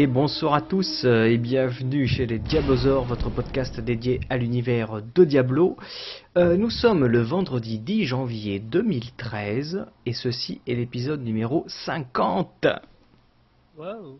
Et bonsoir à tous euh, et bienvenue chez les Diablosaures, votre podcast dédié à l'univers de Diablo. Euh, nous sommes le vendredi 10 janvier 2013 et ceci est l'épisode numéro 50. Wow.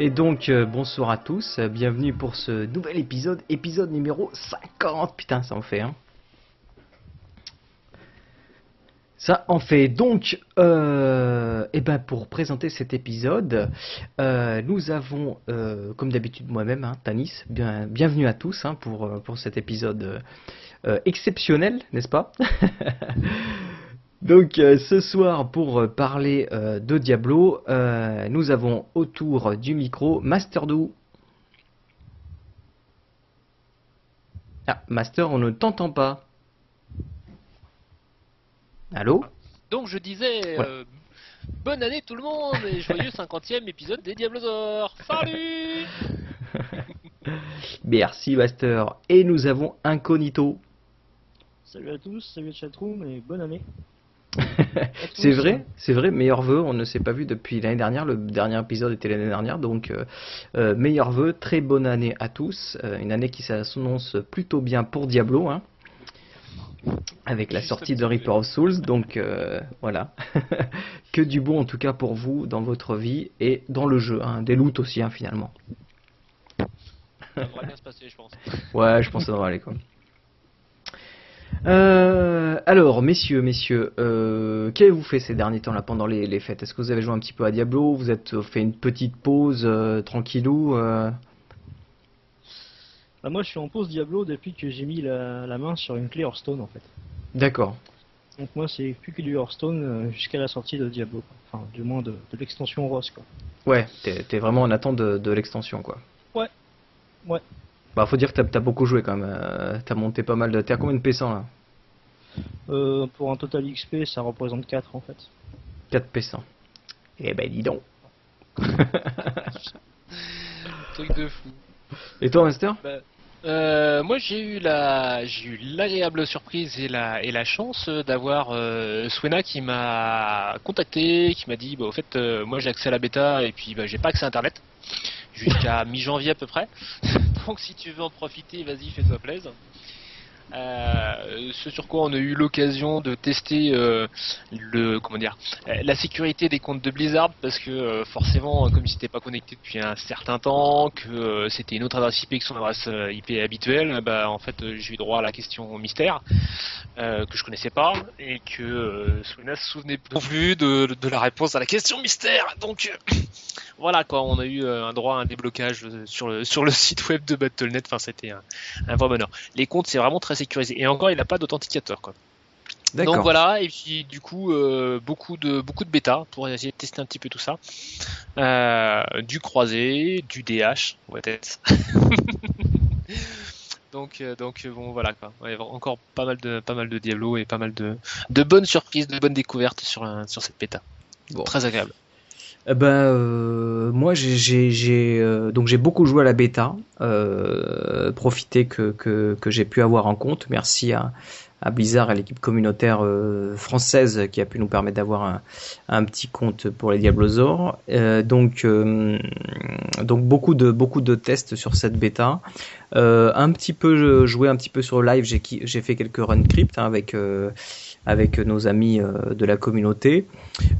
Et donc euh, bonsoir à tous, euh, bienvenue pour ce nouvel épisode, épisode numéro 50. Putain, ça en fait hein. Ça en fait donc, euh, et ben pour présenter cet épisode, nous avons, comme d'habitude moi-même, hein, Tanis, bien, bienvenue à tous hein, pour, cet épisode exceptionnel, n'est-ce pas? Donc euh, ce soir, pour euh, parler euh, de Diablo, euh, nous avons autour du micro Master Doo. Ah, Master, on ne t'entend pas. Allô? Donc je disais, Ouais. euh, bonne année tout le monde et joyeux 50e épisode des Diablosaures. Salut Merci Master. Et nous avons Incognito. Salut à tous, salut à chatroom et bonne année. c'est vrai, c'est vrai, meilleur vœu, on ne s'est pas vu depuis l'année dernière, le dernier épisode était l'année dernière, donc euh, euh, meilleur vœu, très bonne année à tous, euh, une année qui s'annonce plutôt bien pour Diablo, hein, avec la Juste sortie de Reaper of Souls, donc euh, voilà, que du bon en tout cas pour vous dans votre vie et dans le jeu, hein, des loots aussi hein, finalement. Ça devrait bien se passer, je pense. Ouais, je pense que ça devrait aller quoi. Euh, alors, messieurs, messieurs, euh, qu'avez-vous fait ces derniers temps là pendant les, les fêtes? Est-ce que vous avez joué un petit peu à Diablo? Vous êtes euh, fait une petite pause euh, tranquillou Bah, moi je suis en pause Diablo depuis que j'ai mis la, la main sur une clé Hearthstone en fait. D'accord. Donc moi c'est plus que du Hearthstone jusqu'à la sortie de Diablo. quoi. Enfin du moins de, de l'extension Rose quoi. Ouais, t'es t'es vraiment en attente de, de l'extension quoi. Ouais. Ouais. Bah, faut dire que t'as as beaucoup joué quand même. euh, t'as monté pas mal de. T'es à combien de P100 là? Euh, pour un total XP ça représente 4 en fait. 4 P100. Eh ben, dis donc. Truc de fou. Et toi, Master? Euh, moi j'ai eu la j'ai eu l'agréable surprise et la et la chance d'avoir euh, Swena qui m'a contacté, qui m'a dit bah au fait euh, moi j'ai accès à la bêta et puis bah, j'ai pas accès à internet jusqu'à mi-janvier à peu près. Donc si tu veux en profiter, vas-y fais-toi plaisir. Euh, ce sur quoi on a eu l'occasion de tester euh, le euh, la sécurité des comptes de Blizzard parce que forcément comme ils n'étaient pas connectés depuis un certain temps que c'était une autre adresse IP que son adresse IP habituelle bah en fait j'ai eu droit à la question mystère que je connaissais pas et que euh, Swena se souvenait plus. De, de la réponse à la question mystère. Donc voilà quoi on a eu un droit à un déblocage sur le sur le site web de Battle.net enfin c'était un, un vrai bonheur. Les comptes c'est vraiment très sécurisé et encore il n'a pas d'authentificateur quoi donc voilà, et puis du coup euh, beaucoup de beaucoup de bêta pour essayer de tester un petit peu tout ça. Euh, du croisé, du DH, peut-être. donc euh, donc bon voilà quoi. Ouais, encore pas mal de pas mal de Diablo et pas mal de de bonnes surprises, de bonnes découvertes sur un- sur cette bêta. Bon. Très agréable. Euh, moi, j'ai, euh, donc j'ai beaucoup joué à la bêta, euh, profité que, que, que j'ai pu avoir en compte. Merci à, à Blizzard et à l'équipe communautaire euh, française qui a pu nous permettre d'avoir un, un petit compte pour les Diablosaures. Euh, donc, euh, donc beaucoup de beaucoup de tests sur cette bêta. Un petit peu joué un petit peu sur live. J'ai, fait quelques run crypt hein, avec avec nos amis euh, de la communauté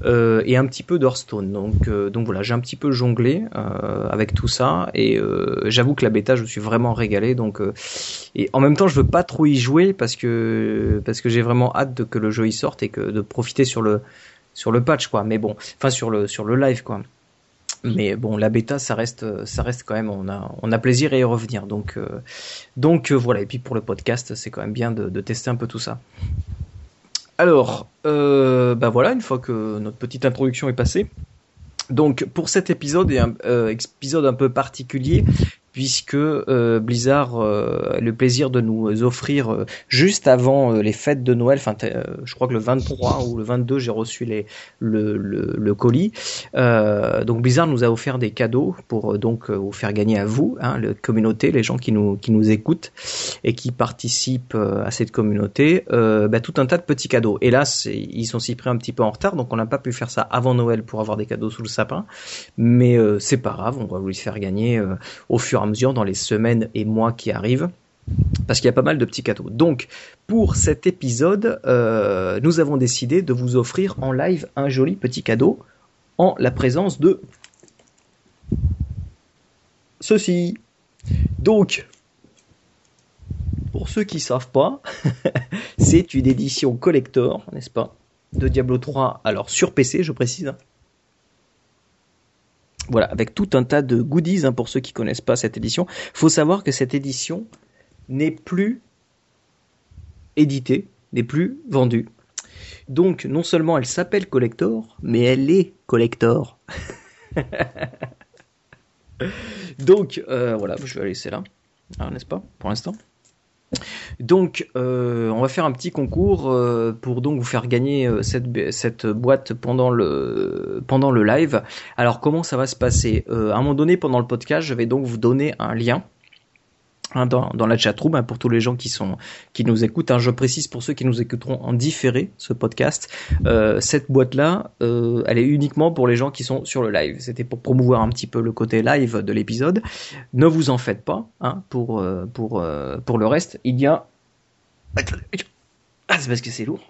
euh, et un petit peu d'Hearthstone. Donc, euh, donc voilà, j'ai un petit peu jonglé avec tout ça et j'avoue que la bêta, je me suis vraiment régalé. Donc, et en même temps, je veux pas trop y jouer parce que parce que j'ai vraiment hâte de que le jeu y sorte et que de profiter sur le sur le patch quoi. Mais bon, enfin sur le sur le live quoi. Mais bon, la bêta, ça reste, ça reste quand même, on a, on a plaisir à y revenir. Donc, donc voilà. Et puis pour le podcast, c'est quand même bien de tester un peu tout ça. Alors, euh, bah voilà, une fois que notre petite introduction est passée. Donc pour cet épisode, et un euh, épisode un peu particulier, puisque euh, Blizzard euh, a le plaisir de nous offrir euh, juste avant les fêtes de Noël, enfin je crois que le 23 ou le 22 j'ai reçu le, colis. donc Blizzard nous a offert des cadeaux pour donc vous faire gagner à vous, hein, la communauté, les gens qui nous qui nous écoutent et qui participent à cette communauté, bah, tout un tas de petits cadeaux. Hélas, ils sont s'y pris un petit peu en retard, donc on n'a pas pu faire ça avant Noël pour avoir des cadeaux sous le sapin, mais c'est pas grave, on va vous les faire gagner au fur et à dans les semaines et mois qui arrivent parce qu'il y a pas mal de petits cadeaux. Donc, pour cet épisode, euh, nous avons décidé de vous offrir en live un joli petit cadeau en la présence de ceci. Donc, pour ceux qui savent pas, c'est une édition collector, n'est-ce pas, de Diablo 3. Alors sur PC, je précise. Voilà, avec tout un tas de goodies hein, pour ceux qui connaissent pas cette édition. Faut savoir que cette édition n'est plus éditée, n'est plus vendue. Donc non seulement elle s'appelle Collector, mais elle est Collector. Donc euh, voilà, je vais la laisser là, hein, n'est-ce pas, pour l'instant? Donc, euh, on va faire un petit concours euh, pour donc vous faire gagner euh, cette, cette boîte pendant le pendant le live. Alors, comment ça va se passer? À un moment donné, pendant le podcast, je vais donc vous donner un lien dans, dans, la chatroom hein, pour tous les gens qui sont qui nous écoutent. Hein, je précise pour ceux qui nous écouteront en différé ce podcast, euh, cette boîte là, euh, elle est uniquement pour les gens qui sont sur le live. C'était pour promouvoir un petit peu le côté live de l'épisode. Ne vous en faites pas. Hein, pour euh, pour pour le reste, il y a ah c'est parce que c'est lourd.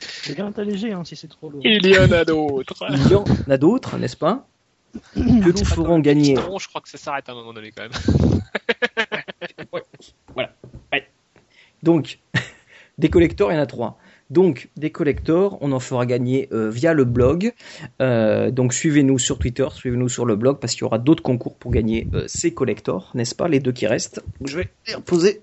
C'est bien léger hein, si c'est trop lourd. Il y en a d'autres. Il y en a d'autres, n'est-ce pas? Que nous ferons gagner. Je crois que ça s'arrête à un moment donné quand même. Voilà. Donc, des collectors, il y en a trois. Donc, des collectors, on en fera gagner euh, via le blog. Euh, donc, suivez-nous sur Twitter, suivez-nous sur le blog parce qu'il y aura d'autres concours pour gagner euh, ces collectors, n'est-ce pas, les deux qui restent? Je vais les reposer.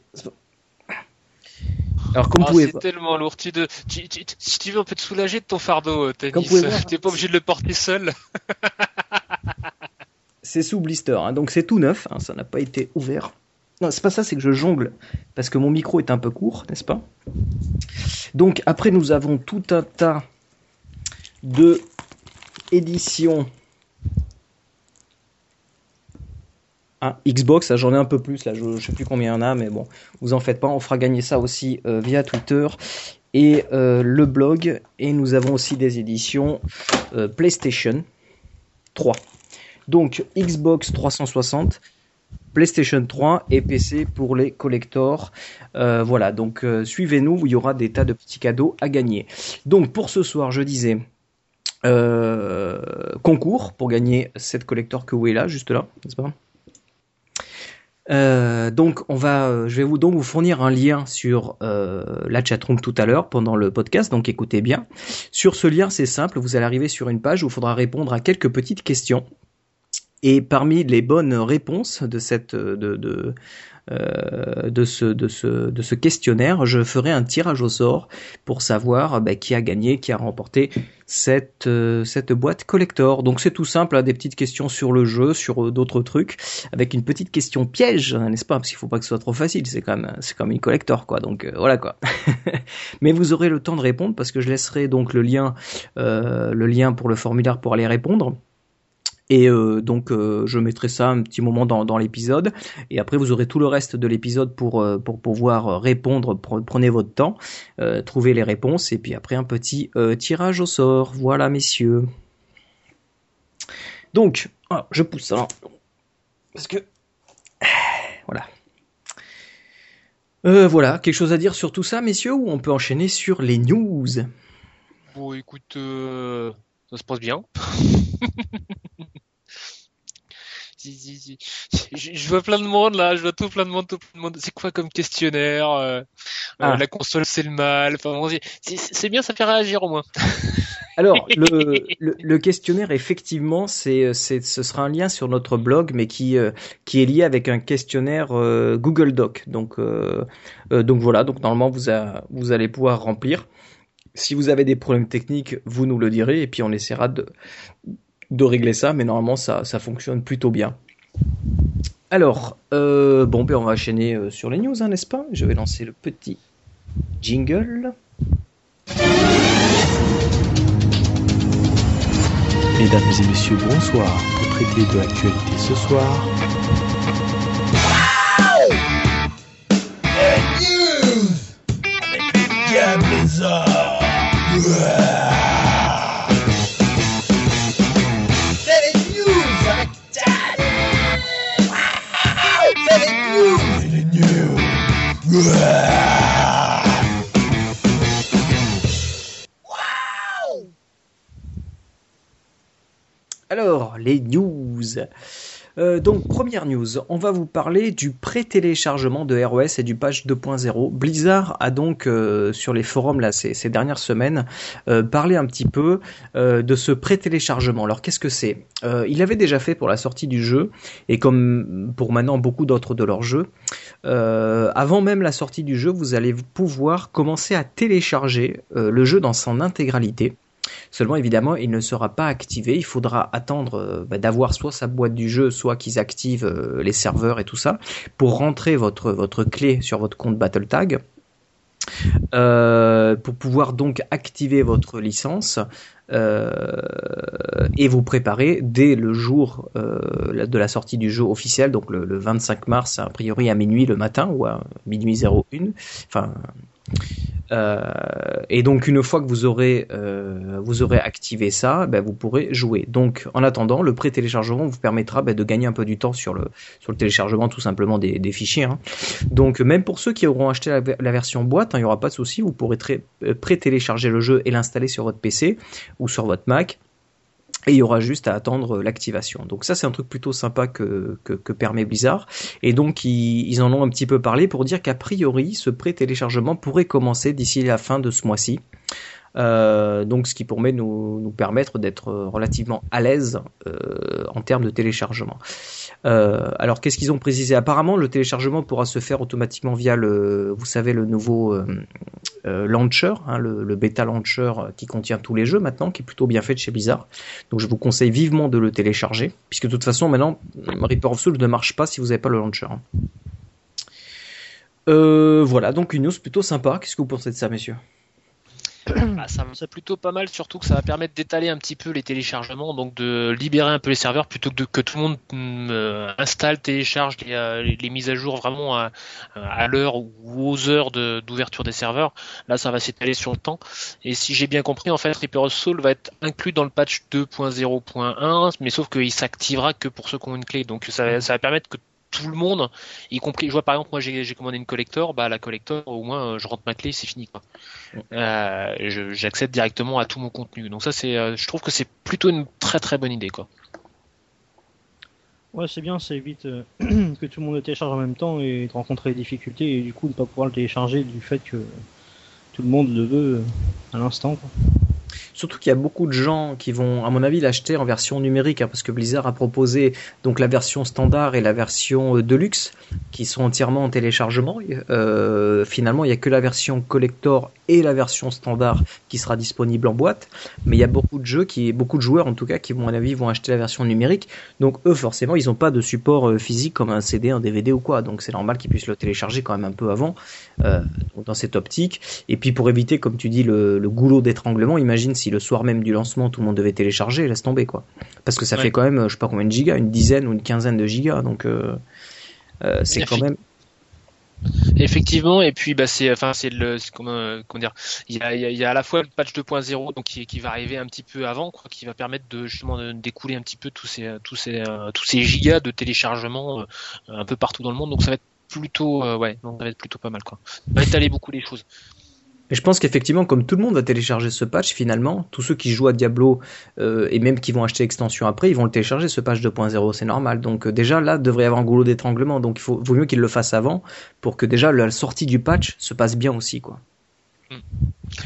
Alors, comme oh, vous pouvez c'est tellement lourd. Tu de, tu, tu, si tu veux un peu te soulager de ton fardeau, Tennis, t'es pas obligé de le porter seul. C'est sous blister, hein, donc c'est tout neuf, hein, ça n'a pas été ouvert. Non, c'est pas ça, c'est que je jongle parce que mon micro est un peu court, n'est-ce pas? Donc après nous avons tout un tas de éditions ah, Xbox, j'en ai un peu plus, là, je, ne sais plus combien il y en a, mais bon, vous en faites pas, on fera gagner ça aussi euh, via Twitter et euh, le blog, et nous avons aussi des éditions euh, PlayStation 3. Donc Xbox 360, PlayStation 3 et PC pour les collectors. Euh, voilà, donc euh, suivez-nous, il y aura des tas de petits cadeaux à gagner. Donc pour ce soir, je disais euh, concours pour gagner cette collector que vous voyez là, juste là, n'est-ce pas? Donc on va, je vais vous donc vous fournir un lien sur la chatroom tout à l'heure pendant le podcast, donc écoutez bien. Sur ce lien, c'est simple, vous allez arriver sur une page où il faudra répondre à quelques petites questions et parmi les bonnes réponses de cette de, de, euh, de, ce, de, ce, de ce questionnaire, je ferai un tirage au sort pour savoir bah, qui a gagné, qui a remporté cette, euh, cette boîte collector. Donc c'est tout simple, hein, des petites questions sur le jeu, sur euh, d'autres trucs, avec une petite question piège, hein, n'est-ce pas? Parce qu'il faut pas que ce soit trop facile, c'est quand même c'est comme une collector quoi. Donc euh, voilà quoi. Mais vous aurez le temps de répondre parce que je laisserai donc le lien le lien pour le formulaire pour aller répondre. Et euh, donc euh, je mettrai ça un petit moment dans, dans l'épisode. Et après vous aurez tout le reste de l'épisode pour, euh, pour pouvoir répondre. Prenez votre temps, trouver les réponses. Et puis après un petit tirage au sort. Voilà messieurs. Donc, ah, je pousse ça. Parce que... Voilà. voilà, quelque chose à dire sur tout ça, messieurs, ou on peut enchaîner sur les news? Bon, écoute, ça se passe bien. Je, vois plein de monde là, je vois tout plein de monde, tout plein de monde. C'est quoi comme questionnaire euh, euh, ah. La console c'est le mal. Enfin, c'est bien, ça fait réagir au moins. Alors, le, le, questionnaire, effectivement, c'est, ce sera un lien sur notre blog, mais qui, euh, qui est lié avec un questionnaire Google Doc. Donc, donc voilà. Donc normalement, vous, vous allez pouvoir remplir. Si vous avez des problèmes techniques, vous nous le direz, et puis on essaiera de, de régler ça. Mais normalement, ça, ça fonctionne plutôt bien. Alors, bon, ben on va enchaîner sur les news, hein, n'est-ce pas? Je vais lancer le petit jingle. Mesdames et messieurs, bonsoir. Pour traiter de l'actualité ce soir. Wow news Avec Alors, les news. Euh, donc première news, on va vous parler du pré-téléchargement de ROS et du patch 2.0. Blizzard a donc euh, sur les forums là ces, dernières semaines euh, parlé un petit peu de ce pré-téléchargement. Alors qu'est-ce que c'est? Il avait déjà fait pour la sortie du jeu et comme pour maintenant beaucoup d'autres de leurs jeux. avant même la sortie du jeu, vous allez pouvoir commencer à télécharger le jeu dans son intégralité. Seulement, évidemment, il ne sera pas activé. Il faudra attendre euh, bah, d'avoir soit sa boîte du jeu, soit qu'ils activent euh, les serveurs et tout ça, pour rentrer votre, clé sur votre compte BattleTag. Euh, pour pouvoir donc activer votre licence et vous préparer dès le jour de la sortie du jeu officiel, donc le, le, 25 mars, a priori à minuit le matin ou à minuit 01, enfin et donc une fois que vous aurez euh, vous aurez activé ça, ben, vous pourrez jouer. Donc en attendant, le pré-téléchargement vous permettra ben, de gagner un peu du temps sur le téléchargement tout simplement des, des fichiers. Hein. Donc même pour ceux qui auront acheté la, version boîte, hein, il n'y aura pas de souci, vous pourrez euh, pré-télécharger le jeu et l'installer sur votre PC ou sur votre Mac et il y aura juste à attendre l'activation. Donc ça c'est un truc plutôt sympa que permet Blizzard. Et donc ils, ils, en ont un petit peu parlé pour dire qu'a priori ce pré-téléchargement pourrait commencer d'ici la fin de ce mois-ci. Euh, donc ce qui pourrait nous, permettre d'être relativement à l'aise euh, en termes de téléchargement. Euh, alors qu'est-ce qu'ils ont précisé? Apparemment le téléchargement pourra se faire automatiquement via le, vous savez, le nouveau euh, euh, launcher, hein, le, le, bêta launcher qui contient tous les jeux maintenant, qui est plutôt bien fait de chez Blizzard. Donc je vous conseille vivement de le télécharger, puisque de toute façon maintenant Reaper of Souls ne marche pas si vous n'avez pas le launcher. Hein. voilà, donc une news plutôt sympa. Qu'est-ce que vous pensez de ça, messieurs? Bah, ça me plutôt pas mal, surtout que ça va permettre d'étaler un petit peu les téléchargements, donc de libérer un peu les serveurs plutôt que, de, que tout le monde euh, installe, télécharge les, euh, les, mises à jour vraiment à, à l'heure ou aux heures d'ouverture des serveurs. Là, ça va s'étaler sur le temps. Et si j'ai bien compris, en fait, Reaper of Soul va être inclus dans le patch 2.0.1, mais sauf qu'il s'activera que pour ceux qui ont une clé. Donc ça, ça va permettre que tout le monde, y compris, je vois par exemple, moi j'ai commandé une collector, bah la collector, au moins je rentre ma clé, c'est fini quoi. Euh, J'accède directement à tout mon contenu. Donc ça c'est, euh, je trouve que c'est plutôt une très très bonne idée quoi. Ouais, c'est bien, ça évite euh, que tout le monde le télécharge en même temps et de rencontrer des difficultés et du coup de pas pouvoir le télécharger du fait que tout le monde le veut euh, à l'instant. Surtout qu'il y a beaucoup de gens qui vont, à mon avis, l'acheter en version numérique, hein, parce que Blizzard a proposé donc la version standard et la version euh, deluxe, qui sont entièrement en téléchargement. Euh, finalement, il n'y a que la version collector et la version standard qui sera disponible en boîte. Mais il y a beaucoup de jeux, qui, beaucoup de joueurs en tout cas, qui, à mon avis, vont acheter la version numérique. Donc eux, forcément, ils n'ont pas de support euh, physique comme un CD, un DVD ou quoi. Donc c'est normal qu'ils puissent le télécharger quand même un peu avant, dans cette optique. Et puis pour éviter, comme tu dis, le, goulot d'étranglement, si le soir même du lancement tout le monde devait télécharger, laisse tomber quoi. Parce que ça fait quand même, je sais pas combien de gigas, une dizaine ou une quinzaine de gigas, donc euh, euh, c'est quand même. Effectivement, et puis bah c'est enfin c'est le comment, comment, dire il y a, il y a à la fois le patch 2.0 donc qui, qui va arriver un petit peu avant quoi, qui va permettre de justement de découler un petit peu tous ces tous ces euh, tous ces gigas de téléchargement un peu partout dans le monde donc ça va être plutôt ouais donc ça va être plutôt pas mal quoi. Ça va étaler beaucoup les choses. Mais je pense qu'effectivement, comme tout le monde va télécharger ce patch, finalement, tous ceux qui jouent à Diablo euh, et même qui vont acheter l'extension après, ils vont le télécharger ce patch 2.0, c'est normal. Donc euh, déjà là, devrait y avoir un goulot d'étranglement. Donc il faut, vaut mieux qu'ils le fassent avant pour que déjà la sortie du patch se passe bien aussi, quoi. Mm.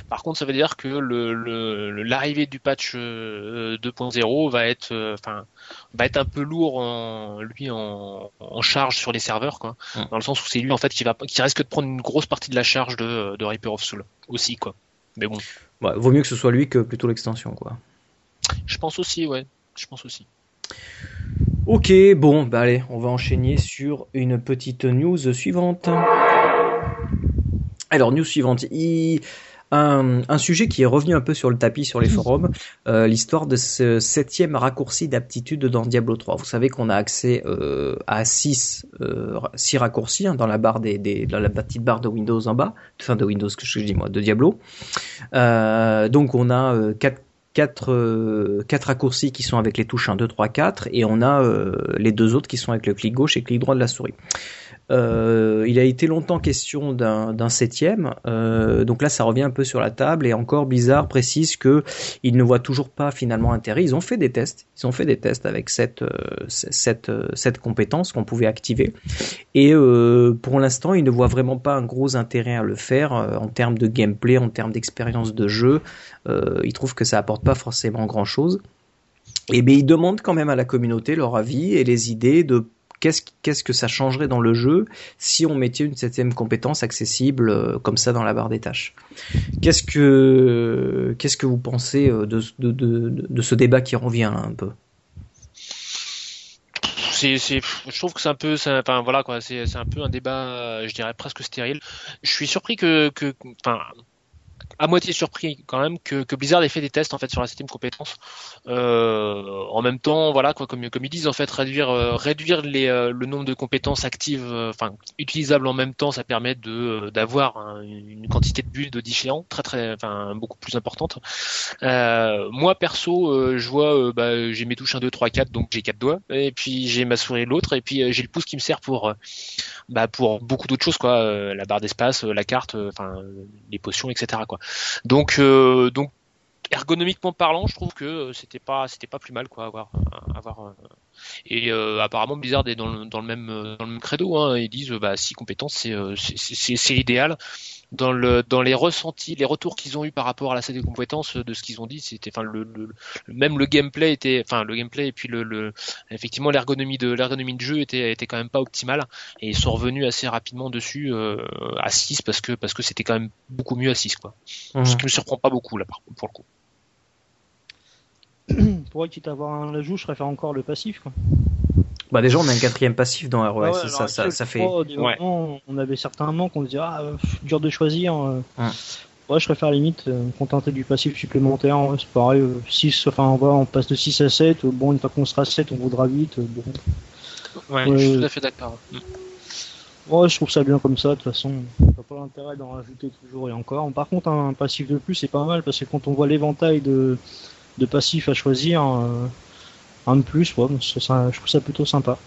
Par contre, ça veut dire que le, l'arrivée du patch 2.0 euh, va être, euh, enfin, va être un peu lourd en, lui en, charge sur les serveurs, quoi. Dans le sens où c'est lui en fait qui va, qui risque de prendre une grosse partie de la charge de, de Reaper of Soul aussi, quoi. Mais bon. vaut mieux que ce soit lui que plutôt l'extension, quoi. Je pense aussi, ouais. Je pense aussi. Ok, bon, bah allez, on va enchaîner sur une petite news suivante. Alors, news suivante. Un, sujet qui est revenu un peu sur le tapis sur les forums, euh, l'histoire de ce septième raccourci d'aptitude dans Diablo 3. Vous savez qu'on a accès euh, à six, euh, six raccourcis hein, dans la barre des, des, dans la petite barre de Windows en bas, enfin de Windows que je dis moi, de Diablo. donc on a quatre quatre, quatre raccourcis qui sont avec les touches 1, 2, 3, 4 et on a les deux autres qui sont avec le clic gauche et le clic droit de la souris. Euh, il a été longtemps question d'un septième, euh, donc là ça revient un peu sur la table et encore bizarre précise que ils ne voient toujours pas finalement intérêt. Ils ont fait des tests, ils ont fait des tests avec cette euh, cette, cette compétence qu'on pouvait activer et pour l'instant ils ne voient vraiment pas un gros intérêt à le faire en termes de gameplay, en termes d'expérience de jeu. ils trouvent que ça apporte pas forcément grand chose. Et bien ils demandent quand même à la communauté leur avis et les idées de qu'est-ce que ça changerait dans le jeu si on mettait une septième compétence accessible euh, comme ça dans la barre des tâches? Qu'est-ce que qu'est-ce que vous pensez euh, de, de, ce débat qui revient un peu? C'est, je trouve que c'est un peu, enfin voilà quoi, c'est, un peu un débat, je dirais presque stérile. Je suis surpris que, que, enfin, à moitié surpris quand même que, que, Blizzard ait fait des tests en fait sur la septième compétence. Euh, en même temps, voilà quoi, comme, comme ils disent en fait, réduire euh, réduire les, euh, le nombre de compétences actives, euh, enfin utilisables en même temps, ça permet de d'avoir une quantité de builds différents, très très, enfin beaucoup plus importante. moi perso, je vois, bah, j'ai mes touches 1, 2, 3, 4, donc j'ai quatre doigts, et puis j'ai ma souris l'autre, et puis j'ai le pouce qui me sert pour bah, pour beaucoup d'autres choses quoi, la barre d'espace, la carte, enfin les potions, etc. quoi. Donc, euh, donc ergonomiquement parlant, je trouve que euh, c'était pas pas plus mal quoi avoir avoir euh, et apparemment Blizzard est dans le, dans le même dans le même credo hein, ils disent bah si compétences c'est c'est c'est l'idéal dans le dans les ressentis, les retours qu'ils ont eu par rapport à la série de compétences de ce qu'ils ont dit, c'était enfin le, le, même le gameplay était enfin le gameplay et puis le, le effectivement l'ergonomie de l'ergonomie de jeu était était quand même pas optimale et ils sont revenus assez rapidement dessus euh, à 6 parce que parce que c'était quand même beaucoup mieux à 6 quoi. Mmh. Ce qui me surprend pas beaucoup là par pour le coup. Pour quitte à avoir un ajout, je préfère encore le passif quoi. Bah déjà on a un quatrième passif dans ROS, ah ça, ça, ça, fait. Ouais. On avait certains moments qu'on disait ah dur de choisir. Euh. Ouais, je préfère limite euh, me contenter du passif supplémentaire. C'est pareil, 6, euh, enfin on va, on passe de 6 à 7. Bon, une fois qu'on sera 7, on voudra 8. Bon. Ouais, je suis tout à fait d'accord. Ouais, je trouve ça bien comme ça, de toute façon. T'as pas l'intérêt d'en rajouter toujours et encore. Par contre, un passif de plus, c'est pas mal parce que quand on voit l'éventail de, de passifs à choisir, un de plus, ouais, je trouve ça plutôt sympa.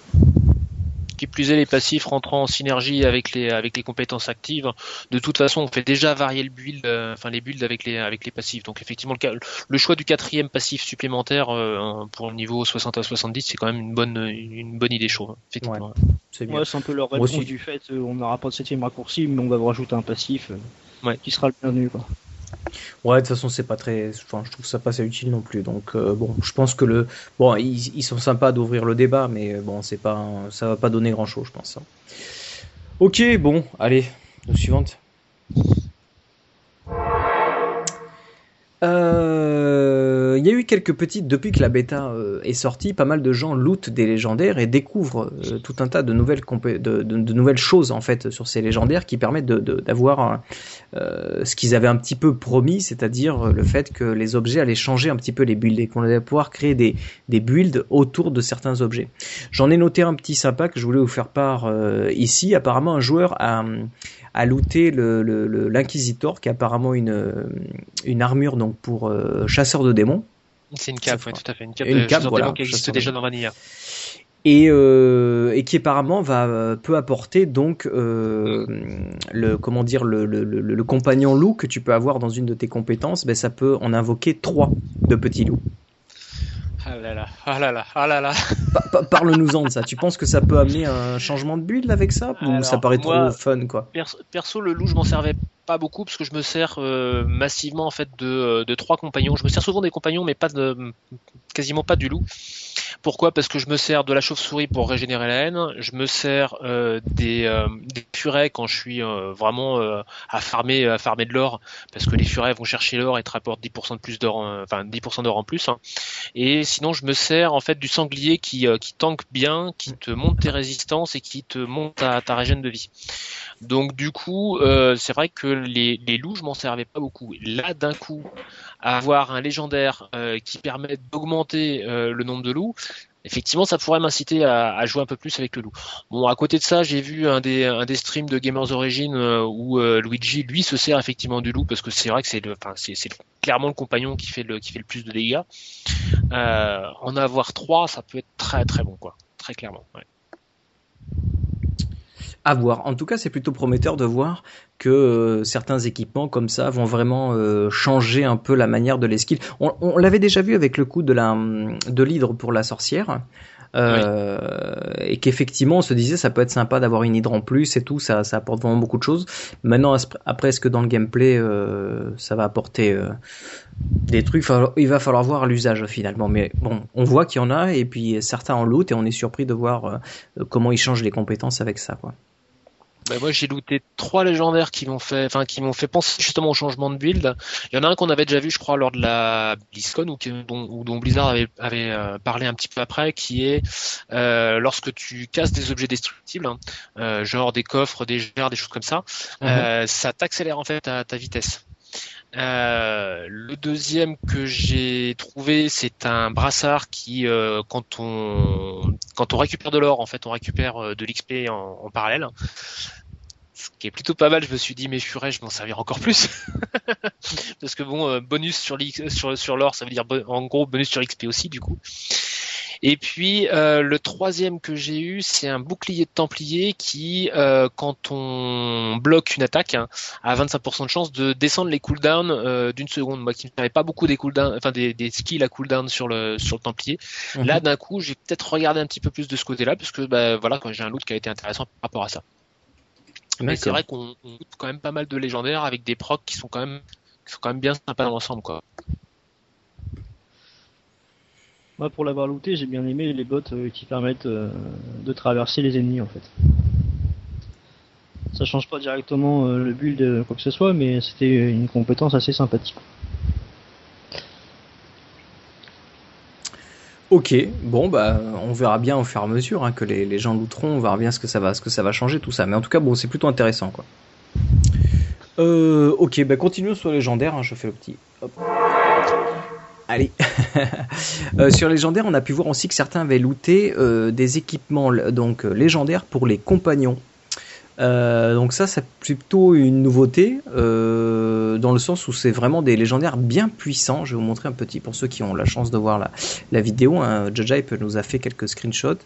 Qui plus est, les passifs rentrant en synergie avec les avec les compétences actives. De toute façon, on fait déjà varier le build, euh, enfin les builds avec les avec les passifs. Donc effectivement, le, le choix du quatrième passif supplémentaire euh, pour le niveau 60 à 70, c'est quand même une bonne une bonne idée chaude. Effectivement. c'est un peu leur réponse du fait, euh, on n'aura pas de septième raccourci, mais on va vous rajouter un passif qui sera le bienvenu. Quoi. Ouais, de toute façon, c'est pas très. Enfin, je trouve ça pas assez utile non plus. Donc, euh, bon, je pense que le. Bon, ils, sont sympas d'ouvrir le débat, mais bon, c'est pas. Ça va pas donner grand chose, je pense. Hein. Ok, bon, allez, la suivante. Euh, il y a eu quelques petites depuis que la bêta euh, est sortie, pas mal de gens lootent des légendaires et découvrent euh, tout un tas de nouvelles choses en fait sur ces légendaires qui permettent d'avoir ce qu'ils avaient un petit peu promis, c'est-à-dire le fait que les objets allaient changer un petit peu les builds et qu'on allait pouvoir créer des builds autour de certains objets. J'en ai noté un petit sympa que je voulais vous faire part ici. Apparemment, un joueur a à looter l'inquisitor le, qui a apparemment une, une armure donc pour euh, chasseur de démons. C'est une cape, oui, tout à fait. Une cape, une cape voilà, qui existe déjà dans Vanilla. Et, euh, et, qui apparemment va peut apporter donc euh, le comment dire le, le, le, compagnon loup que tu peux avoir dans une de tes compétences, ben ça peut en invoquer trois de petits loups. Ah là là, ah là là, ah là là. Parle-nous-en de ça. Tu penses que ça peut amener un changement de build avec ça? Ou ça paraît trop fun quoi? Perso, le loup, je m'en servais pas beaucoup parce que je me sers massivement en fait de, de trois compagnons. Je me sers souvent des compagnons, mais pas de quasiment pas du loup. Pourquoi? Parce que je me sers de la chauve-souris pour régénérer la haine, je me sers euh, des, euh, furets quand je suis euh, vraiment à farmer à farmer de l'or, parce que les furets vont chercher l'or et te rapportent 10% de plus d'or, enfin 10% d'or en plus. Hein. Et sinon, je me sers en fait du sanglier qui qui bien, qui te monte tes résistances et qui te monte ta, ta régène de vie. Donc du coup, c'est vrai que les, les loups, je m'en servais pas beaucoup. Là, d'un coup, avoir un légendaire qui permet d'augmenter le nombre de loups, effectivement, ça pourrait m'inciter à, jouer un peu plus avec le loup. Bon, à côté de ça, j'ai vu un des, un des streams de Gamers Origin euh, où euh, Luigi, lui, se sert effectivement du loup parce que c'est vrai que c'est le, enfin, c'est, clairement le compagnon qui fait le, qui fait le plus de dégâts. Euh, en avoir trois, ça peut être très très bon, quoi, très clairement. Ouais à voir. En tout cas, c'est plutôt prometteur de voir que euh, certains équipements comme ça vont vraiment euh, changer un peu la manière de l'esquive. On, on l'avait déjà vu avec le coup de la de l'hydre pour la sorcière. Euh, et qu'effectivement on se disait ça peut être sympa d'avoir une hydre en plus et tout, ça, ça apporte vraiment beaucoup de choses. Maintenant, après, est-ce que dans le gameplay ça va apporter des trucs? Il va falloir voir l'usage finalement. Mais bon, on voit qu'il y en a et puis certains en loot et on est surpris de voir comment ils changent les compétences avec ça. Quoi. Bah, moi j'ai looté trois légendaires qui m'ont fait, enfin qui m'ont fait penser justement au changement de build. Il y en a un qu'on avait déjà vu, je crois, lors de la BlizzCon ou, dont, dont, Blizzard avait, avait euh, parlé un petit peu après, qui est euh, lorsque tu casses des objets destructibles, hein, euh, genre des coffres, des gerres, des choses comme ça, mhm. ça t'accélère en fait ta, ta vitesse. Euh, le deuxième que j'ai trouvé, c'est un brassard qui, euh, quand on quand on récupère de l'or, en fait, on récupère euh, de l'XP en, parallèle. Ce qui est plutôt pas mal. Je me suis dit, mais je je m'en servir encore plus, parce que bon, bonus sur sur sur l'or, ça veut dire en gros bonus sur XP aussi, du coup. Et puis euh, le troisième que j'ai eu, c'est un bouclier de Templier qui, euh, quand on bloque une attaque, hein, a 25% de chance de descendre les cooldowns euh, d'une seconde. Moi qui n'avais pas beaucoup des cooldowns, enfin des, des, skills à cooldown sur le sur le Templier. Mhm. Là d'un coup, j'ai peut-être regardé un petit peu plus de ce côté-là, parce que bah, voilà, quand j'ai un loot qui a été intéressant par rapport à ça. Mais c'est vrai qu'on loot quand même pas mal de légendaires avec des procs qui sont quand même qui sont quand même bien sympas dans l'ensemble quoi. Moi, pour l'avoir looté, j'ai bien aimé les bots euh, qui permettent euh, de traverser les ennemis en fait. Ça change pas directement euh, le build quoi que ce soit, mais c'était une compétence assez sympathique. Ok, bon bah on verra bien au fur et à mesure hein, que les, gens looteront, on verra bien ce que ça va, ce que ça va changer tout ça. Mais en tout cas bon c'est plutôt intéressant quoi. ok, bah continuons sur légendaire, hein, je fais le petit. Hop. Allez. euh, sur légendaire, on a pu voir aussi que certains avaient looté euh, des équipements donc euh, légendaires pour les compagnons. Donc ça, c'est plutôt une nouveauté dans le sens où c'est vraiment des légendaires bien puissants. Je vais vous montrer un petit pour ceux qui ont la chance de voir la, vidéo. Hein. Nous a fait quelques screenshots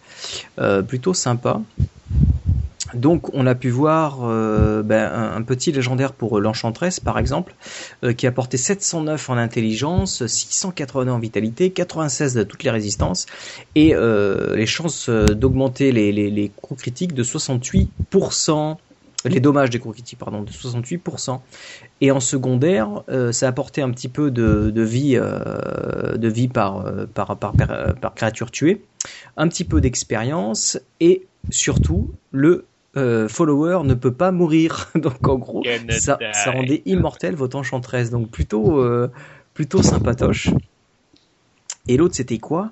plutôt sympas. Donc on a pu voir euh, ben, un, petit légendaire pour l'Enchantress par exemple, euh, qui a porté 709 en intelligence, 689 en vitalité, 96 de toutes les résistances, et euh, les chances d'augmenter les, les, coups critiques de 68%, les dommages des coups critiques pardon, de 68%. Et en secondaire, ça a apporté un petit peu de, de vie, de vie par, par, par créature tuée, un petit peu d'expérience et surtout le euh, follower ne peut pas mourir. Donc en gros, ça, ça, rendait immortel votre enchantresse. Donc plutôt, euh, plutôt sympatoche. Et l'autre c'était quoi?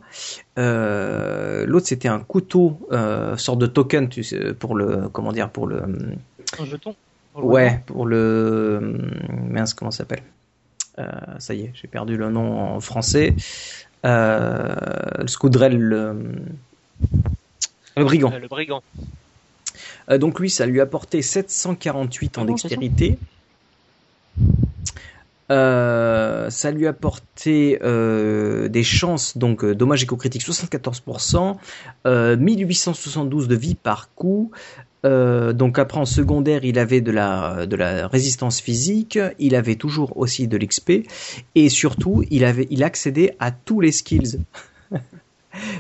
Euh, L'autre c'était un couteau, euh, sorte de token tu sais, pour le, comment dire, pour le. Un jeton. ouais, pour le. Mince, comment ça s'appelle? Euh, Ça y est, j'ai perdu le nom en français. Euh, le scoudrel, le, le brigand. le brigand. Euh, donc lui, ça lui a porté 748 en dextérité. Euh, ça lui a porté euh, des chances, donc euh, dommage éco-critique 74%, 1872 de vie par coup. donc après en secondaire, il avait de la de la résistance physique, il avait toujours aussi de l'XP et surtout il avait il accédait à tous les skills.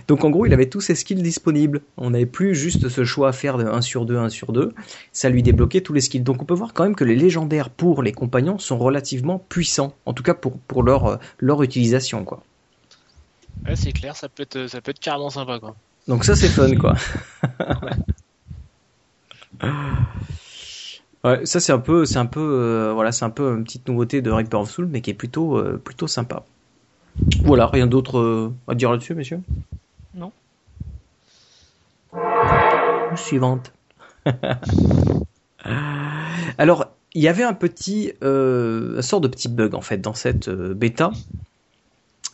Donc en gros, il avait tous ses skills disponibles. On n'avait plus juste ce choix à faire de 1 sur 2, 1 sur 2. Ça lui débloquait tous les skills. Donc on peut voir quand même que les légendaires pour les compagnons sont relativement puissants. En tout cas pour, pour leur, euh, leur utilisation, quoi. Ouais, c'est clair, ça peut être, ça peut être carrément sympa, quoi. Donc ça c'est fun, quoi. Ouais, ça c'est un peu, c'est un peu, euh, voilà, c'est un peu une petite nouveauté de Reaper of Soul, mais qui est plutôt, euh, plutôt sympa. Voilà, rien d'autre euh, à dire là-dessus, messieurs? Non. Suivante. Alors, il y avait un petit, euh, un sort de petit bug en fait dans cette euh, bêta,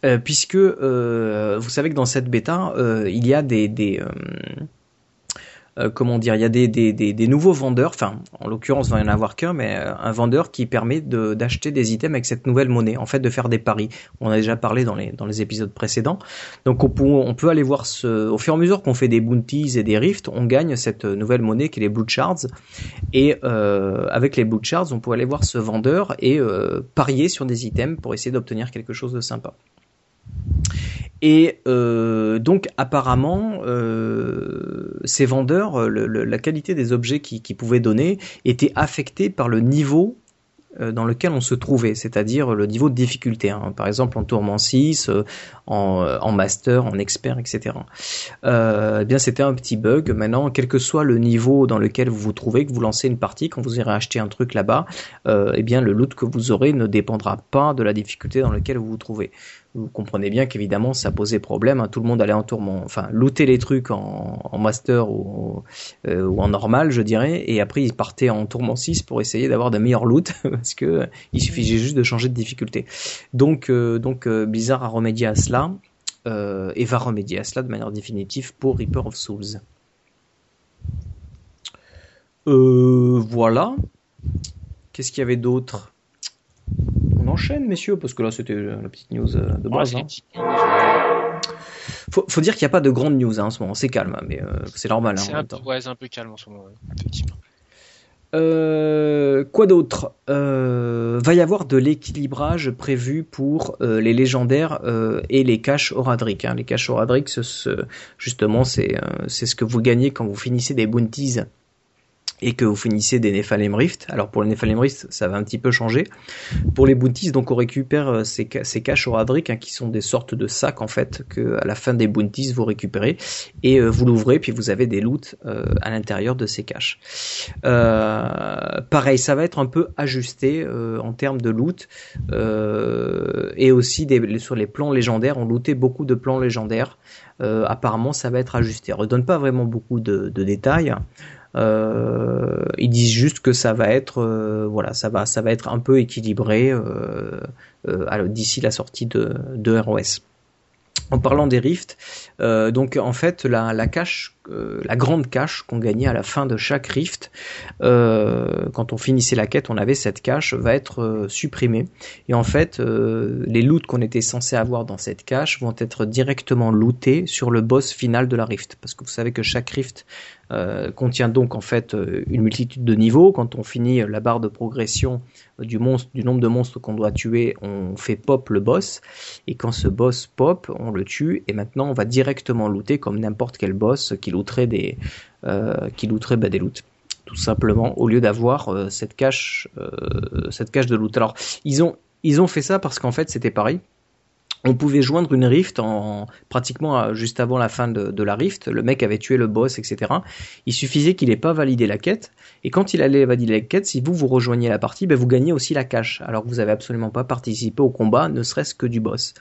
euh, puisque vous savez que dans cette bêta, il y a des, des euh, comment dire, il y a des, des, des, nouveaux vendeurs, enfin en l'occurrence il va y en avoir qu'un, mais euh, un vendeur qui permet d'acheter des items avec cette nouvelle monnaie, en fait de faire des paris. On a déjà parlé dans les, dans les épisodes précédents. Donc on peut, on peut aller voir ce, au fur et à mesure qu'on fait des bounties et des rifts, on gagne cette nouvelle monnaie qui est les blue shards. Et euh, avec les blue shards, on peut aller voir ce vendeur et parier sur des items pour essayer d'obtenir quelque chose de sympa. Et euh, donc apparemment, euh, ces vendeurs, euh, la qualité des objets qu'ils pouvaient donner était affectée par le niveau dans lequel on se trouvait, c'est-à-dire le niveau de difficulté. hein. Par exemple en tourment 6, euh, en, master, en expert, etc. Eh bien c'était un petit bug. Maintenant, quel que soit le niveau dans lequel vous vous trouvez, que vous lancez une partie, quand vous irez acheter un truc là-bas, eh bien le loot que vous aurez ne dépendra pas de la difficulté dans laquelle vous vous trouvez. Vous comprenez bien qu'évidemment ça posait problème. hein. Tout le monde allait en tourment, enfin looter les trucs en, en master ou, euh, ou en normal, je dirais, et après ils partaient en tourment 6 pour essayer d'avoir de meilleurs loot parce que il suffisait juste de changer de difficulté. Donc euh, donc euh, Blizzard a remédié à cela et va remédier à cela de manière définitive pour Reaper of Souls. Euh, voilà. Qu'est-ce qu'il y avait d'autre? On enchaîne, messieurs, parce que là c'était euh, la petite news euh, de Ouais, base. hein. news, euh, Faut, faut dire qu'il n'y a pas de grandes news hein, en ce moment, c'est calme, mais euh, c'est normal. hein, C'est un, peu- ouais, un calme en ce moment, ouais, effectivement. Euh, quoi d'autre? Euh, Va y avoir de l'équilibrage prévu pour euh, les légendaires et les caches Oradric. Hein. Les caches Oradric, ce- ce- justement, c'est c'est ce que vous gagnez quand vous finissez des bounties et que vous finissez des Nephalem Rift. Alors pour les Nephalem Rift, ça va un petit peu changer. Pour les bounties, donc on récupère euh, ces, ces caches Oradric hein, qui sont des sortes de sacs en fait que à la fin des bounties vous récupérez et euh, vous l'ouvrez puis vous avez des loots euh, à l'intérieur de ces caches. Pareil, ça va être un peu ajusté en termes de loot et aussi sur les plans légendaires. On lootait beaucoup de plans légendaires. Apparemment, ça va être ajusté. On ne donne pas vraiment beaucoup de, de détails. Euh, ils disent juste que ça va être, euh, voilà, ça va, ça va être un peu équilibré euh, euh, d'ici la sortie de, de ROS. En parlant des rifts, euh, donc en fait la, la cache, euh, la grande cache qu'on gagnait à la fin de chaque rift, euh, quand on finissait la quête, on avait cette cache va être euh, supprimée. Et en fait, euh, les loots qu'on était censé avoir dans cette cache vont être directement lootés sur le boss final de la rift, parce que vous savez que chaque rift euh, contient donc en fait euh, une multitude de niveaux. Quand on finit la barre de progression du monstre, du nombre de monstres qu'on doit tuer, on fait pop le boss. Et quand ce boss pop, on le tue. Et maintenant, on va directement looter comme n'importe quel boss qui looterait des, euh, bah. Tout simplement, au lieu d'avoir euh, cette cache, euh, cette cache de loot. Alors, ils ont, ils ont fait ça parce qu'en fait, c'était pareil on pouvait joindre une rift en pratiquement euh, juste avant la fin de, la rift. Le mec avait tué le boss, etc. Il suffisait qu'il ait pas validé la quête. Et quand il allait valider la quête, si vous vous rejoignez la partie, ben vous gagnez aussi la cache. Alors que vous avez absolument pas participé au combat, ne serait-ce que du boss.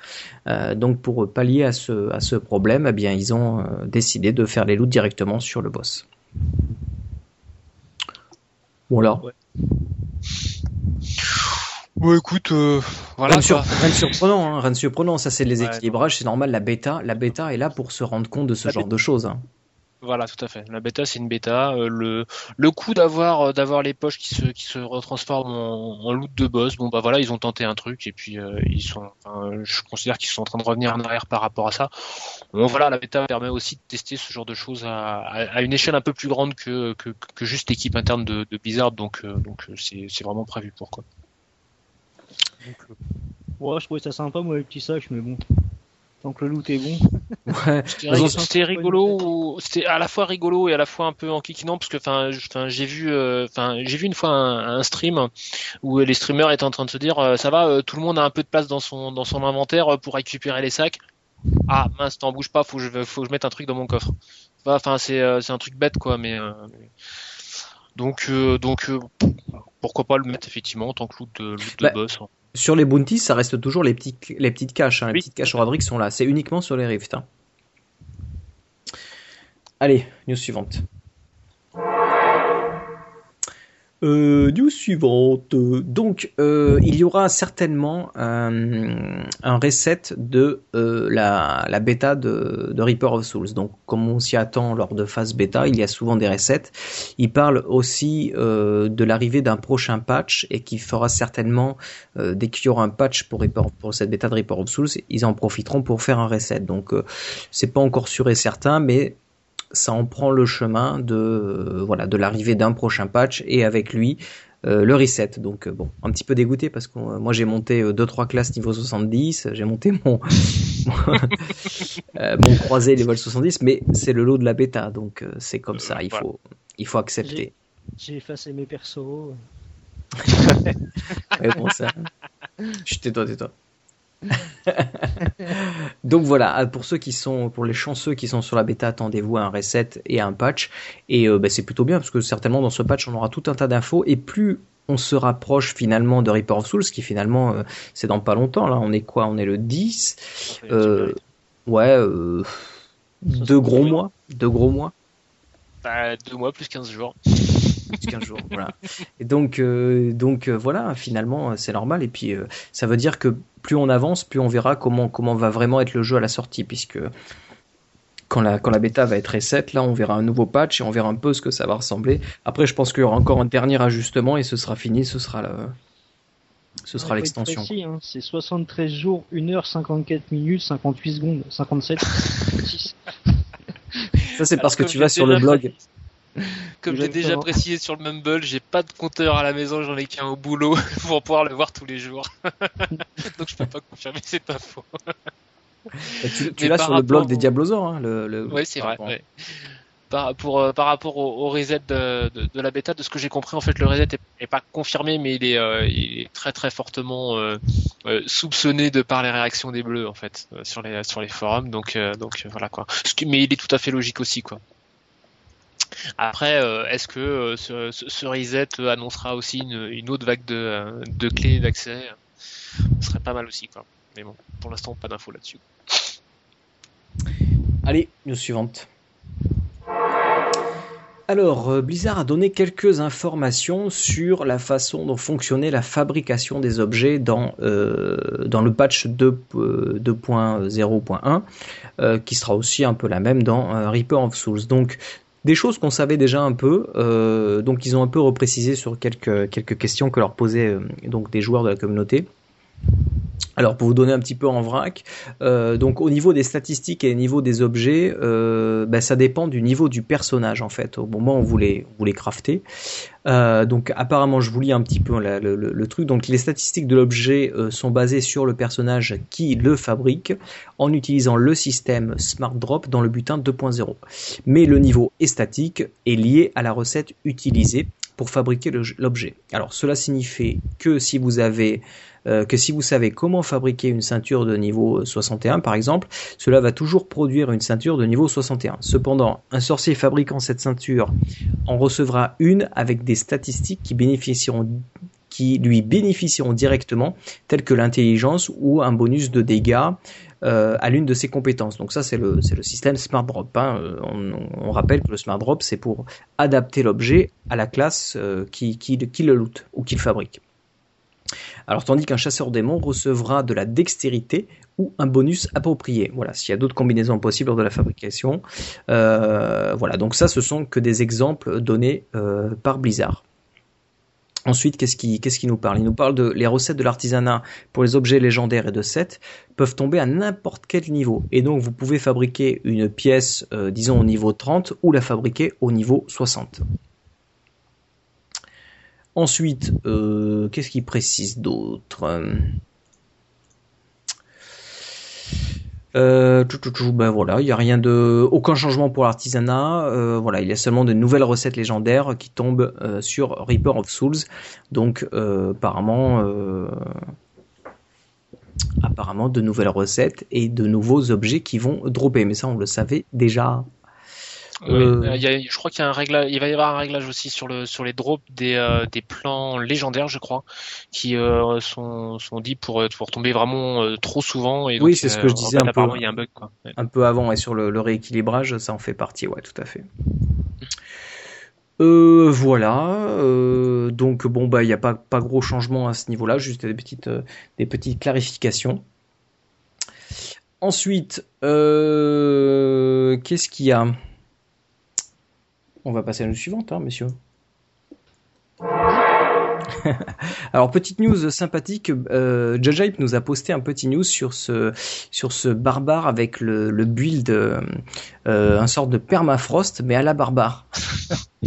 Euh, donc pour pallier à ce, problème, eh bien ils ont euh, décidé de faire les loots directement sur le boss. Voilà. Ouais, écoute, euh, voilà rien, de sur- quoi. rien de surprenant, hein, rien de surprenant. Ça, c'est les Ouais, équilibrages, c'est normal. La bêta, la bêta est là pour se rendre compte de ce La genre de choses. hein. Voilà, tout à fait. La bêta, c'est une bêta. Euh, le le coup d'avoir euh, d'avoir les poches qui se qui se retransforment en, en loot de boss, bon bah voilà, ils ont tenté un truc et puis euh, ils sont. enfin, je considère qu'ils sont en train de revenir en arrière par rapport à ça. Bon voilà, la bêta permet aussi de tester ce genre de choses à, à, à une échelle un peu plus grande que que, que juste l'équipe interne de, de Blizzard, donc euh, donc c'est c'est vraiment prévu pour quoi. Donc, euh, Ouais, je trouvais ça sympa, moi, les petits sacs, mais bon. Tant que le loot est bon. Ouais. C'était rigolo, c'était à la fois rigolo et à la fois un peu enquiquinant parce que enfin, j'ai vu, euh, enfin, j'ai vu une fois un, un stream où les streamers étaient en train de se dire, euh, ça va, euh, tout le monde a un peu de place dans son dans son inventaire pour récupérer les sacs. Ah mince, t'en bouge pas, faut que je faut que je mette un truc dans mon coffre. Enfin, c'est euh, c'est un truc bête quoi, mais euh, donc euh, donc euh, pourquoi pas le mettre effectivement tant que loot de, loot de Bah, boss. hein. Sur les bounties, ça reste toujours les, petits, les petites caches. hein. Les petites caches Roderick sont là. C'est uniquement sur les rifts. hein. Allez, news suivante. Euh, news suivante. Donc, euh, il y aura certainement un, un reset de euh, la, la bêta de, de Reaper of Souls. Donc, comme on s'y attend lors de phase bêta, il y a souvent des resets. Il parle aussi euh, de l'arrivée d'un prochain patch et qui fera certainement, euh, dès qu'il y aura un patch pour, Reaper- pour cette bêta de Reaper of Souls, ils en profiteront pour faire un reset. Donc, euh, c'est pas encore sûr et certain, mais ça en prend le chemin de euh, voilà de l'arrivée d'un prochain patch et avec lui euh, le reset. Donc euh, bon, un petit peu dégoûté parce que euh, moi j'ai monté euh, deux trois classes niveau 70, j'ai monté mon euh, mon croisé level 70, mais c'est le lot de la bêta, donc euh, c'est comme ça. Il Voilà. faut il faut accepter. J'ai effacé mes persos. Mais bon ça. Chut, tais-toi, tais-toi. Donc voilà, pour ceux qui sont, pour les chanceux qui sont sur la bêta, attendez-vous à un reset et à un patch. Et euh, bah, c'est plutôt bien parce que certainement dans ce patch on aura tout un tas d'infos et plus on se rapproche finalement de Reaper of Souls, qui finalement euh, c'est dans pas longtemps là. On est quoi? On est le 10. Euh, ouais, deux gros mois, deux gros mois. Bah, deux mois plus 15 jours. Plus 15 jours. Voilà. Et donc, euh, donc euh, voilà, finalement, euh, c'est normal. Et puis, euh, ça veut dire que plus on avance, plus on verra comment comment va vraiment être le jeu à la sortie, puisque quand la quand la bêta va être reset, là, on verra un nouveau patch et on verra un peu ce que ça va ressembler. Après, je pense qu'il y aura encore un dernier ajustement et ce sera fini, ce sera ce Ouais, l'extension. hein. C'est 73 jours, 1 heure, 54 minutes, 58 secondes, 57, 6. Ça, c'est parce que tu vas sur le blog. Comme j'ai déjà précisé sur le Mumble, j'ai pas de compteur à la maison, j'en ai qu'un au boulot pour pouvoir le voir tous les jours. Donc je peux pas confirmer, c'est pas faux. Tu, tu l'as sur le blog des au- Diablosaures, hein, le, le- Oui, c'est par vrai. rapport- ouais. Par, pour, euh, par rapport au, au reset de, de, de la bêta, de ce que j'ai compris, en fait, le reset est, est pas confirmé, mais il est, euh, il est très très fortement euh, euh, soupçonné de par les réactions des bleus, en fait, sur les sur les forums. Donc donc voilà quoi. Ce qui- mais il est tout à fait logique aussi, quoi. Après, euh, est-ce que euh, ce, reset annoncera aussi une, autre vague de, euh, clés d'accès? Ce serait pas mal aussi, quoi. Mais bon, pour l'instant, pas d'infos là-dessus. Allez, news suivante. Alors, Blizzard a donné quelques informations sur la façon dont fonctionnait la fabrication des objets dans, dans le patch 2, euh, 2.0.1, euh, qui sera aussi un peu la même dans Reaper of Souls. Donc, des choses qu'on savait déjà un peu, euh, donc ils ont un peu reprécisé sur quelques, quelques questions que leur posaient euh, donc des joueurs de la communauté. Alors pour vous donner un petit peu en vrac, euh, donc au niveau des statistiques et au niveau des objets, euh, ben, ça dépend du niveau du personnage en fait. Au moment où vous les, vous les craftez. Euh, donc apparemment je vous lis un petit peu le, truc. Donc les statistiques de l'objet euh, sont basées sur le personnage qui le fabrique en utilisant le système Smart Drop dans le butin 2.0. Mais le niveau est statique et lié à la recette utilisée pour fabriquer l'objet. Alors cela signifie que si vous avez euh, que si vous savez comment fabriquer une ceinture de niveau 61 par exemple, cela va toujours produire une ceinture de niveau 61. Cependant, un sorcier fabriquant cette ceinture en recevra une avec des statistiques qui qui lui bénéficieront directement, telles que l'intelligence ou un bonus de dégâts euh, à l'une de ses compétences. Donc ça, c'est le, système Smart Drop. hein. Euh, On, rappelle que le Smart Drop, c'est pour adapter l'objet à la classe euh, qui, le loot ou qui le fabrique. Alors tandis qu'un chasseur démon recevra de la dextérité ou un bonus approprié. Voilà, s'il y a d'autres combinaisons possibles lors de la fabrication. Voilà, donc ça, ce sont que des exemples donnés par Blizzard. Ensuite, qu'est-ce qui, qui nous parle? Il nous parle de les recettes de l'artisanat pour les objets légendaires et de 7 peuvent tomber à n'importe quel niveau. Et donc, vous pouvez fabriquer une pièce, euh, disons, au niveau 30 ou la fabriquer au niveau 60. Ensuite, euh, qu'est-ce qu'il précise d'autre? Euh, tout, ben voilà, il y a rien de, aucun changement pour l'artisanat. Euh, voilà, il y a seulement de nouvelles recettes légendaires qui tombent euh, sur Reaper of Souls. Donc, apparemment, apparemment de nouvelles recettes et de nouveaux objets qui vont dropper. Mais ça, on le savait déjà. Euh, euh, il y a- je crois qu'il y a un réglage, il va y avoir un réglage aussi sur le sur les drops des euh, des plans légendaires, je crois, qui euh, sont sont dits pour pour tomber vraiment euh, trop souvent. Et Oui, c'est ce que je en disais fait, un peu. Apparemment, il y a un bug quoi. Ouais. un peu avant et sur le, le rééquilibrage, ça en fait partie, ouais, tout à fait. Euh, voilà, euh, donc bon bah il n'y a pas, pas gros changement à ce niveau-là, juste des petites, euh, des petites clarifications. Ensuite, euh, qu'est-ce qu'il y a? On va passer à la suivante, hein, messieurs. Alors petite news sympathique, euh, Judge Hype nous a posté un petit news sur ce sur ce barbare avec le, le build euh, euh, un sort de permafrost mais à la barbare.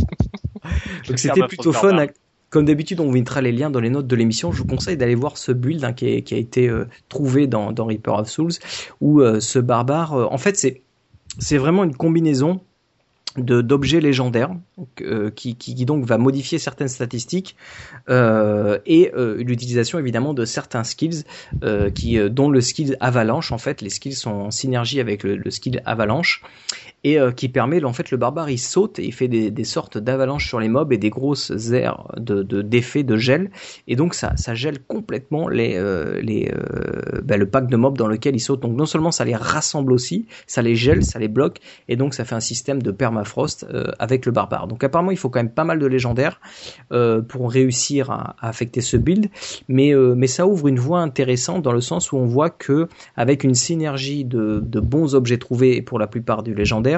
Donc c'était plutôt fun. hein. Comme d'habitude, on vous mettra les liens dans les notes de l'émission. Je vous conseille d'aller voir ce build hein, qui, est- qui a été euh, trouvé dans, dans Reaper of Souls, où ce barbare, en fait, c'est c'est vraiment une combinaison d'objets légendaires euh, qui, qui, donc va modifier certaines statistiques euh, et euh, l'utilisation évidemment de certains skills euh, qui euh, dont le skill avalanche en fait les skills sont en synergie avec le skill avalanche et euh, qui permet en fait le barbare il saute et il fait des, sortes d'avalanches sur les mobs et des grosses aires de de- d'effets de, gel. Et donc ça ça gèle complètement les euh, les euh, bah, le pack de mobs dans lequel il saute. Donc non seulement ça les rassemble aussi ça les gèle ça les bloque et donc ça fait un système de permafrost avec le barbare. Donc apparemment il faut quand même pas mal de légendaires pour réussir à, affecter ce build. Mais mais ça ouvre une voie intéressante dans le sens où on voit que avec une synergie de, de bons objets trouvés pour la plupart du légendaire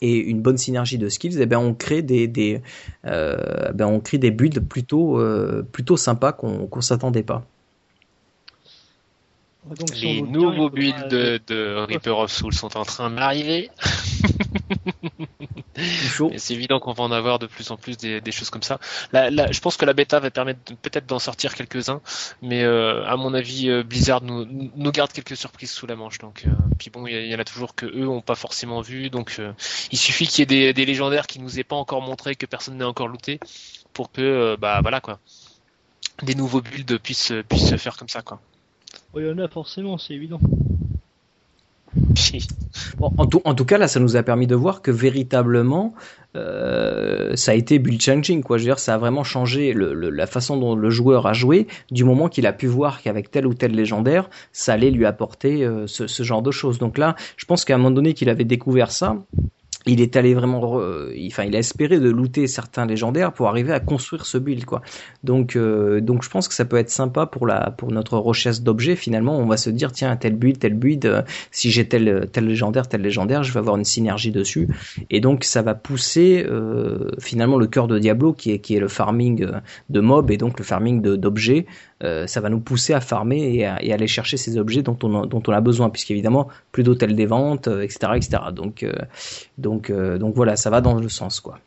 et une bonne synergie de skills, eh ben on crée des, des euh, ben on crée des builds plutôt euh, plutôt sympas qu'on qu'on s'attendait pas. Donc, si Les nouveaux builds de, de Reaper of Souls sont en train d'arriver. C'est évident qu'on va en avoir de plus en plus des, des choses comme ça. La, la- je pense que la bêta va permettre de- peut-être d'en sortir quelques-uns, mais euh, à mon avis, euh, Blizzard nous, nous garde quelques surprises sous la manche. Donc, euh, puis bon, il y, en a toujours que eux ont pas forcément vu. Donc, euh, il suffit qu'il y ait des, des légendaires qui nous aient pas encore montré, que personne n'ait encore looté, pour que, euh, bah voilà quoi, des nouveaux builds puissent puissent se faire comme ça quoi. Oui, il y en a forcément, c'est évident. En, tout, cas, là, ça nous a permis de voir que véritablement, euh, ça a été build changing, quoi. Je veux dire, ça a vraiment changé la façon dont le joueur a joué, du moment qu'il a pu voir qu'avec tel ou tel légendaire, ça allait lui apporter euh, ce, ce genre de choses. Donc là, je pense qu'à un moment donné qu'il avait découvert ça, il est allé vraiment, re- enfin, il a espéré de looter certains légendaires pour arriver à construire ce build, quoi. Donc, euh, donc, je pense que ça peut être sympa pour la, pour notre recherche d'objets. Finalement, on va se dire, tiens, tel build, tel build, euh, si j'ai tel, tel légendaire, tel légendaire, je vais avoir une synergie dessus. Et donc, ça va pousser euh, finalement le cœur de Diablo, qui est, qui est le farming euh, de mobs et donc le farming d'objets. Euh, ça va nous pousser à farmer et à, et aller chercher ces objets dont on a, dont on a besoin, puisqu'évidemment, plus d'hôtels des ventes, etc., etc. Donc, euh, donc, euh, donc voilà, ça va dans le sens, quoi.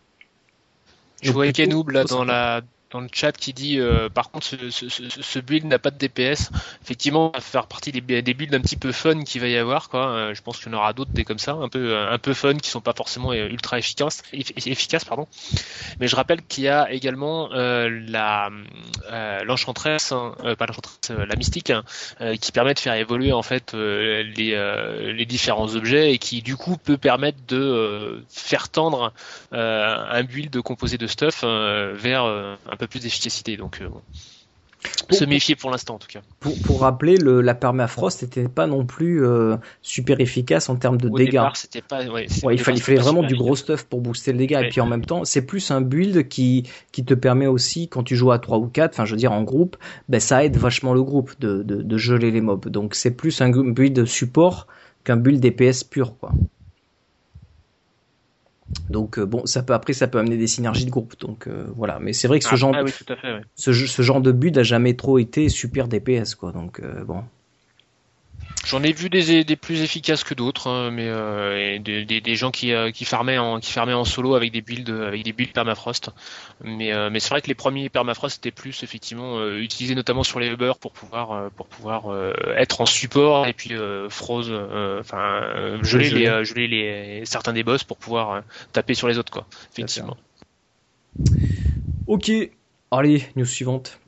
Je Donc, vois plutôt- Kenoub là plutôt dans la dans le chat qui dit euh, par contre ce, build n'a pas de DPS. Effectivement, ça va faire partie des, builds un petit peu fun qu'il va y avoir quoi. Euh, je pense qu'il y en aura d'autres des comme ça, un peu un peu fun qui sont pas forcément euh, ultra efficaces eff- efficaces pardon. Mais je rappelle qu'il y a également euh, la euh, l'enchantresse, hein, euh, euh, la mystique hein, euh, qui permet de faire évoluer en fait euh, les euh, différents objets et qui du coup peut permettre de euh, faire tendre euh, un build composé de stuff euh, vers euh, un peu plus d'efficacité. Donc, euh, se méfier pour l'instant en tout cas. Pour, pour rappeler, le, la permafrost n'était pas non plus euh, super efficace en termes de Au dégâts. départ, pas. Ouais, Ouais, il fallait, vraiment du gros stuff pour booster le dégât. Et puis en même temps, c'est plus un build qui, qui te permet aussi, quand tu joues à 3 ou 4, enfin je veux dire en groupe, ben, ça aide vachement le groupe de, de, de geler les mobs. Donc c'est plus un build support qu'un build DPS pur. quoi. Donc euh, bon, ça peut après ça peut amener des synergies de groupe. Donc euh, voilà, mais c'est vrai que ce Ah, genre ah oui, tout à fait. ouais. ce, ce genre de build a jamais trop été super DPS quoi. Donc euh, bon. J'en ai vu des, des plus efficaces que d'autres, hein, mais euh, des, des, des, gens qui, euh, qui farmaient en qui farmaient en solo avec des builds avec des builds permafrost. Mais euh, mais c'est vrai que les premiers permafrost étaient plus effectivement euh, utilisés notamment sur les hubers pour pouvoir pour pouvoir être en support et puis froze, enfin geler les geler les certains des boss pour pouvoir taper sur les autres quoi. Effectivement. Ok, allez news suivante.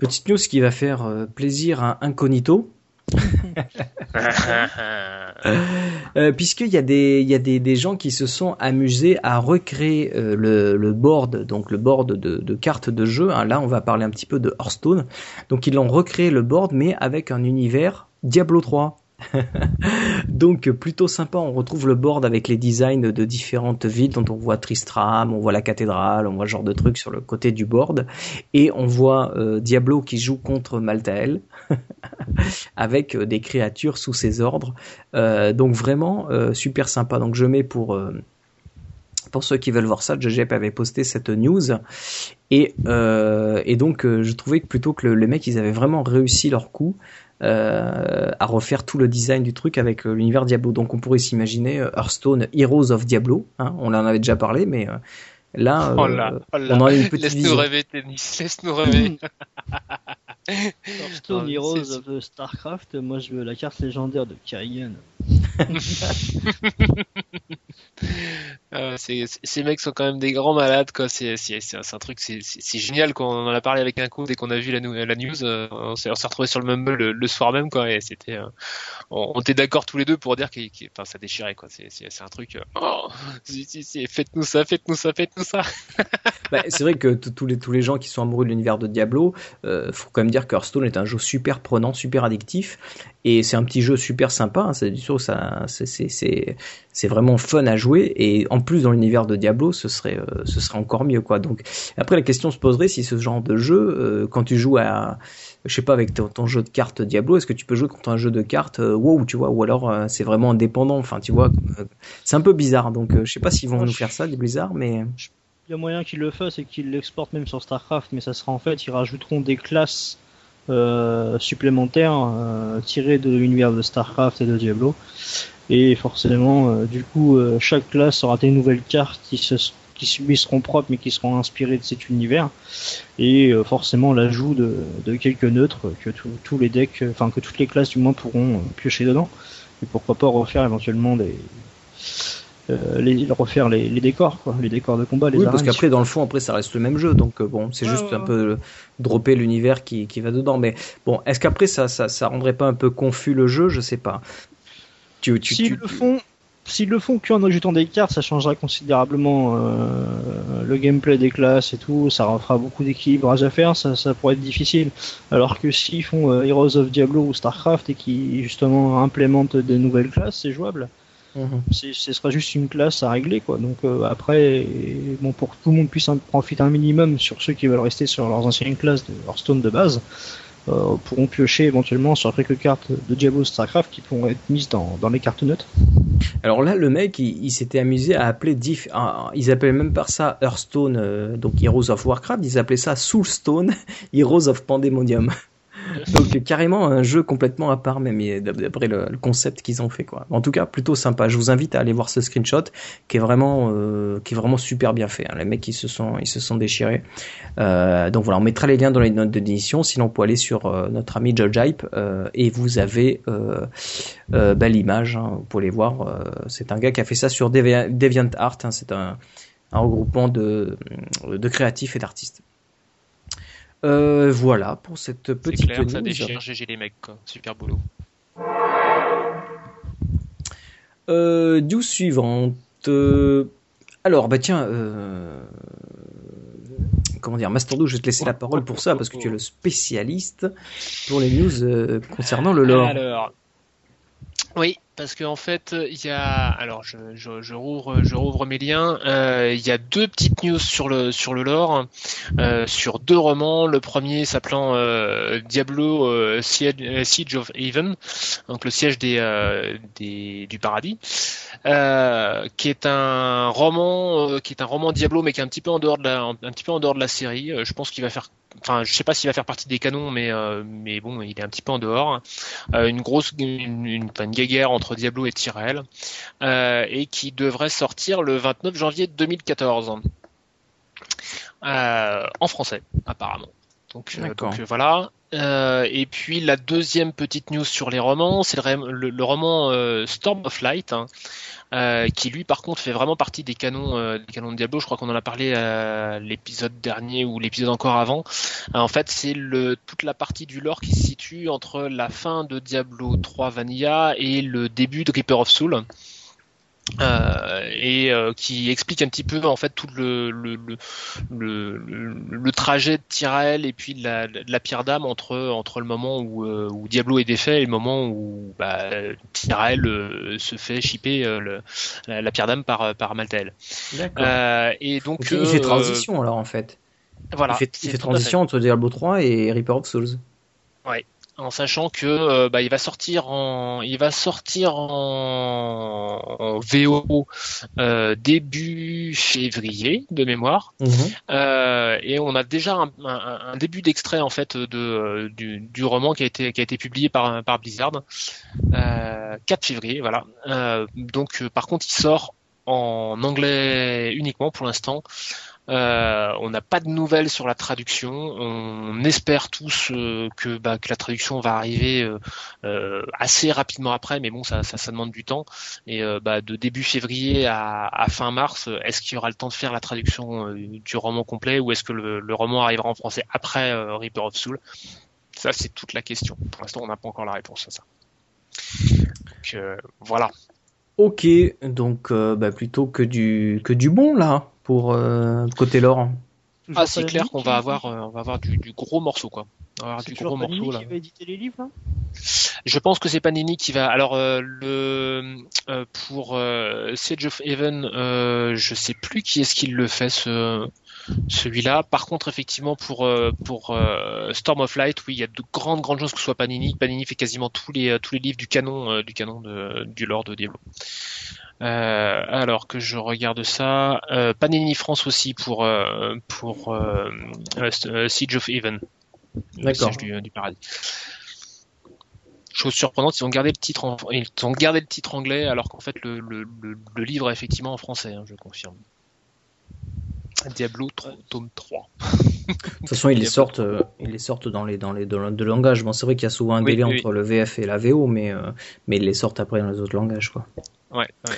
Petite news qui va faire euh, plaisir à Incognito. euh, Puisqu'il y a, des, il y a des, des, gens qui se sont amusés à recréer euh, le, le, board, donc le board de, de cartes de jeu. Hein, là, on va parler un petit peu de Hearthstone. Donc, ils l'ont recréé le board, mais avec un univers Diablo 3. Donc plutôt sympa, on retrouve le board avec les designs de différentes villes dont on voit Tristram, on voit la cathédrale, on voit ce genre de trucs sur le côté du board et on voit euh, Diablo qui joue contre Maltael avec euh, des créatures sous ses ordres. Euh, donc vraiment super sympa. Donc je mets pour pour ceux qui veulent voir ça, JGP avait posté cette news et, et donc je trouvais que plutôt que le, les mecs ils avaient vraiment réussi leur coup euh, à refaire tout le design du truc avec euh, l'univers Diablo. Donc on pourrait s'imaginer euh, Hearthstone Heroes of Diablo. Hein, on en avait déjà parlé, mais là, oh là, oh là. on a une petite laisse nous rêver, Tennis. Laisse nous rêver. Hearthstone Heroes of Starcraft. Moi, je veux la carte légendaire de Kerrigan. Euh, ces mecs sont quand même des grands malades, quoi. C'est un truc, c'est génial. Quand on en a parlé avec un coup dès qu'on a vu la, news, euh, on s'est retrouvé sur le Mumble le, le, soir même, quoi. Et c'était, euh, on, était d'accord tous les deux pour dire que, enfin, ça déchirait, quoi. C'est un truc. oh, faites-nous ça, faites-nous ça, faites-nous ça. bah, c'est vrai que tous les gens qui sont amoureux de l'univers de Diablo, faut quand même dire que Hearthstone est un jeu super prenant, super addictif, et c'est un petit jeu super sympa. Hein, c'est ça, c'est c'est vraiment fun à jouer. Et en plus dans l'univers de Diablo ce serait euh, ce serait encore mieux quoi. Donc après la question se poserait si ce genre de jeu euh, quand tu joues à je sais pas avec ton, jeu de cartes Diablo est-ce que tu peux jouer contre un jeu de cartes euh, WoW tu vois ou alors c'est vraiment indépendant. Enfin tu vois c'est un peu bizarre. Donc je sais pas s'ils vont nous faire ça des Blizzard mais il y a moyen qu'ils le fassent et qu'ils l'exportent même sur Starcraft mais ça sera en fait ils rajouteront des classes supplémentaires tirées de l'univers de Starcraft et de Diablo. Et forcément, euh, du coup, euh, chaque classe aura des nouvelles cartes qui se qui seront propres mais qui seront inspirées de cet univers. Et euh, forcément l'ajout de, de, quelques neutres que tous les decks enfin que toutes les classes du moins pourront piocher dedans. Et pourquoi pas refaire éventuellement des les, refaire les, les, décors quoi, les décors de combat les oui parce qu'après dans le fond après ça reste le même jeu donc bon c'est juste un peu dropper l'univers qui, qui va dedans mais bon est-ce qu'après ça, ça ça rendrait pas un peu confus le jeu? Je sais pas S'ils le font, s'ils le font qu'en ajoutant des cartes, ça changera considérablement euh, le gameplay des classes et tout. Ça fera beaucoup d'équilibrage à faire. Ça, ça pourrait être difficile. Alors que s'ils font euh, Heroes of Diablo ou Starcraft et qui justement implémentent des nouvelles classes, c'est jouable. Mhm. Ce sera juste une classe à régler quoi. Donc euh, après, bon pour que tout le monde puisse en profiter un minimum sur ceux qui veulent rester sur leurs anciennes classes de Hearthstone de base. Euh, pourront piocher éventuellement sur quelques cartes de Diablo Starcraft qui pourront être mises dans, dans les cartes neutres. Alors là, le mec, il, s'était amusé à appeler diff. ils appelaient même pas ça Hearthstone, euh, donc Heroes of Warcraft. Ils appelaient ça Soulstone, Heroes of Pandemonium. Donc carrément un jeu complètement à part même d'après le, concept qu'ils ont fait quoi. En tout cas plutôt sympa. Je vous invite à aller voir ce screenshot qui est vraiment euh, qui est vraiment super bien fait. Hein. Les mecs ils se sont ils se sont déchirés. Euh, donc voilà on mettra les liens dans les notes de. Sinon on peut aller sur euh, notre ami Judge Hype et vous avez bah, l'image. Hein. vous pouvez les voir. c'est un gars qui a fait ça sur DeviantArt. Hein. C'est un, un regroupement de de créatifs et d'artistes. Euh, voilà pour cette petite clair, news. Ça déchire GG les mecs, quoi. super boulot. Euh, news suivante. Euh, alors, bah tiens, euh, comment dire, Mastodon, je vais te laisser la parole pour ça parce que tu es le spécialiste pour les news concernant le lore. Alors, oui, parce qu'en fait, il y a, alors je, rouvre, je rouvre mes liens. Euh, il y a deux petites news sur le sur le lore, euh, sur deux romans. Le premier s'appelant euh, Diablo Siege, of Haven, donc le siège des, des du paradis, qui est un roman, qui est un roman Diablo, mais qui est un petit peu en dehors de la, un petit peu en dehors de la série. je pense qu'il va faire enfin je sais pas s'il va faire partie des canons mais mais bon il est un petit peu en dehors une grosse une, une, une, guéguerre entre Diablo et Tyrell euh, et qui devrait sortir le 29 janvier 2014 en français apparemment. Donc, donc voilà et puis la deuxième petite news sur les romans c'est le, roman Storm of Light hein, euh, qui lui par contre fait vraiment partie des canons, euh, des canons de Diablo. Je crois qu'on en a parlé euh, l'épisode dernier ou l'épisode encore avant. en fait, c'est toute la partie du lore qui se situe entre la fin de Diablo 3 Vanilla et le début de Reaper of Soul. Euh, et euh, qui explique un petit peu en fait tout le le, le, le, trajet de Tyrael et puis de la, de la pierre d'âme entre entre le moment où, euh, où Diablo est défait et le moment où bah, Tyrael se fait chipper la, la, pierre d'âme par par Maltael. et donc, il fait transition alors en fait. Voilà. Il fait, il fait transition entre Diablo 3 et Reaper of Souls. Ouais en sachant que euh, bah, il va sortir en il va sortir en, VO euh, début février de mémoire. Mhm. euh, et on a déjà un, un, début d'extrait en fait de du, du, roman qui a été qui a été publié par par Blizzard. 4 février voilà. Donc par contre il sort en anglais uniquement pour l'instant euh, on n'a pas de nouvelles sur la traduction. On espère tous euh, que, bah, que, la traduction va arriver euh, assez rapidement après, mais bon, ça, demande du temps. Et bah, de début février à, fin mars, est-ce qu'il y aura le temps de faire la traduction du roman complet ou est-ce que le, le, roman arrivera en français après Reaper of Soul? Ça, c'est toute la question. Pour l'instant, on n'a pas encore la réponse à ça. Donc, voilà. Ok, donc bah, plutôt que du que du bon là pour euh, côté lore. Ah, c'est clair qu'on va avoir, euh, on va avoir du, du, gros morceau quoi. On va avoir du gros morceau là. Qui va éditer les livres là Je pense que c'est Panini qui va. Alors euh, le euh, pour euh, Siege of Heaven, euh, je sais plus qui est-ce qui le fait ce celui-là. Par contre, effectivement, pour pour Storm of Light, oui, il y a de grandes grandes chances que ce soit Panini. Panini fait quasiment tous les tous les livres du canon du canon de, du lore de Diablo. Euh, alors que je regarde ça, euh, Panini France aussi pour euh, pour euh, euh, Siege of Even, D'accord. Du, du, paradis. Chose surprenante, ils ont gardé le titre, en, ils ont gardé le titre anglais, alors qu'en fait le, le, le, livre est effectivement en français, hein, je confirme. Diablo 3, tome 3. de toute façon, ils les sortent, euh, ils les sortent dans les dans les dans le, de langage. Bon, c'est vrai qu'il y a souvent un oui, délai oui. entre le VF et la VO, mais euh, mais ils les sortent après dans les autres langages, quoi. Ouais. ouais.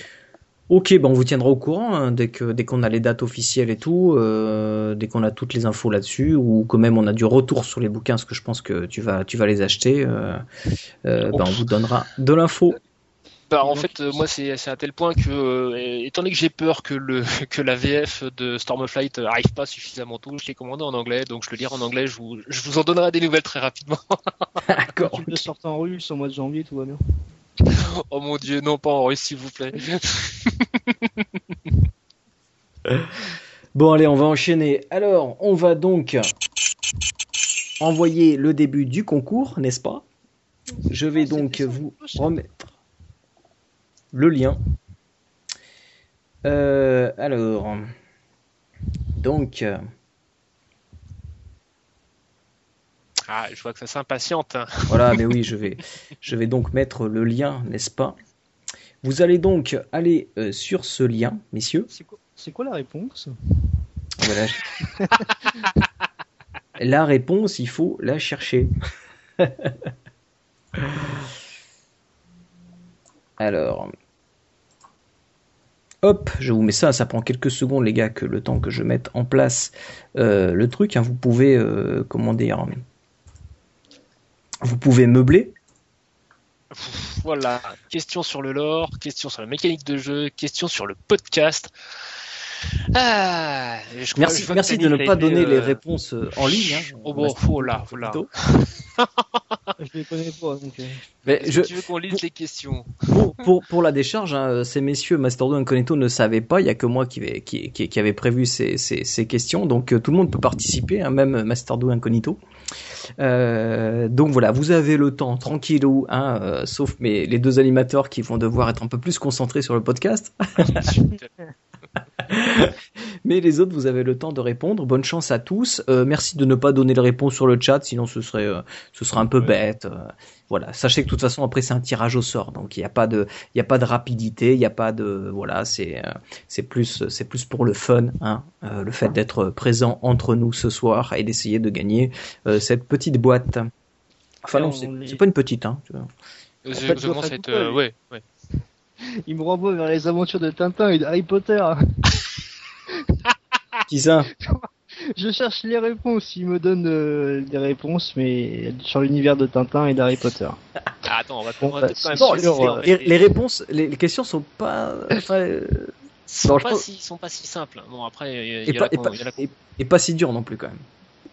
Ok, ben on vous tiendra au courant hein, dès que dès qu'on a les dates officielles et tout, euh, dès qu'on a toutes les infos là-dessus, ou que même on a du retour sur les bouquins, parce que je pense que tu vas tu vas les acheter. Ben on vous donnera de l'info. Bah, en fait, moi, c'est à tel point que, euh, étant donné que j'ai peur que le que la VF de Storm of Light arrive pas suffisamment tôt, je l'ai commandé en anglais, donc je le lirai en anglais. Je vous, je vous en donnerai des nouvelles très rapidement. D'accord. Tu le sors en russe au mois de janvier, tout va bien. Oh mon dieu, non pas en russe, s'il vous plaît. bon, allez, on va enchaîner. Alors, on va donc envoyer le début du concours, n'est-ce pas? Je vais donc vous remettre le lien. Euh, alors, donc. Ah, je vois que ça s'impatiente. Voilà, mais oui, je vais, je vais donc mettre le lien, n'est-ce pas? Vous allez donc aller euh, sur ce lien, messieurs. C'est quoi, quoi, la réponse? Voilà. La réponse, il faut la chercher. Alors, hop, je vous mets ça, ça prend quelques secondes les gars, que le temps que je mette en place euh, le truc, hein, vous pouvez, euh, comment dire, vous pouvez meubler. Voilà, question sur le lore, question sur la mécanique de jeu, question sur le podcast. Ah, je merci merci de ne pas donner euh... les réponses en ligne. Hein. Oh bon, oh là, oh là. je les connais pas. Donc, euh. Mais je, que tu veux qu'on lise les questions? pour, pour, pour la décharge, hein, ces messieurs Master 2 Incognito ne savaient pas, il y a que moi qui, vais- qui, qui, qui avait prévu ces, ces, ces questions, donc euh, tout le monde peut participer, hein, même Master 2 Incognito. Euh, donc voilà, vous avez le temps, tranquillou, hein, euh, sauf mais les deux animateurs qui vont devoir être un peu plus concentrés sur le podcast. Mais les autres, vous avez le temps de répondre. Bonne chance à tous. Euh, merci de ne pas donner les réponses sur le chat, sinon ce serait, euh, ce serait un peu Ouais. bête. Euh, voilà. Sachez que de toute façon, après, c'est un tirage au sort, donc il n'y a pas de, il y a pas de rapidité, il n'y a pas de, voilà, c'est, euh, c'est plus, c'est plus pour le fun, hein, euh, le fait d'être présent entre nous ce soir et d'essayer de gagner euh, cette petite boîte. Enfin non, on c'est les- c'est pas une petite, hein. tu vois. Fait, Ça commence à être. école, euh, ouais, ouais. Il me renvoie vers les aventures de Tintin et d'Harry Potter. Qui ça Je cherche les réponses. Il me donne euh, des réponses, mais sur l'univers de Tintin et d'Harry Potter. Ah, attends, on va, Bon, bah, même bon, alors, en les, les réponses, les, les questions sont pas, enfin, euh, sont je pas pense- si, sont pas si simples. Bon, après, il y, et a pas, la et pas- y a la con- et- et pas si dur non plus quand même.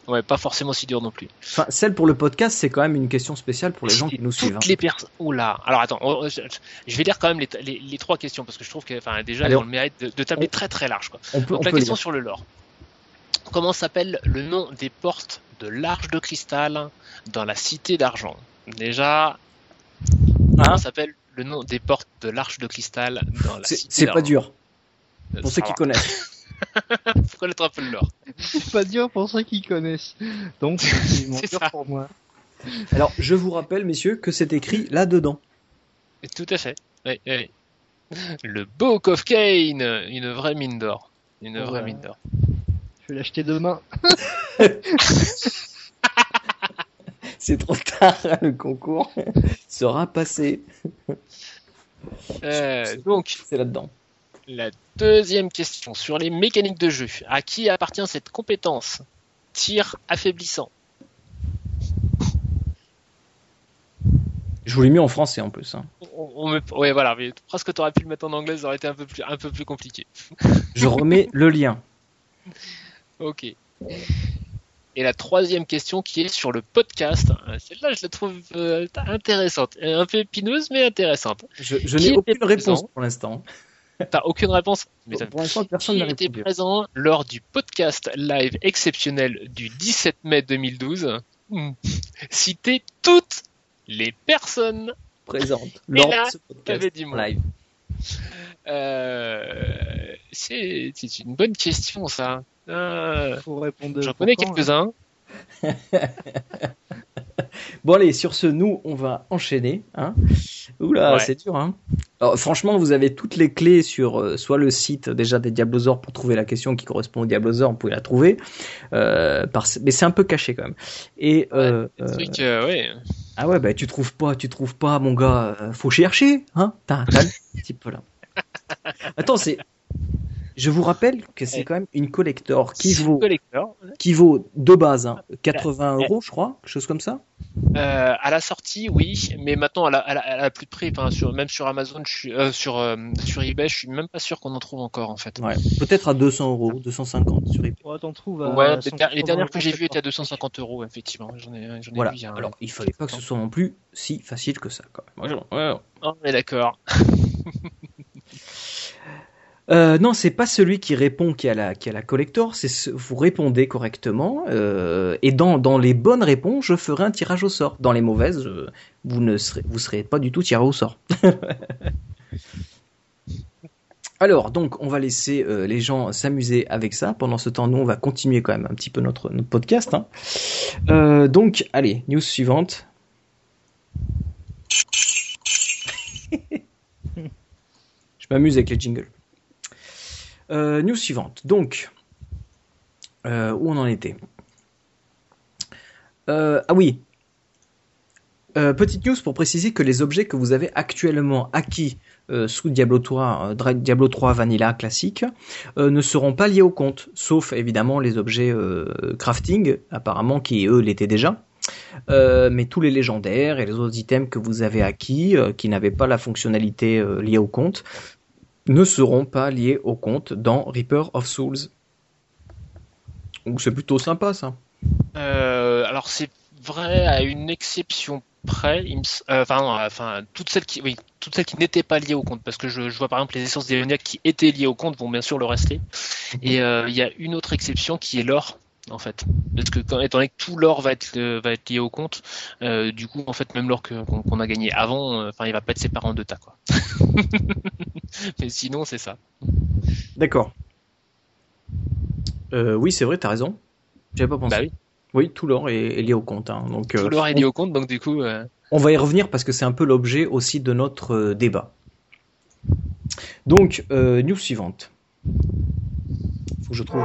Ouais, pas forcément si dur non plus. Enfin, celle pour le podcast, c'est quand même une question spéciale pour les gens qui nous suivent. hein. Toutes les personnes. Oula. Alors attends, on- je, vais lire quand même les, les, les trois questions parce que je trouve que, enfin, déjà, Allez, on- ont le mérite de, de tabler on- très très large. Quoi. On peut, Donc on la peut question lire. sur le lore. Comment s'appelle le nom des portes de l'Arche de Cristal dans la Cité d'Argent? Déjà, comment Hein s'appelle le nom des portes de l'Arche de Cristal dans la C'est Cité c'est pas d'Argent? dur Euh, pour ceux qui connaissent. Faut connaître un peu le lore. C'est pas dur pour ceux qui connaissent. Donc, c'est C'est dur ça. pour moi. Alors, je vous rappelle, messieurs, que c'est écrit là-dedans. Tout à fait. Oui, oui. Le Book of Kane, une vraie mine d'or. Une Ouais. vraie mine d'or. Je vais l'acheter demain. C'est trop tard, le concours sera passé. Euh, donc, C'est là-dedans. La deuxième question sur les mécaniques de jeu. À qui appartient cette compétence Tir affaiblissant. Je vous l'ai mis en français en plus. hein. On, on me- Ouais, voilà, mais presque t'aurais pu le mettre en anglais, ça aurait été un peu plus, un peu plus compliqué. Je remets le lien. Ok. Et la troisième question qui est sur le podcast. Celle-là, je la trouve euh, intéressante. Un peu épineuse, mais intéressante. Je, je n'ai aucune réponse pour l'instant. T'as aucune réponse Mais t'as- Pour l'instant, personne n'a était répondu. présent lors du podcast live exceptionnel du 17 mai 2012 Hmm. Citez toutes les personnes Présente. Et Lors là, de ce podcast dit live. Euh, c'est une bonne question ça. Euh, Faut répondre. J'en connais pourtant, quelques-uns. Bon allez, sur ce, nous, on va enchaîner. Hein. Oula, Ouais. c'est dur. Hein. Alors, franchement, vous avez toutes les clés sur euh, soit le site déjà des Diablosaures pour trouver la question qui correspond au Diablosaure, vous pouvez la trouver. Euh, par... Mais c'est un peu caché quand même. Et euh, ouais. ah ouais, bah tu trouves pas, tu trouves pas, mon gars. faut chercher, hein. T'as petit peu là. Attends, c'est. Je vous rappelle que c'est quand même une collector qui vaut, collector. qui vaut de base hein, 80 euros, je crois, quelque chose comme ça. Euh, à la sortie, oui, mais maintenant elle a, elle a- elle a plus de prix. Enfin, sur, même sur Amazon, je suis, euh, sur euh, sur eBay, je suis même pas sûr qu'on en trouve encore en fait. Ouais, peut-être à 200 euros, 250 sur eBay. Ouais, t'en trouves. à les, 180 les dernières que j'ai euros, vues étaient à 250 euros, effectivement. J'en ai, j'en ai Voilà. vu il y a Alors, il fallait pas que ce soit non plus si facile que ça, quand même. Ouais, ouais. Oh, mais d'accord. Euh, non, c'est pas celui qui répond qui a la, collector, c'est ce- vous répondez correctement, euh, et dans, les bonnes réponses, je ferai un tirage au sort. Dans les mauvaises, euh, vous ne serez, pas du tout tiré au sort. Alors, donc, on va laisser euh, les gens s'amuser avec ça. Pendant ce temps, nous, on va continuer quand même un petit peu notre, podcast. hein. Donc, allez, news suivante. Je m'amuse avec les jingles. Euh, news suivante. Donc, euh, où on en était Euh, Ah oui. Petite news pour préciser que les objets que vous avez actuellement acquis sous Diablo 3, euh, Dra- Diablo 3 Vanilla classique ne seront pas liés au compte, sauf évidemment les objets crafting, apparemment qui eux l'étaient déjà. Mais tous les légendaires et les autres items que vous avez acquis, qui n'avaient pas la fonctionnalité liée au compte, ne seront pas liés au compte dans Reaper of Souls. Donc c'est plutôt sympa ça. Euh, alors c'est vrai à une exception après, enfin, enfin, toutes celles qui, oui, toutes celles qui n'étaient pas liées au compte, parce que je, vois par exemple les essences démoniaques qui étaient liées au compte vont bien sûr le rester. Et il y a une autre exception qui est l'or en fait. Parce que étant donné que tout l'or va être va être lié au compte, du coup en fait même l'or qu'on a gagné avant, enfin il va pas être séparé en deux tas quoi. Mais sinon c'est ça. D'accord. oui c'est vrai t'as raison. J'avais pas pensé. Bah oui. Oui, tout l'or est, lié au compte. Hein. Donc, tout l'or est lié au compte, donc du coup. Euh, on va y revenir parce que c'est un peu l'objet aussi de notre euh, débat. Donc, euh, news suivante. Faut que je trouve.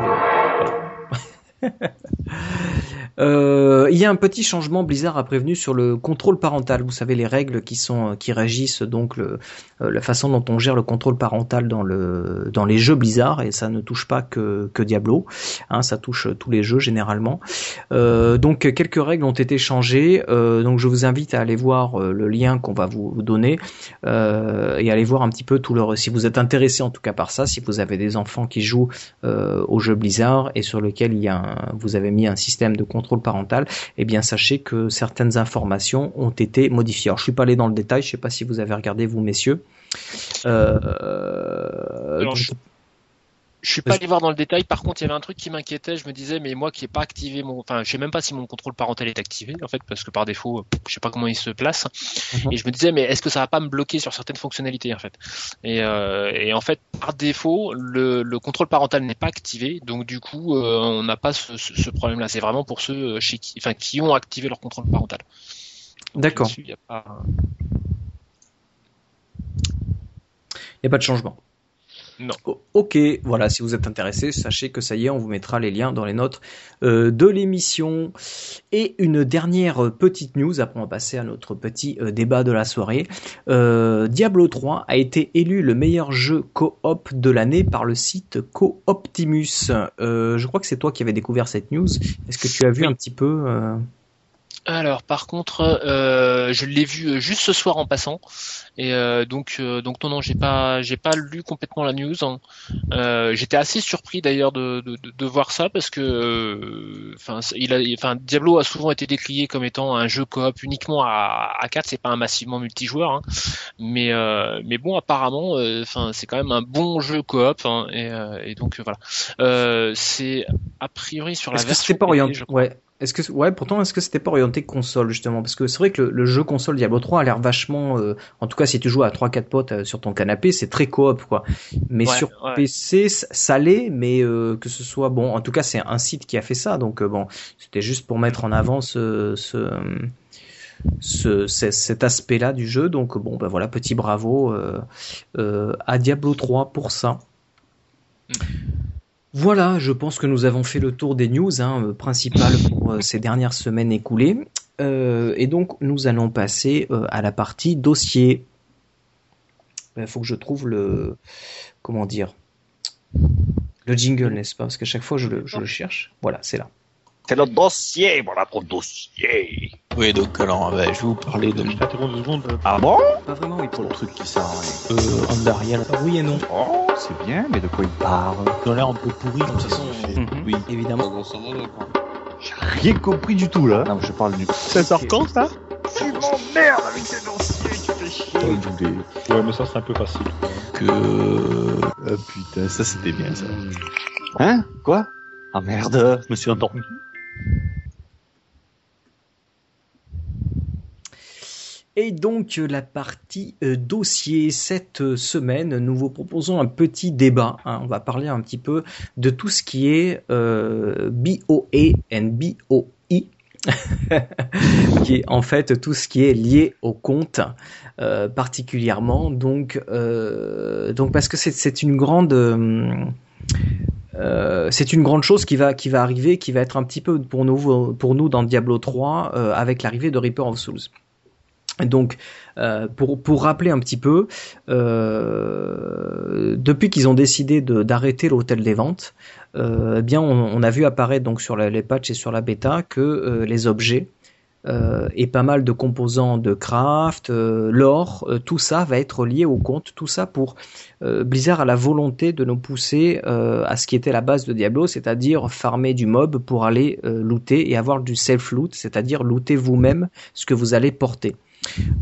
Euh, il y a un petit changement. Blizzard a prévenu sur le contrôle parental. Vous savez les règles qui sont qui régissent donc euh, la façon dont on gère le contrôle parental dans le dans les jeux Blizzard et ça ne touche pas que Diablo. Hein, ça touche tous les jeux généralement. Euh, donc quelques règles ont été changées. donc je vous invite à aller voir le lien qu'on va vous donner et aller voir un petit peu tout le. Si vous êtes intéressé en tout cas par ça, si vous avez des enfants qui jouent aux jeux Blizzard et sur lequel il y a un, vous avez mis un système de contrôle parental, eh bien sachez que certaines informations ont été modifiées. Alors je suis pas allé dans le détail, je sais pas si vous avez regardé vous messieurs. Euh, je suis pas allé voir dans le détail. Par contre, il y avait un truc qui m'inquiétait. Je me disais, mais moi qui ai pas activé mon, enfin, je sais même pas si mon contrôle parental est activé en fait, parce que par défaut, je sais pas comment il se place. Mhm. Et je me disais, mais est-ce que ça va pas me bloquer sur certaines fonctionnalités en fait? Et, euh, et, en fait, par défaut, le, le contrôle parental n'est pas activé, donc du coup, euh, on n'a pas ce, ce, problème-là. C'est vraiment pour ceux chez qui, enfin, qui ont activé leur contrôle parental. D'accord. Il n'y a, pas... a pas de changement. Non. Ok, voilà, si vous êtes intéressé, sachez que ça y est, on vous mettra les liens dans les notes euh, de l'émission. Et une dernière petite news, après on va passer à notre petit euh, débat de la soirée. Euh, Diablo 3 a été élu le meilleur jeu coop de l'année par le site Cooptimus. je crois que c'est toi qui avais découvert cette news. Est-ce que tu as vu un petit peu alors par contre, euh, je l'ai vu euh, juste ce soir en passant et euh, donc donc non non j'ai pas j'ai pas lu complètement la news. Hein. J'étais assez surpris d'ailleurs de, de, voir ça parce que enfin il a enfin Diablo a souvent été décrié comme étant un jeu coop uniquement à, à 4 c'est pas un massivement multijoueur hein. mais mais bon apparemment enfin c'est quand même un bon jeu coop hein, et, et, donc voilà c'est a priori sur la version pas orienté ouais est-ce que ouais, pourtant est-ce que c'était pas orienté console justement? Parce que c'est vrai que le, jeu console Diablo 3 a l'air vachement euh, en tout cas si tu joues à 3 4 potes euh, sur ton canapé, c'est très coop quoi. Mais sur PC ça l'est mais euh, que ce soit bon en tout cas c'est un site qui a fait ça donc bon, c'était juste pour mettre en avant ce, ce cet aspect-là du jeu. Donc bon, ben voilà, petit bravo à Diablo 3 pour ça. Mm. Voilà, je pense que nous avons fait le tour des news hein, euh, principales pour euh, ces dernières semaines écoulées. Euh, et donc nous allons passer à la partie dossier. Il faut que je trouve le comment dire le jingle, n'est-ce pas? Parce qu'à chaque fois je le cherche. Voilà, c'est là. C'est notre dossier, voilà pour le dossier. Oui, donc alors, bah, je vais vous parler de. Je deux secondes. Ah bon? Pas vraiment, oui, pour le truc qui sert à rien. Euh, Andariel. Ah oui et non. Oh, c'est bien, mais de quoi il parle? Ont l'air un peu pourri, de toute façon. Mhm. Oui, évidemment. J'ai rien compris du tout là. Non, je parle du. Ça sort quand ça? Tu m'emmerdes avec ces dossiers, tu fais chier. Ouais, mais ça c'est un peu facile. Que. Ah putain, ça c'était bien ça. Hein? Quoi? Ah merde, je me suis endormi. Et donc la partie euh, dossier cette euh, semaine, nous vous proposons un petit débat. Hein. On va parler un petit peu de tout ce qui est euh, BOE and BOE, qui est en fait tout ce qui est lié au compte, euh, particulièrement. Donc, donc parce que c'est une grande euh, c'est une grande chose qui va qui va arriver, qui va être un petit peu pour nous pour nous dans Diablo 3 euh, avec l'arrivée de Reaper of Souls. Donc, euh, pour, pour rappeler un petit peu, depuis qu'ils ont décidé d'arrêter l'hôtel des ventes, eh bien, on, a vu apparaître donc sur les patchs et sur la bêta que les objets euh, et pas mal de composants de craft, euh, l'or, euh, tout ça va être lié au compte, tout ça pour Blizzard a la volonté de nous pousser à ce qui était la base de Diablo, c'est-à-dire farmer du mob pour aller looter et avoir du self-loot, c'est-à-dire looter vous-même ce que vous allez porter.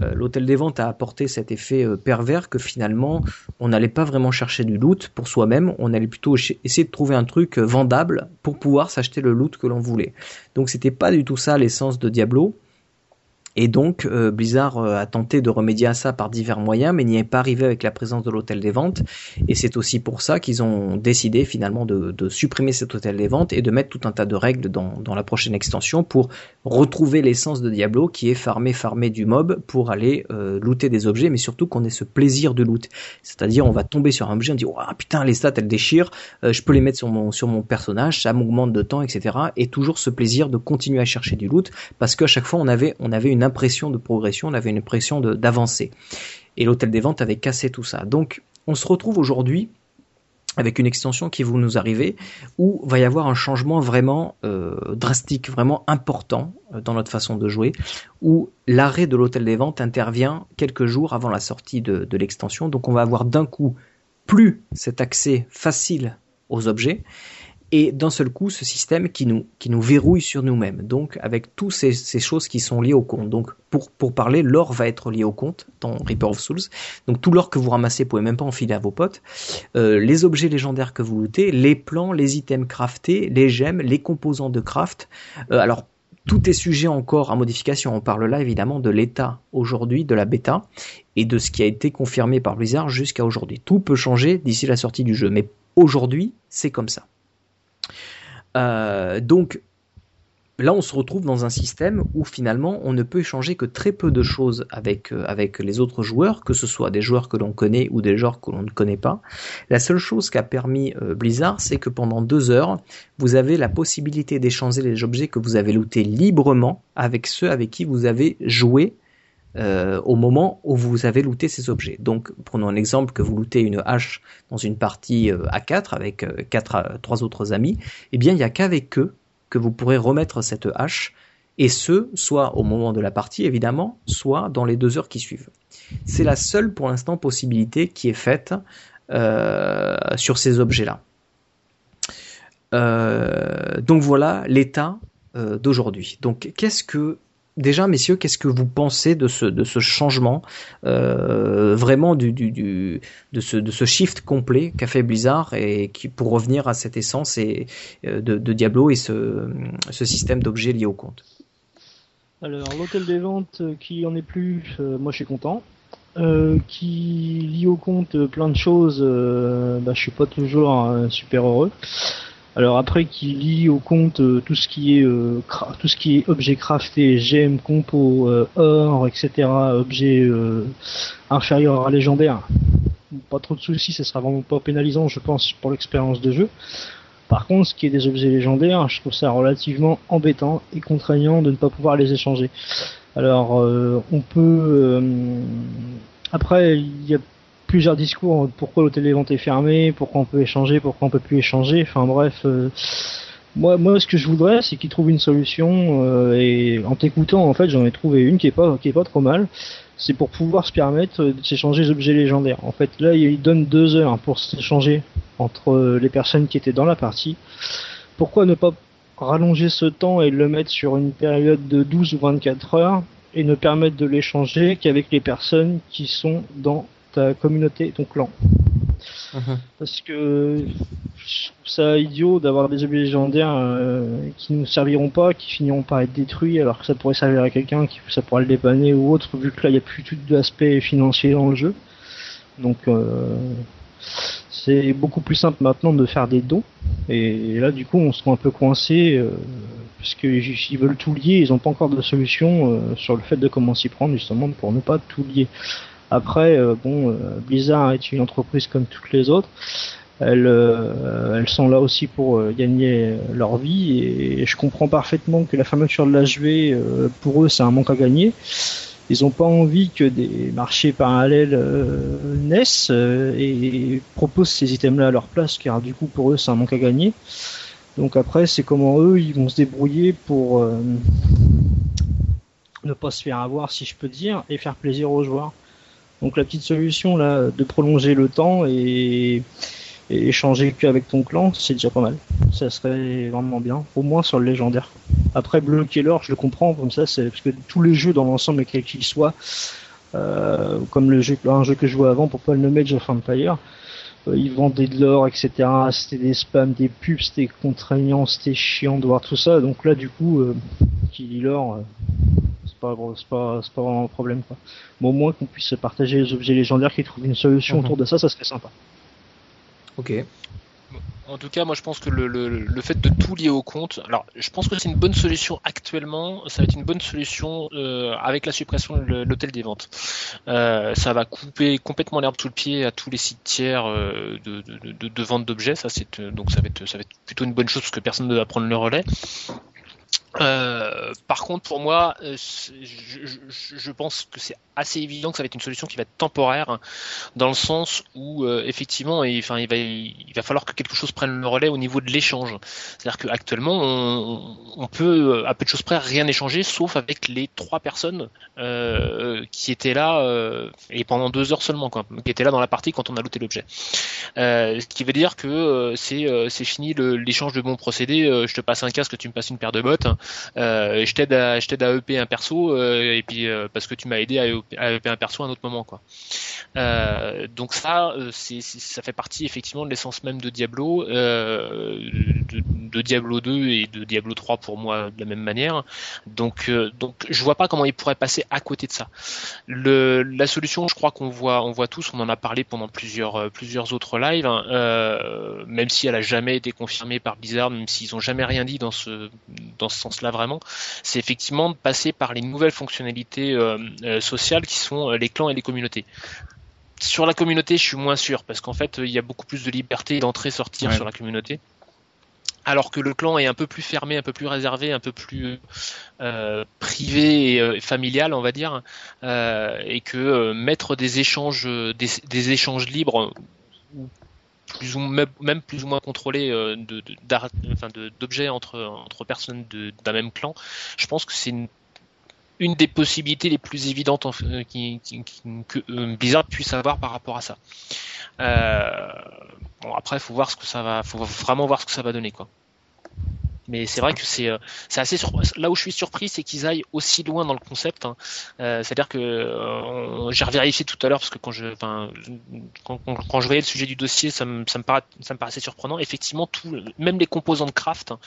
Euh, l'hôtel des ventes a apporté cet effet euh, pervers que finalement on n'allait pas vraiment chercher du loot pour soi-même, on allait plutôt essayer de trouver un truc euh, vendable pour pouvoir s'acheter le loot que l'on voulait. Donc c'était pas du tout ça l'essence de Diablo. Et donc euh, Blizzard euh, a tenté de remédier à ça par divers moyens, mais n'y est pas arrivé avec la présence de l'hôtel des ventes. Et c'est aussi pour ça qu'ils ont décidé finalement de, de, supprimer cet hôtel des ventes et de mettre tout un tas de règles dans, dans la prochaine extension pour retrouver l'essence de Diablo, qui est farmer, farmer du mob pour aller euh, looter des objets, mais surtout qu'on ait ce plaisir de loot. C'est-à-dire on va tomber sur un objet, on dit oh, putain les stats elles déchirent, euh, je peux les mettre sur mon sur mon personnage, ça m'augmente de temps, etc. Et toujours ce plaisir de continuer à chercher du loot parce qu'à chaque fois on avait on avait une impression de progression, on avait une impression d'avancer. Et l'hôtel des ventes avait cassé tout ça. Donc on se retrouve aujourd'hui avec une extension qui va nous arriver, où va y avoir un changement vraiment euh, drastique, vraiment important euh, dans notre façon de jouer, où l'arrêt de l'hôtel des ventes intervient quelques jours avant la sortie de l'extension. Donc on va avoir d'un coup plus cet accès facile aux objets, et d'un seul coup ce système qui nous, qui nous verrouille sur nous-mêmes. Donc avec toutes ces, choses qui sont liées au compte. Donc pour, pour parler, l'or va être lié au compte dans Reaper of Souls. Donc tout l'or que vous ramassez, vous pouvez même pas enfiler à vos potes. Euh, les objets légendaires que vous lootez, les plans, les items craftés, les gemmes, les composants de craft. Euh, alors tout est sujet encore à modification. On parle là évidemment de l'état aujourd'hui de la bêta et de ce qui a été confirmé par Blizzard jusqu'à aujourd'hui. Tout peut changer d'ici la sortie du jeu, mais aujourd'hui c'est comme ça. Euh, donc là, on se retrouve dans un système où finalement on ne peut échanger que très peu de choses avec, euh, avec les autres joueurs, que ce soit des joueurs que l'on connaît ou des joueurs que l'on ne connaît pas. La seule chose qu'a permis euh, Blizzard, c'est que pendant deux heures, vous avez la possibilité d'échanger les objets que vous avez lootés librement avec ceux avec qui vous avez joué euh, au moment où vous avez looté ces objets. Donc, prenons un exemple que vous lootez une hache dans une partie euh, à 4 avec euh, quatre, trois autres amis. Eh bien, il n'y a qu'avec eux que vous pourrez remettre cette hache, et ce, soit au moment de la partie évidemment, soit dans les deux heures qui suivent. C'est la seule pour l'instant possibilité qui est faite euh, sur ces objets-là. Euh, donc voilà l'état euh, d'aujourd'hui. Donc qu'est-ce que déjà, messieurs, qu'est-ce que vous pensez de ce, de ce changement, euh, vraiment du, du, de, ce, de ce shift complet qu'a fait Blizzard et qui, pour revenir à cette essence et, euh, de, de Diablo et ce, ce système d'objets liés au compte? Alors, l'hôtel des ventes euh, qui en est plus, moi je suis content. Qui lie au compte plein de choses, bah, je suis pas toujours super heureux. Alors après qui lie au compte euh, tout ce qui est euh, tout ce qui est objet crafté, gemmes, compo, euh, or, etc. Objet inférieur à légendaire. Pas trop de soucis, ça sera vraiment pas pénalisant, je pense, pour l'expérience de jeu. Par contre, ce qui est des objets légendaires, je trouve ça relativement embêtant et contraignant de ne pas pouvoir les échanger. Alors, on peut après, il y a plusieurs discours pourquoi l'hôtel des ventes est fermé, pourquoi on peut échanger, pourquoi on peut plus échanger. Enfin bref, euh, moi, moi ce que je voudrais, c'est qu'ils trouvent une solution. Euh, et en t'écoutant, en fait, j'en ai trouvé une qui est pas qui est pas trop mal. C'est pour pouvoir se permettre de s'échanger des objets légendaires. En fait, là, il donne deux heures pour s'échanger entre les personnes qui étaient dans la partie. Pourquoi ne pas rallonger ce temps et le mettre sur une période de 12 ou 24 heures et ne permettre de l'échanger qu'avec les personnes qui sont dans ta communauté, ton clan. Mhm. Parce que je trouve ça idiot d'avoir des objets légendaires euh, qui ne serviront pas, qui finiront par être détruits, alors que ça pourrait servir à quelqu'un, qui ça pourrait le dépanner ou autre, vu que là il n'y a plus tout d'aspect financier dans le jeu. Donc euh, c'est beaucoup plus simple maintenant de faire des dons. Et là du coup on se trouve un peu coincé euh, parce qu'ils veulent tout lier, ils n'ont pas encore de solution sur le fait de comment s'y prendre justement pour ne pas tout lier. Après, euh, bon, euh, Blizzard est une entreprise comme toutes les autres. Elles, euh, elles sont là aussi pour gagner leur vie et je comprends parfaitement que la fermeture de l'HV, pour eux, c'est un manque à gagner. Ils n'ont pas envie que des marchés parallèles naissent et proposent ces items-là à leur place, car du coup pour eux c'est un manque à gagner. Donc après, c'est comment eux, ils vont se débrouiller pour ne pas se faire avoir, si je peux dire, et faire plaisir aux joueurs. Donc la petite solution là de prolonger le temps et, et échanger avec ton clan, c'est déjà pas mal. Ça serait vraiment bien, au moins sur le légendaire. Après bloquer l'or, je le comprends comme ça, c'est parce que tous les jeux dans l'ensemble, quels qu'ils soient, euh, comme le jeu, un jeu que je jouais avant, pour pas le nommer of Empire, euh, ils vendaient de l'or, etc. C'était des spams, des pubs, c'était contraignant, c'était chiant de voir tout ça. Donc là, du coup, euh, qui dit l'or, euh, c'est pas, c'est pas, c'est pas vraiment un problème. Quoi. Mais au moins qu'on puisse partager les objets légendaires, qu'ils trouvent une solution Mhm. autour de ça, ça serait sympa. Ok. En tout cas, moi je pense que le, le, le fait de tout lier au compte, alors je pense que c'est une bonne solution actuellement, ça va être une bonne solution euh, avec la suppression de l'hôtel des ventes. Euh, ça va couper complètement l'herbe sous le pied à tous les sites tiers euh, de, de, de, de vente d'objets, ça c'est euh, donc ça va être ça va être plutôt une bonne chose parce que personne ne va prendre le relais. Euh, par contre, pour moi, euh, je, je, je pense que c'est assez évident que ça va être une solution qui va être temporaire, dans le sens où euh, effectivement, il, va, il va falloir que quelque chose prenne le relais au niveau de l'échange. C'est-à-dire qu'actuellement, on, on peut euh, à peu de choses près rien échanger, sauf avec les trois personnes qui étaient là et pendant deux heures seulement, quoi, qui étaient là dans la partie quand on a looté l'objet. Ce qui veut dire que c'est c'est fini l'échange de bons procédés. je te passe un casque, tu me passes une paire de bottes. Euh, je t'aide à je t'aide à EP un perso euh, et puis euh, parce que tu m'as aidé à, EP EP un perso à un autre moment quoi. Donc ça ça fait partie effectivement de l'essence même de Diablo, de, Diablo 2 et de Diablo 3 pour moi de la même manière. Donc donc je vois pas comment ils pourraient passer à côté de ça. La solution, je crois qu'on voit, on voit tous, on en a parlé pendant plusieurs, plusieurs autres lives, hein, même si elle a jamais été confirmée par Blizzard, même s'ils ont jamais rien dit dans ce, dans ce sens-là vraiment, c'est effectivement de passer par les nouvelles fonctionnalités euh, euh, sociales qui sont euh, les clans et les communautés. Sur la communauté, je suis moins sûr parce qu'en fait, il y a beaucoup plus de liberté d'entrer-sortir Ouais. sur la communauté. Alors que le clan est un peu plus fermé, un peu plus réservé, un peu plus euh, privé et euh, familial, on va dire, euh, et que mettre des échanges, des, des échanges libres ou plus ou même, plus ou moins contrôlés euh, d'objets entre entre personnes d'un même clan, je pense que c'est une, des possibilités les plus évidentes en euh, qui, que euh, Blizzard puisse avoir par rapport à ça. Bon après, faut voir ce que ça va, faut vraiment voir ce que ça va donner quoi. Mais c'est vrai que c'est euh, c'est assez sur... là où je suis surpris, c'est qu'ils aillent aussi loin dans le concept. hein. Euh, C'est-à-dire que euh, j'ai revérifié tout à l'heure parce que quand je, quand, je voyais le sujet du dossier, ça me, ça me, paraît, ça me paraissait surprenant. Effectivement, tout, même les composants de craft. hein,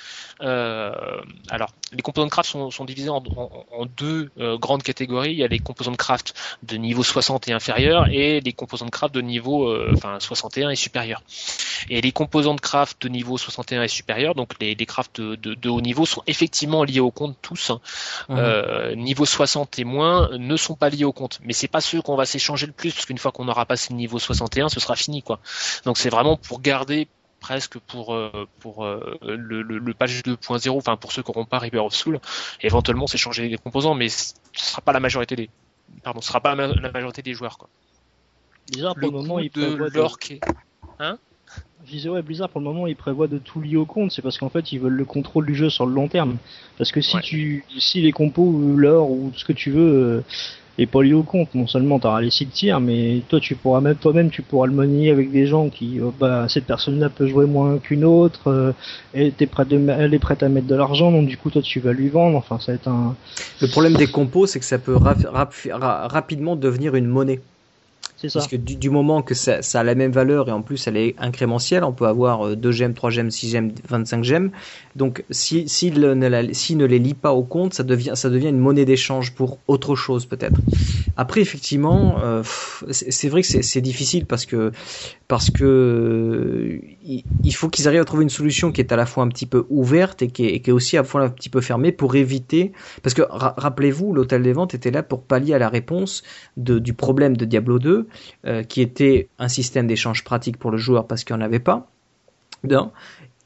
euh, alors, les composants de craft sont, divisés en, en, en deux euh, grandes catégories. Il y a les composants de craft de niveau 60 et inférieur et les composants de craft de niveau, euh, enfin, 61 et supérieur. Et les composants de craft de niveau 61 et supérieur, donc les, les crafts de, de, de haut niveau, sont effectivement liés au compte tous. hein. Mhm. Euh, niveau 60 et moins ne sont pas liés au compte. Mais c'est pas ceux qu'on va s'échanger le plus, parce qu'une fois qu'on aura passé le niveau 61, ce sera fini, quoi. Donc c'est vraiment pour garder presque pour euh, pour euh, le, le, le patch 2.0, enfin pour ceux qui n'auront pas Reaper of Soul, éventuellement s'échanger les composants, mais ce sera pas la majorité des pardon, ce sera pas la ma- la majorité des joueurs, quoi. Pour Le le moment, il de prévoit de... l'or disais, ouais, Blizzard, pour le moment, il prévoit de tout lier au compte. C'est parce qu'en fait, ils veulent le contrôle du jeu sur le long terme. Parce que si Ouais. tu, si les compos ou l'or ou ce que tu veux euh, est pas lié au compte, non seulement t'auras les sites tiers, mais toi, tu pourras même, toi-même, tu pourras le manier avec des gens qui, euh, bah, cette personne-là peut jouer moins qu'une autre, euh, et t'es prête de, elle est prête à mettre de l'argent, donc du coup, toi, tu vas lui vendre. Enfin, ça va être un, Le problème des compos, c'est que ça peut rap- rap- ra- rapidement devenir une monnaie. C'est ça. Parce que du, du moment que ça, ça a la même valeur et en plus elle est incrémentielle, on peut avoir euh, 2 gemmes, 3 gemmes, 6 gemmes, 25 gemmes. Donc si, s'il ne, la- s'il ne les lit pas au compte, ça devient, ça devient une monnaie d'échange pour autre chose peut-être. Après effectivement, euh, c'est vrai que c'est difficile parce que parce que euh, il, faut qu'ils arrivent à trouver une solution qui est à la fois un petit peu ouverte et qui est, et qui est aussi à la fois un petit peu fermée pour éviter parce que ra- rappelez-vous l'hôtel des ventes était là pour pallier à la réponse de, du problème de Diablo 2 euh, qui était un système d'échange pratique pour le joueur parce qu'il n'y en avait pas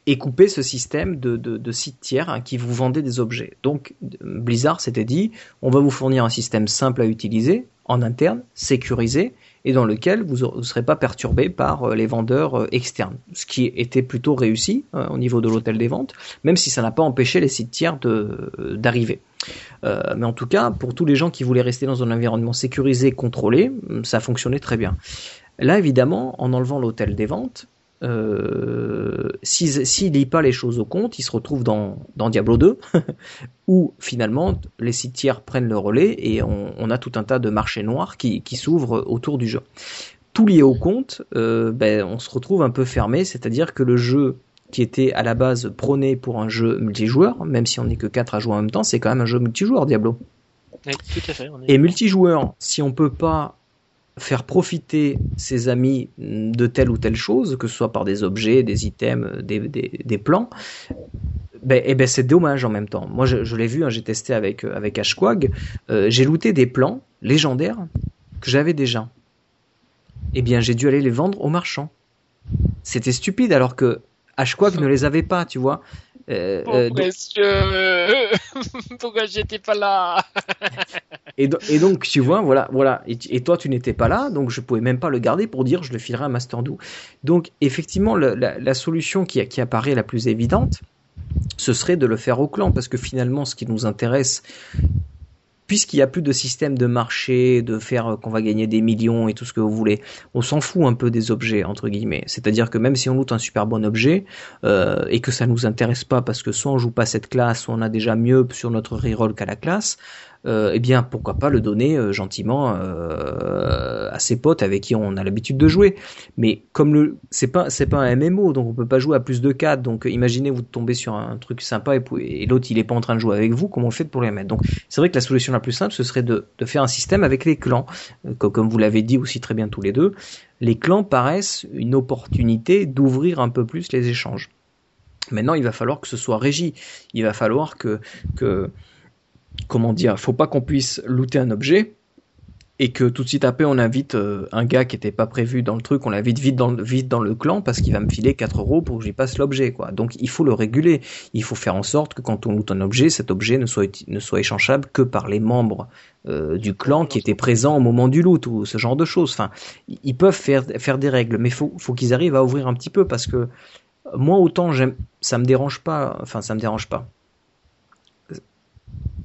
et couper ce système de, sites tiers hein, qui vous vendaient des objets. Donc Blizzard s'était dit, on va vous fournir un système simple à utiliser, en interne, sécurisé, et dans lequel vous ne serez pas perturbé par euh, les vendeurs euh, externes. Ce qui était plutôt réussi euh, au niveau de l'hôtel des ventes, même si ça n'a pas empêché les sites tiers d'arriver. mais en tout cas, pour tous les gens qui voulaient rester dans un environnement sécurisé, contrôlé, ça fonctionnait très bien. Là, évidemment, en enlevant l'hôtel des ventes, euh, s'il lit pas les choses au compte, il se retrouve dans, dans Diablo 2, où finalement les sites tiers prennent le relais et on, on a tout un tas de marchés noirs qui, qui s'ouvrent autour du jeu. Tout lié au compte, euh, ben, on se retrouve un peu fermé, c'est-à-dire que le jeu qui était à la base prôné pour un jeu multijoueur, même si on n'est que 4 à jouer en même temps, c'est quand même un jeu multijoueur Diablo. Oui, tout à fait. Et multijoueur, si on peut pas faire profiter ses amis de telle ou telle chose, que ce soit par des objets, des items, des, des, plans, ben, eh ben c'est dommage en même temps. Moi, je, l'ai vu, hein, j'ai testé avec avec Ashquag, euh, j'ai looté des plans légendaires que j'avais déjà. Eh bien, j'ai dû aller les vendre aux marchands. C'était stupide alors que Ashquag ne les avait pas, tu vois. Euh, euh donc... pourquoi j'étais pas là et, donc, tu vois, voilà, voilà. Et, toi, tu n'étais pas là, donc je pouvais même pas le garder pour dire je le filerai à Master Do. Donc, effectivement, la, solution qui, qui apparaît la plus évidente, ce serait de le faire au clan, parce que finalement, ce qui nous intéresse, puisqu'il n'y a plus de système de marché, de faire euh, qu'on va gagner des millions et tout ce que vous voulez, on s'en fout un peu des objets entre guillemets. C'est-à-dire que même si on loot un super bon objet euh, et que ça nous intéresse pas parce que soit on joue pas cette classe, soit on a déjà mieux sur notre reroll qu'à la classe, euh, eh bien pourquoi pas le donner euh, gentiment euh, à ses potes avec qui on a l'habitude de jouer. Mais comme le c'est pas c'est pas un MMO donc on peut pas jouer à plus de 4 donc imaginez vous tombez sur un truc sympa et, l'autre il est pas en train de jouer avec vous comment on fait pour les mettre? Donc c'est vrai que la solution la plus simple ce serait de, de faire un système avec les clans comme vous l'avez dit aussi très bien tous les deux. Les clans paraissent une opportunité d'ouvrir un peu plus les échanges. Maintenant, il va falloir que ce soit régi. Il va falloir que comment dire, faut pas qu'on puisse looter un objet et que tout de suite après on invite euh, un gars qui était pas prévu dans le truc, on l'invite vite dans, le clan parce qu'il va me filer 4 euros pour que j'y passe l'objet quoi. Donc il faut le réguler, il faut faire en sorte que quand on loot un objet, cet objet ne soit échangeable que par les membres euh, du clan qui étaient présents au moment du loot ou ce genre de choses. Enfin, ils peuvent faire faire des règles, mais faut faut qu'ils arrivent à ouvrir un petit peu parce que moi autant j'aime, ça me dérange pas, enfin ça me dérange pas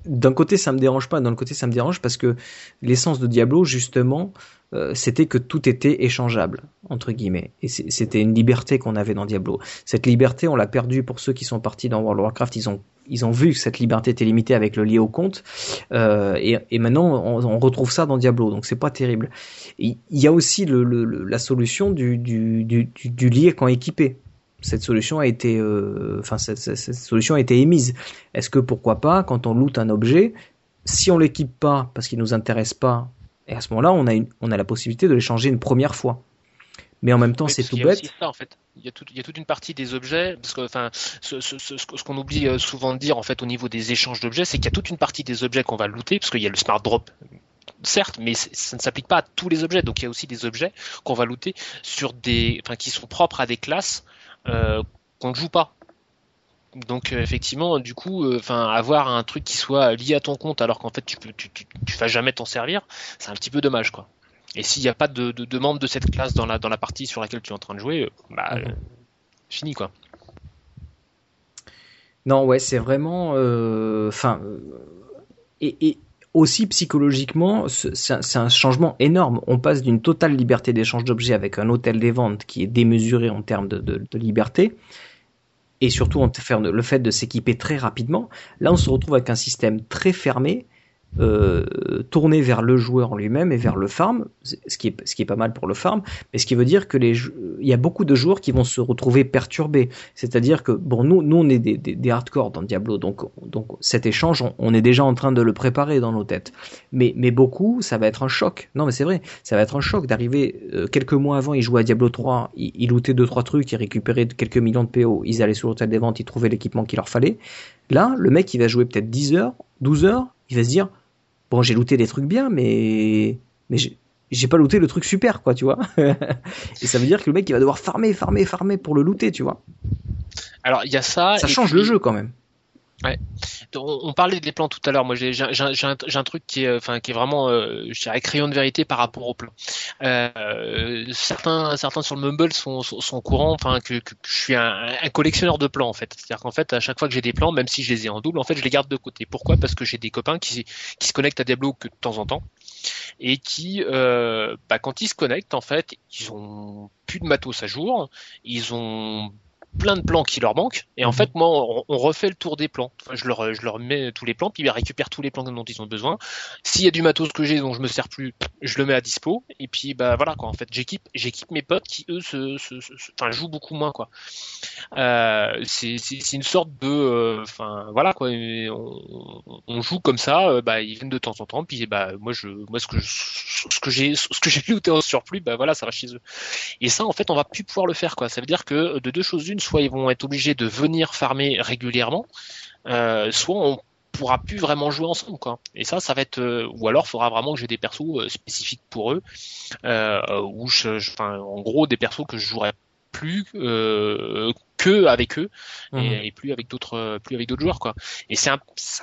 d'un côté ça me dérange pas, d'un côté ça me dérange parce que l'essence de Diablo justement euh, c'était que tout était échangeable entre guillemets. Et c'était une liberté qu'on avait dans Diablo. Cette liberté on l'a perdue pour ceux qui sont partis dans World of Warcraft, ils ont ils ont vu que cette liberté était limitée avec le lié au compte. Euh, et, maintenant on, retrouve ça dans Diablo. Donc c'est pas terrible. Il y a aussi la solution du, du, du, du lié quand équipé cette solution a été, euh, enfin cette, solution a été émise. Est-ce que pourquoi pas, quand on loot un objet, si on l'équipe pas parce qu'il nous intéresse pas, et à ce moment-là, on a on a la possibilité de l'échanger une première fois. Mais en même temps, c'est tout bête. Ça, en fait. Il y, a il y, a toute une partie des objets, parce que enfin, ce, ce, ce, ce qu'on oublie euh, souvent de dire en fait au niveau des échanges d'objets, c'est qu'il y a toute une partie des objets qu'on va looter, parce qu'il y a le smart drop certes, mais ça ne s'applique pas à tous les objets. Donc il y a aussi des objets qu'on va looter sur des, enfin, qui sont propres à des classes qu'on ne joue pas. Donc euh, effectivement, du coup, euh, enfin avoir un truc qui soit lié à ton compte alors qu'en fait tu peux, tu, tu, vas jamais t'en servir, c'est un petit peu dommage quoi. Et s'il n'y a pas de, de, de, membre de cette classe dans la dans la partie sur laquelle tu es en train de jouer, bah mhm. fini quoi. Non ouais, c'est vraiment, enfin, et, et, aussi psychologiquement, c'est un changement énorme. On passe d'une totale liberté d'échange d'objets avec un hôtel des ventes qui est démesuré en termes de, liberté, et surtout en le fait de s'équiper très rapidement. Là, on se retrouve avec un système très fermé euh, tourné vers le joueur en lui-même et vers le farm, ce qui, est, ce qui est pas mal pour le farm, mais ce qui veut dire que les, il y a beaucoup de joueurs qui vont se retrouver perturbés. C'est-à-dire que bon, nous, nous on est des, des, hardcore dans Diablo, donc, donc cet échange, on, est déjà en train de le préparer dans nos têtes. Mais, mais beaucoup, ça va être un choc. Non, mais c'est vrai, ça va être un choc d'arriver euh, quelques mois avant, ils jouaient à Diablo 3, ils, ils lootaient deux trois trucs, ils récupéraient quelques millions de PO, ils allaient sur l'hôtel des ventes, ils trouvaient l'équipement qu'il leur fallait. Là, le mec, il va jouer peut-être 10 heures, 12 heures, il va se dire bon, j'ai looté des trucs bien, mais mais j'ai pas looté le truc super, quoi, tu vois. et ça veut dire que le mec il va devoir farmer, farmer, farmer pour le looter, tu vois. Alors il y a ça. Ça change puis- le jeu quand même. On, on parlait des plans tout à l'heure. Moi, j'ai un, truc qui est, vraiment, euh, je dirais, crayon de vérité par rapport aux plans. Euh, certains, certains sur le Mumble sont, sont, sont au courant, enfin, que, je suis un, un collectionneur de plans en fait. C'est-à-dire qu'en fait, à chaque fois que j'ai des plans, même si je les ai en double, en fait, je les garde de côté. Pourquoi? Parce que j'ai des copains qui, qui se connectent à Diablo que de temps en temps et qui, euh, bah, quand ils se connectent, en fait, ils ont plus de matos à jour, ils ont plein de plans qui leur manquent, et en Mhm. fait, moi, on, on refait le tour des plans. Enfin, je leur, je leur mets tous les plans, puis ils récupèrent tous les plans dont ils ont besoin. S'il y a du matos que j'ai dont je me sers plus, je le mets à dispo, et puis bah voilà quoi. En fait, j'équipe, j'équipe mes potes qui eux se, se, se- se- enfin, jouent beaucoup moins quoi. Euh, c'est, c'est, c'est une sorte de, euh, enfin voilà quoi. On, on joue comme ça, euh, bah ils viennent de temps en temps, puis bah moi je, moi ce que je, ce que j'ai, ce que j'ai looté en surplus, bah voilà, ça va chez eux. Et ça, en fait, on va plus pouvoir le faire, quoi. Ça veut dire que de deux choses une, soit ils vont être obligés de venir farmer régulièrement, euh, soit on pourra plus vraiment jouer ensemble, quoi. Et ça, ça va être, euh, ou alors, faudra vraiment que j'ai des persos euh, spécifiques pour eux, euh, où je, je- enfin, en gros, des persos que je jouerai plus que avec eux Mhm. et, et plus avec d'autres plus avec d'autres joueurs quoi et c'est un,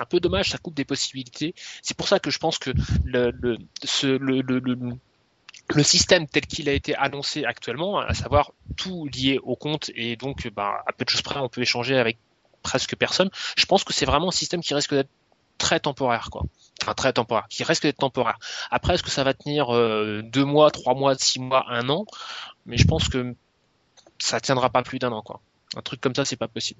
peu dommage ça coupe des possibilités c'est pour ça que je pense que le, le, ce, le, le, le, le système tel qu'il a été annoncé actuellement, à savoir tout lié au compte et donc bah, à peu de choses près on peut échanger avec presque personne, je pense que c'est vraiment un système qui risque d'être très temporaire quoi. Enfin très temporaire, qui risque d'être temporaire. Après est-ce que ça va tenir euh, deux mois, trois mois, six mois, un an? Mais je pense que ça tiendra pas plus d'un an quoi. Un truc comme ça c'est pas possible.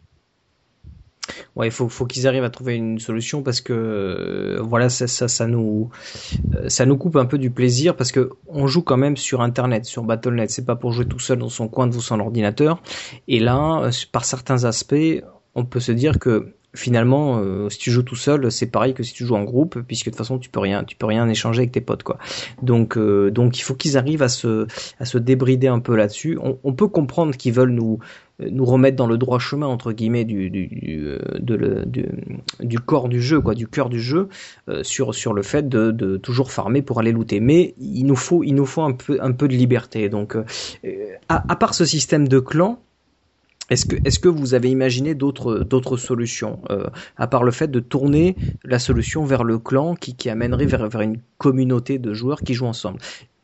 Ouais, il faut, faut qu'ils arrivent à trouver une solution parce que euh, voilà, ça, ça, ça nous, euh, ça nous coupe un peu du plaisir parce que on joue quand même sur Internet, sur Battle.net. C'est pas pour jouer tout seul dans son coin devant son ordinateur. Et là, euh, par certains aspects, on peut se dire que finalement, euh, si tu joues tout seul, c'est pareil que si tu joues en groupe, puisque de toute façon, tu peux rien, tu peux rien échanger avec tes potes, quoi. Donc, euh, donc, il faut qu'ils arrivent à se, à se débrider un peu là-dessus. On, on peut comprendre qu'ils veulent nous, nous remettre dans le droit chemin entre guillemets du du du, euh, de le- du, du corps du jeu quoi du cœur du jeu euh, sur sur le fait de, de toujours farmer pour aller looter mais il nous faut il nous faut un peu un peu de liberté donc euh, à, à part ce système de clan est-ce que, est-ce que vous avez imaginé d'autres, d'autres solutions, euh, à part le fait de tourner la solution vers le clan qui, qui amènerait vers, vers une communauté de joueurs qui jouent ensemble?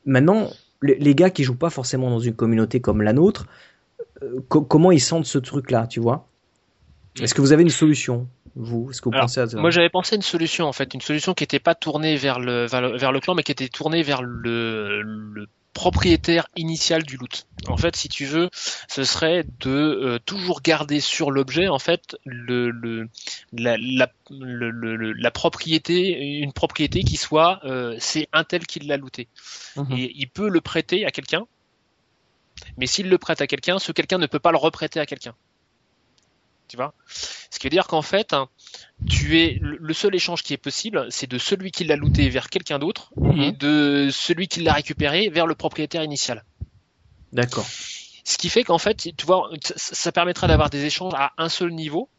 Maintenant, les, les gars qui jouent pas forcément dans une communauté comme la nôtre, euh, co- comment ils sentent ce truc-là, tu vois? Est-ce que vous avez une solution, vous? Est-ce que vous Alors, pensez à ça? Moi, j'avais pensé à une solution en fait, une solution qui n'était pas tournée vers le, vers le vers le clan, mais qui était tournée vers le, le propriétaire initial du loot. En fait, si tu veux, ce serait de euh, toujours garder sur l'objet en fait le, le la la, le- le- le- la propriété, une propriété qui soit euh, c'est un tel qui l'a looté. Mhm. Et il peut le prêter à quelqu'un, mais s'il le prête à quelqu'un, ce quelqu'un ne peut pas le reprêter à quelqu'un. Tu vois? Ce qui veut dire qu'en fait, hein, tu es le seul échange qui est possible, c'est de celui qui l'a looté vers quelqu'un d'autre Mhm. et de celui qui l'a récupéré vers le propriétaire initial. D'accord. Ce qui fait qu'en fait, tu vois, ça- ça permettra d'avoir des échanges à un seul niveau,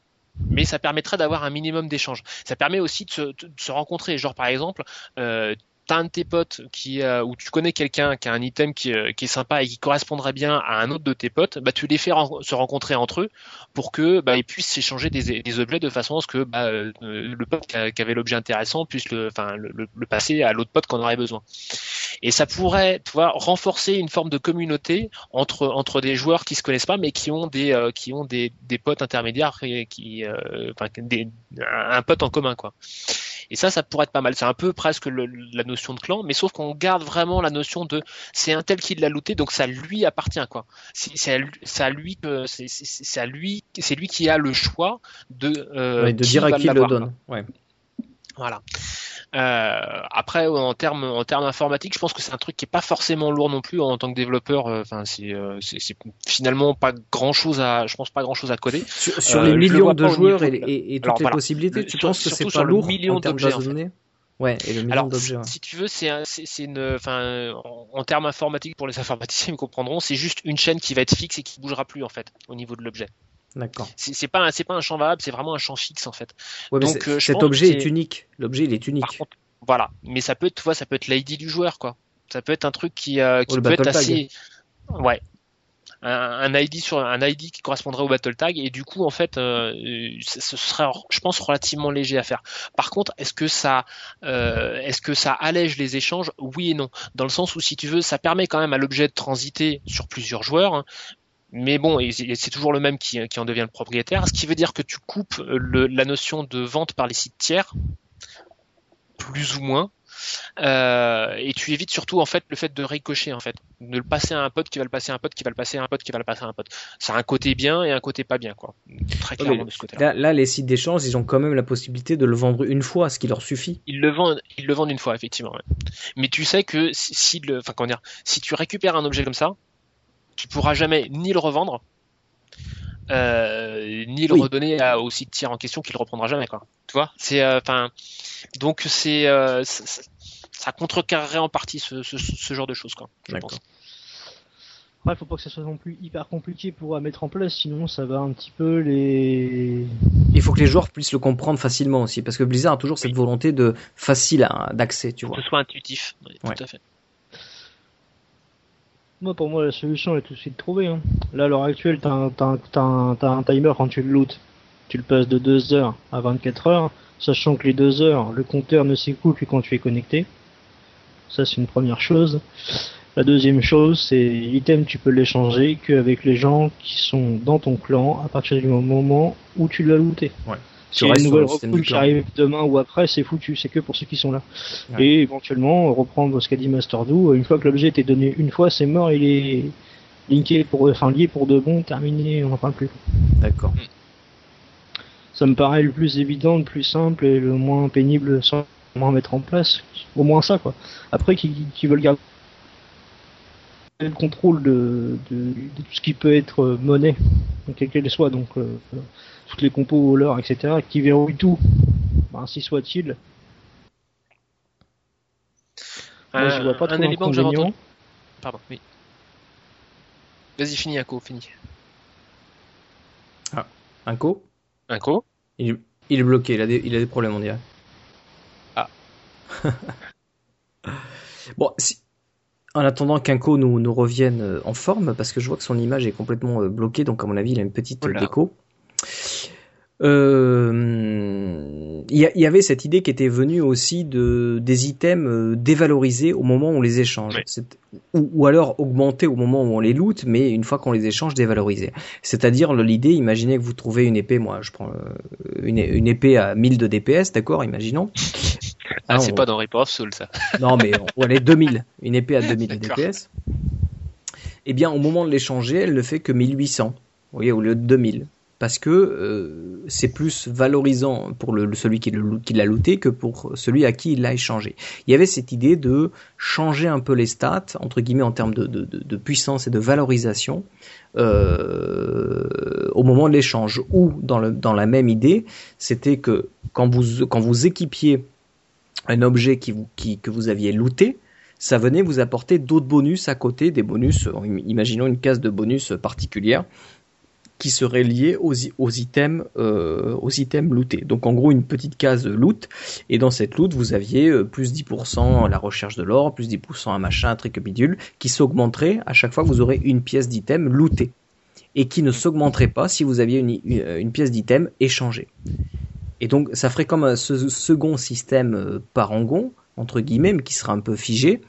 mais ça permettra d'avoir un minimum d'échanges. Ça permet aussi de se, de se rencontrer. Genre par exemple, euh, t'as un de tes potes qui, euh, ou tu connais quelqu'un qui a un item qui, euh, qui est sympa et qui correspondrait bien à un autre de tes potes, bah tu les fais se rencontrer entre eux pour que bah, ils puissent s'échanger des, des objets de façon à ce que bah, euh, le pote qui, avait l'objet intéressant puisse le, enfin, le, le- passer à l'autre pote qu'on aurait besoin. Et ça pourrait, tu vois, renforcer une forme de communauté entre entre des joueurs qui se connaissent pas mais qui ont des euh, qui ont des, des potes intermédiaires qui euh, enfin un pote en commun quoi. Et ça, ça pourrait être pas mal. C'est un peu presque le- la notion de clan, mais sauf qu'on garde vraiment la notion de c'est un tel qui l'a looté, donc ça lui appartient quoi. C'est à à lui que c'est à lui c'est lui qui a le choix de euh, Ouais, de qui dire à qui le l'avoir, donne. Ouais. voilà. Euh, après, en termes en termes informatiques, je pense que c'est un truc qui est pas forcément lourd non plus en tant que développeur. euh, Enfin, c'est euh, c'est finalement pas grand chose à, je pense pas grand chose à coder. Sur, sur les le millions de joueurs et, et- et toutes Alors, les voilà. possibilités, Le- tu sur- penses que c'est pas lourd million en termes de en données Ouais, et le Alors, d'objets. ouais. si tu veux, c'est un- c'est c'est une, enfin, en, en termes informatiques pour les informaticiens, ils comprendront. C'est juste une chaîne qui va être fixe et qui bougera plus en fait au niveau de l'objet. D'accord. C'est pas c'est pas un champ variable, c'est vraiment un champ fixe en fait. Ouais, Donc, euh, cet objet est unique. L'objet, il est Par unique. contre, voilà. Mais ça peut être, tu vois, ça peut être l'ID du joueur quoi. Ça peut être un truc qui, euh, qui peut être tag. assez, ouais. un, ID sur un ID qui correspondrait au battle tag et du coup en fait euh, ce serait je pense relativement léger à faire. Par contre est-ce que ça est-ce que ça allège les échanges? Oui et non dans le sens où si tu veux ça permet quand même à l'objet de transiter sur plusieurs joueurs. Hein. Mais bon, c'est toujours le même qui, qui, en devient le propriétaire, ce qui veut dire que tu coupes le, la notion de vente par les sites tiers, plus ou moins, euh, et tu évites surtout en fait le fait de ricocher en fait, de le passer à un pote qui va le passer à un pote qui va le passer à un pote qui va le passer à un pote. C'est un côté bien et un côté pas bien quoi. Très clairement de ce côté-là. Là, les sites d'échange, ils ont quand même la possibilité de le vendre une fois, ce qui leur suffit. Ils le vendent, ils le vendent une fois effectivement. Mais tu sais que si, le, enfin comment dire, si tu récupères un objet comme ça, tu pourras jamais ni le revendre, euh, ni le redonner à, au site tiers en question qui le reprendra jamais quoi. Tu vois? C'est euh, enfin donc c'est euh, ça contrecarrerait en partie ce, ce, genre de choses quoi. Je pense. Faut pas que ça soit non plus hyper compliqué pour à mettre en place, sinon ça va un petit peu les. Il faut que les joueurs puissent le comprendre facilement aussi, parce que Blizzard a toujours cette volonté de facile d'accès, tu vois. Que ce soit intuitif, tout à fait. Moi, pour moi, la solution est tout de suite trouvée. Hein. Là, à l'heure actuelle, t'as un, un, timer quand tu le loot. Tu le passes de 2 heures à 24 heures, sachant que les 2 heures, le compteur ne s'écoule que quand tu es connecté. Ça, c'est une première chose. La deuxième chose, c'est l'item, tu peux l'échanger qu'avec les gens qui sont dans ton clan à partir du moment où tu l'as looté. Si une nouvelle recrue qui arrive demain ou après, c'est foutu, c'est que pour ceux qui sont là. Et éventuellement, reprendre ce qu'a dit Master Do, une fois que l'objet était donné une fois, c'est mort, il est linké pour, enfin lié pour de bon, terminé, on n'en parle plus. D'accord. Ça me paraît le plus évident, le plus simple et le moins pénible sans moins mettre en place. Au moins ça, quoi. Après, qui, qui veulent garder le contrôle de, de, tout ce qui peut être monnaie, quelle qu'elle soit, donc euh, toutes les compos, l'heure, etc., qui verrouillent tout, ben, ainsi soit-il. Moi, je vois pas un élément que j'avais entendu. Pardon, oui. Vas-y, finis, Inco, finis. Ah, Inco Inco il, il, est bloqué, il a des, il a des problèmes, on dirait. Ah. bon, si, en attendant qu'Inco nous, nous revienne euh, en forme, parce que je vois que son image est complètement euh, bloquée, donc à mon avis il a une petite déco. Euh, il y, avait cette idée qui était venue aussi de des items euh, dévalorisés au moment où on les échange, ou, alors augmentés au moment où on les loot, mais une fois qu'on les échange, dévalorisés. C'est-à-dire l'idée, imaginez que vous trouvez une épée, moi je prends euh, une, une épée à 1000 de DPS, d'accord, imaginons. Ah, c'est pas dans Reaper of Soul ça. non mais on, elle est 2000, une épée à 2000 de DPS. Eh bien au moment de l'échanger, elle ne fait que 1800, vous voyez, au lieu de 2000 parce que euh, c'est plus valorisant pour celui qui, l'a looté que pour celui à qui il l'a échangé. Il y avait cette idée de changer un peu les stats, entre guillemets, en termes de, puissance et de valorisation euh, au moment de l'échange. Ou dans, la même idée, c'était que quand vous, équipiez un objet que vous aviez looté, ça venait vous apporter d'autres bonus à côté, des bonus, imaginons une case de bonus particulière, qui serait lié aux, items euh, aux items lootés. Donc en gros une petite case loot et dans cette loot vous aviez euh, plus 10% à la recherche de l'or, plus 10% un machin, un truc bidule qui s'augmenterait à chaque fois que vous aurez une pièce d'item lootée et qui ne s'augmenterait pas si vous aviez une, une pièce d'item échangée. Et donc ça ferait comme un second système euh, parangon entre guillemets, mais qui sera un peu figé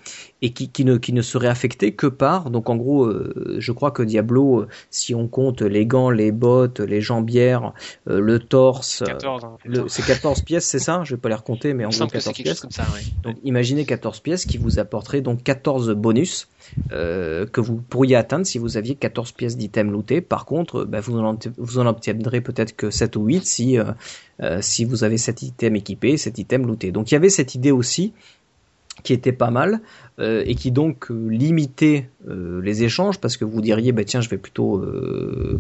et qui, qui, ne, qui ne serait affecté que par, donc en gros, euh, je crois que Diablo, euh, si on compte les gants, les bottes, les jambières, euh, le torse, 14, hein, c'est 14 pièces, c'est ça? Je vais pas les recompter, mais en gros 14 pièces. Comme ça, Donc imaginez 14 pièces qui vous apporteraient donc 14 bonus que vous pourriez atteindre si vous aviez 14 pièces d'items lootés. Par contre, bah, vous, en, obtiendrez peut-être que 7 ou 8 si, si vous avez cet item équipé, cet item looté. Donc il y avait cette idée aussi qui était pas mal euh, et qui donc euh, limitait euh, les échanges parce que vous diriez bah tiens je vais plutôt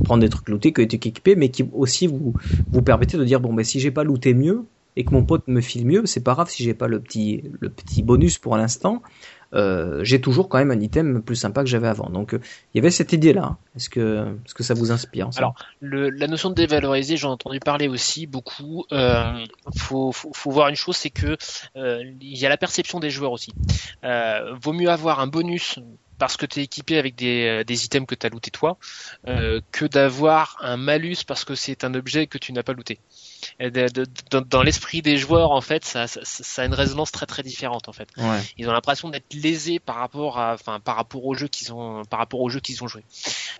prendre des trucs lootés que des trucs équipés mais qui aussi vous vous permettait de dire bon bah si j'ai pas looté mieux et que mon pote me file mieux c'est pas grave si j'ai pas le petit le petit bonus pour l'instant euh, j'ai toujours quand même un item plus sympa que j'avais avant. Donc euh, il y avait cette idée-là. Est-ce que, est-ce que ça vous inspire Alors le, la notion de dévaloriser, j'en ai entendu parler aussi beaucoup. Euh, faut, faut, voir une chose, c'est que il y a la perception des joueurs aussi. vaut mieux avoir un bonus parce que tu es équipé avec des, euh, des items que tu as looté toi, euh, que d'avoir un malus parce que c'est un objet que tu n'as pas looté. Et de- de- dans dans l'esprit des joueurs, en fait, ça, ça, ça a une résonance très très différente en fait. Ouais. Ils ont l'impression d'être lésés par rapport à, enfin, par rapport au jeu qu'ils ont, par rapport au jeu qu'ils ont joué.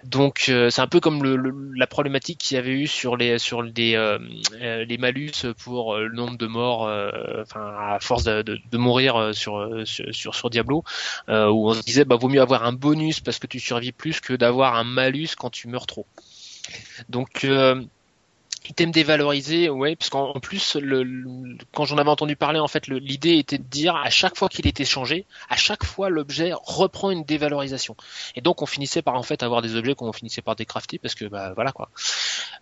Donc euh, c'est un peu comme le, le- la problématique qu'il y avait eu sur les sur les euh, les malus pour le nombre de morts, enfin à force de, mourir sur, sur sur sur Diablo, où on se disait bah vaut mieux avoir un bonus parce que tu survis plus que d'avoir un malus quand tu meurs trop. Donc euh, Item dévalorisé, ouais, parce qu'en en plus, le, quand j'en avais entendu parler, en fait, l'idée était de dire à chaque fois qu'il était changé, à chaque fois l'objet reprend une dévalorisation. Et donc on finissait par en fait avoir des objets qu'on finissait par décrafter parce que bah voilà quoi.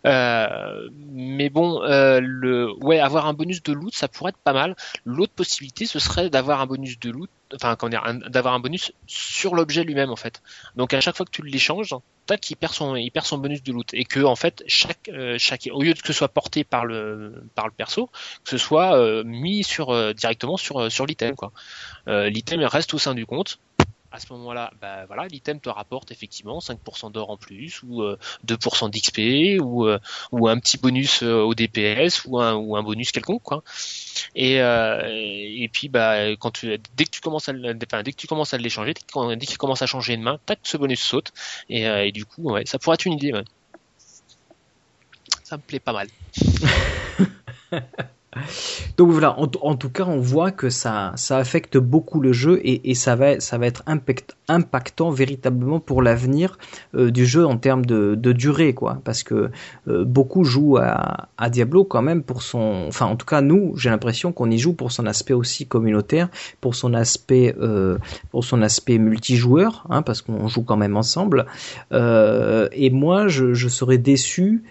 Euh, mais bon, euh, le, ouais, avoir un bonus de loot, ça pourrait être pas mal. L'autre possibilité, ce serait d'avoir un bonus de loot, enfin comment dire, d'avoir un bonus sur l'objet lui-même en fait. Donc à chaque fois que tu l'échanges, tac, il perd son, perd son bonus de loot et que en fait chaque, euh, chaque, au lieu de que ce soit porté par le, par perso, que ce soit euh, mis euh, directement sur sur l'item quoi. L'item reste au sein du compte. À ce moment-là, bah voilà, l'item te rapporte effectivement 5% d'or en plus ou euh, 2% d'XP ou euh, ou un petit bonus euh, au DPS ou un ou un bonus quelconque quoi. Et euh, et puis bah quand tu dès que tu commences à enfin, dès que tu commences à l'échanger, dès qu'il qu'il commence à changer de main, tac ce bonus saute et, euh, et du coup ouais, ça pourrait être une idée. Ouais. Ça me plaît pas mal. Donc voilà, en, tout cas, on voit que ça, ça affecte beaucoup le jeu et, ça va, être impact, impactant véritablement pour l'avenir euh, du jeu en termes de, durée, quoi. Parce que euh, beaucoup jouent à, Diablo quand même pour son, enfin en tout cas nous, j'ai l'impression qu'on y joue pour son aspect aussi communautaire, pour son aspect, euh, multijoueur, hein, parce qu'on joue quand même ensemble. Et moi, je serais déçu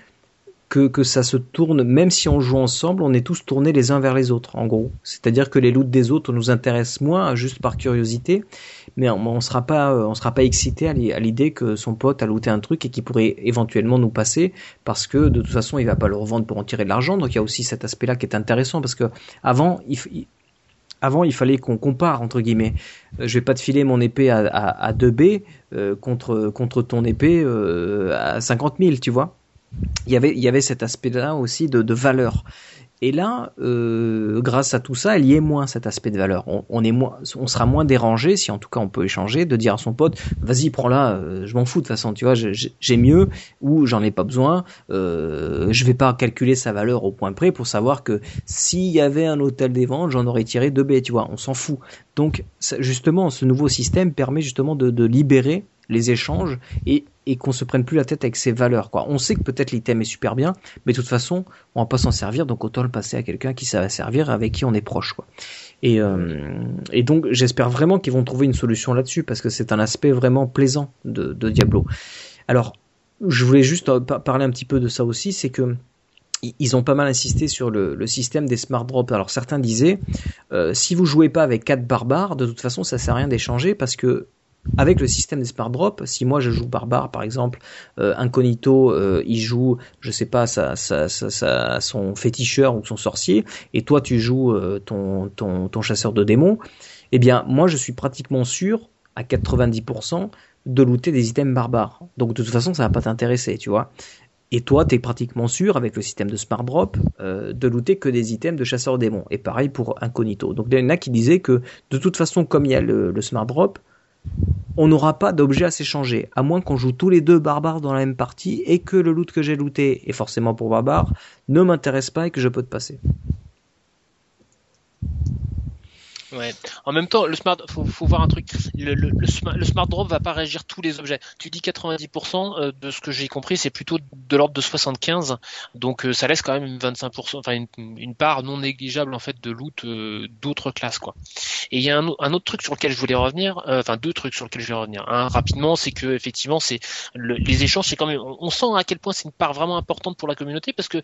que, que ça se tourne, même si on joue ensemble, on est tous tournés les uns vers les autres, en gros. C'est-à-dire que les loots des autres nous intéressent moins, juste par curiosité, mais on, on sera pas, euh, on sera pas excité à l'i- à l'idée que son pote a looté un truc et qui pourrait éventuellement nous passer, parce que de toute façon, il va pas le revendre pour en tirer de l'argent. Donc il y a aussi cet aspect-là qui est intéressant, parce que avant, il, avant, il fallait qu'on compare entre guillemets. Euh, Je vais pas te filer mon épée à, à, à 2B euh, contre contre ton épée euh, à 50 000, tu vois il y avait il y avait cet aspect-là aussi de, valeur. Et là, euh, grâce à tout ça, il y est moins cet aspect de valeur. On, est moins, on sera moins dérangé si en tout cas on peut échanger, de dire à son pote, vas-y prends-la, euh, je m'en fous de toute façon, tu vois, j'ai- mieux ou j'en ai pas besoin. Euh, je vais pas calculer sa valeur au point près pour savoir que s'il y avait un hôtel des ventes, j'en aurais tiré 2 B, tu vois, on s'en fout. Donc justement, ce nouveau système permet justement de, de libérer les échanges et, et qu'on se prenne plus la tête avec ses valeurs. Quoi. On sait que peut-être l'item est super bien, mais de toute façon, on va pas s'en servir, donc autant le passer à quelqu'un qui ça va servir, avec qui on est proche. Euh, et donc j'espère vraiment qu'ils vont trouver une solution là-dessus, parce que c'est un aspect vraiment plaisant de, Diablo. Alors, je voulais juste euh, pa- parler un petit peu de ça aussi, c'est que ils ont pas mal insisté sur le, le système des smart drops. Alors certains disaient, euh, si vous jouez pas avec quatre barbares, de toute façon ça sert à rien d'échanger parce que avec le système des smart drops, si moi je joue barbare par exemple, euh, incognito euh, il joue, je sais pas, son féticheur ou son sorcier, et toi tu joues euh, ton, chasseur de démons, eh bien moi je suis pratiquement sûr à 90% de looter des items barbares. Donc de toute façon ça va pas t'intéresser, tu vois. Et toi, tu es pratiquement sûr, avec le système de Smart Drop, de looter que des items de chasseur de démons. Et pareil pour Incognito. Donc il y en a qui disaient que, de toute façon, comme il y a le, le Smart Drop, on n'aura pas d'objet à s'échanger, à moins qu'on joue tous les deux barbares dans la même partie et que le loot que j'ai looté, et forcément pour barbare, ne m'intéresse pas et que je peux te passer. Ouais. En même temps, le smart, faut, faut voir un truc. Le, le, le, smart, le smart drop va pas régir tous les objets. Tu dis 90% euh, de ce que j'ai compris, c'est plutôt de l'ordre de 75. Donc euh, ça laisse quand même 25%, enfin une, une part non négligeable en fait de loot euh, d'autres classes quoi. Et il y a un, un, autre truc sur lequel je voulais revenir, euh, enfin deux trucs sur lesquels je vais revenir. Rapidement, c'est que effectivement c'est le, les échanges, c'est quand même, on, sent à quel point c'est une part vraiment importante pour la communauté parce que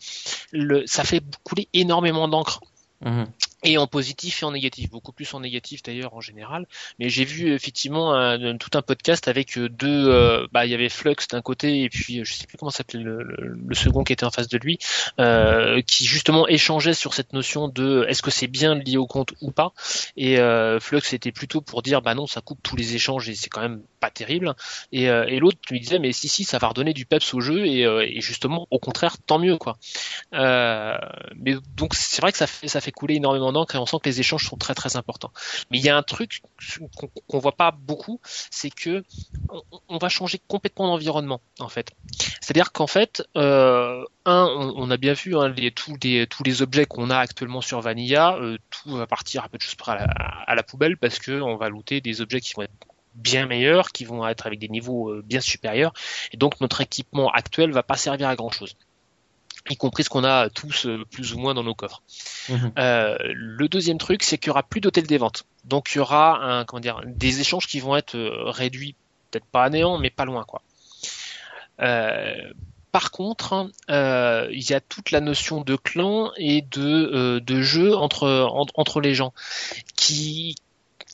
ça fait couler énormément d'encre. Mmh. Et en positif et en négatif, beaucoup plus en négatif d'ailleurs en général. Mais j'ai vu effectivement un, tout un podcast avec euh, deux, euh, bah il y avait Flux d'un côté et puis euh, je sais plus comment s'appelait le, le, second qui était en face de lui, euh, qui justement échangeait sur cette notion de est-ce que c'est bien lié au compte ou pas. Et euh, Flux était plutôt pour dire bah non ça coupe tous les échanges et c'est quand même pas terrible. Et, et l'autre lui disait mais si si ça va redonner du peps au jeu et, et justement au contraire tant mieux quoi. mais donc c'est vrai que ça fait ça fait couler énormément et on sent que les échanges sont très très importants. Mais il y a un truc qu'on voit pas beaucoup, c'est que on, va changer complètement d'environnement en fait. C'est-à-dire qu'en fait, euh, un, on, a bien vu hein, tous, les, objets qu'on a actuellement sur Vanilla, euh, tout va partir un peu de choses près à la, poubelle parce que on va looter des objets qui vont être bien meilleurs, qui vont être avec des niveaux euh, bien supérieurs, et donc notre équipement actuel va pas servir à grand chose y compris ce qu'on a tous euh, plus ou moins dans nos coffres. Mhm. Euh, le deuxième truc, c'est qu'il y aura plus d'hôtels des ventes. Donc il y aura un, comment dire, des échanges qui vont être euh, réduits, peut-être pas à néant, mais pas loin, quoi. par contre, il y a toute la notion de clan et de, de jeu entre, entre les gens qui,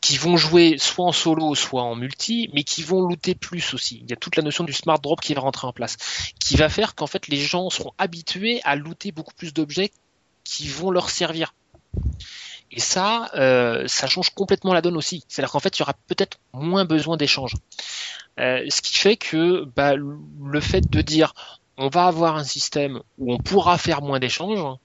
qui vont jouer soit en solo, soit en multi, mais qui vont looter plus aussi. Il y a toute la notion du smart drop qui va rentrer en place, qui va faire qu'en fait les gens seront habitués à looter beaucoup plus d'objets qui vont leur servir. Et ça, euh, ça change complètement la donne aussi. C'est-à-dire qu'en fait, il y aura peut-être moins besoin d'échanges. Euh, ce qui fait que bah, le fait de dire on va avoir un système où on pourra faire moins d'échanges,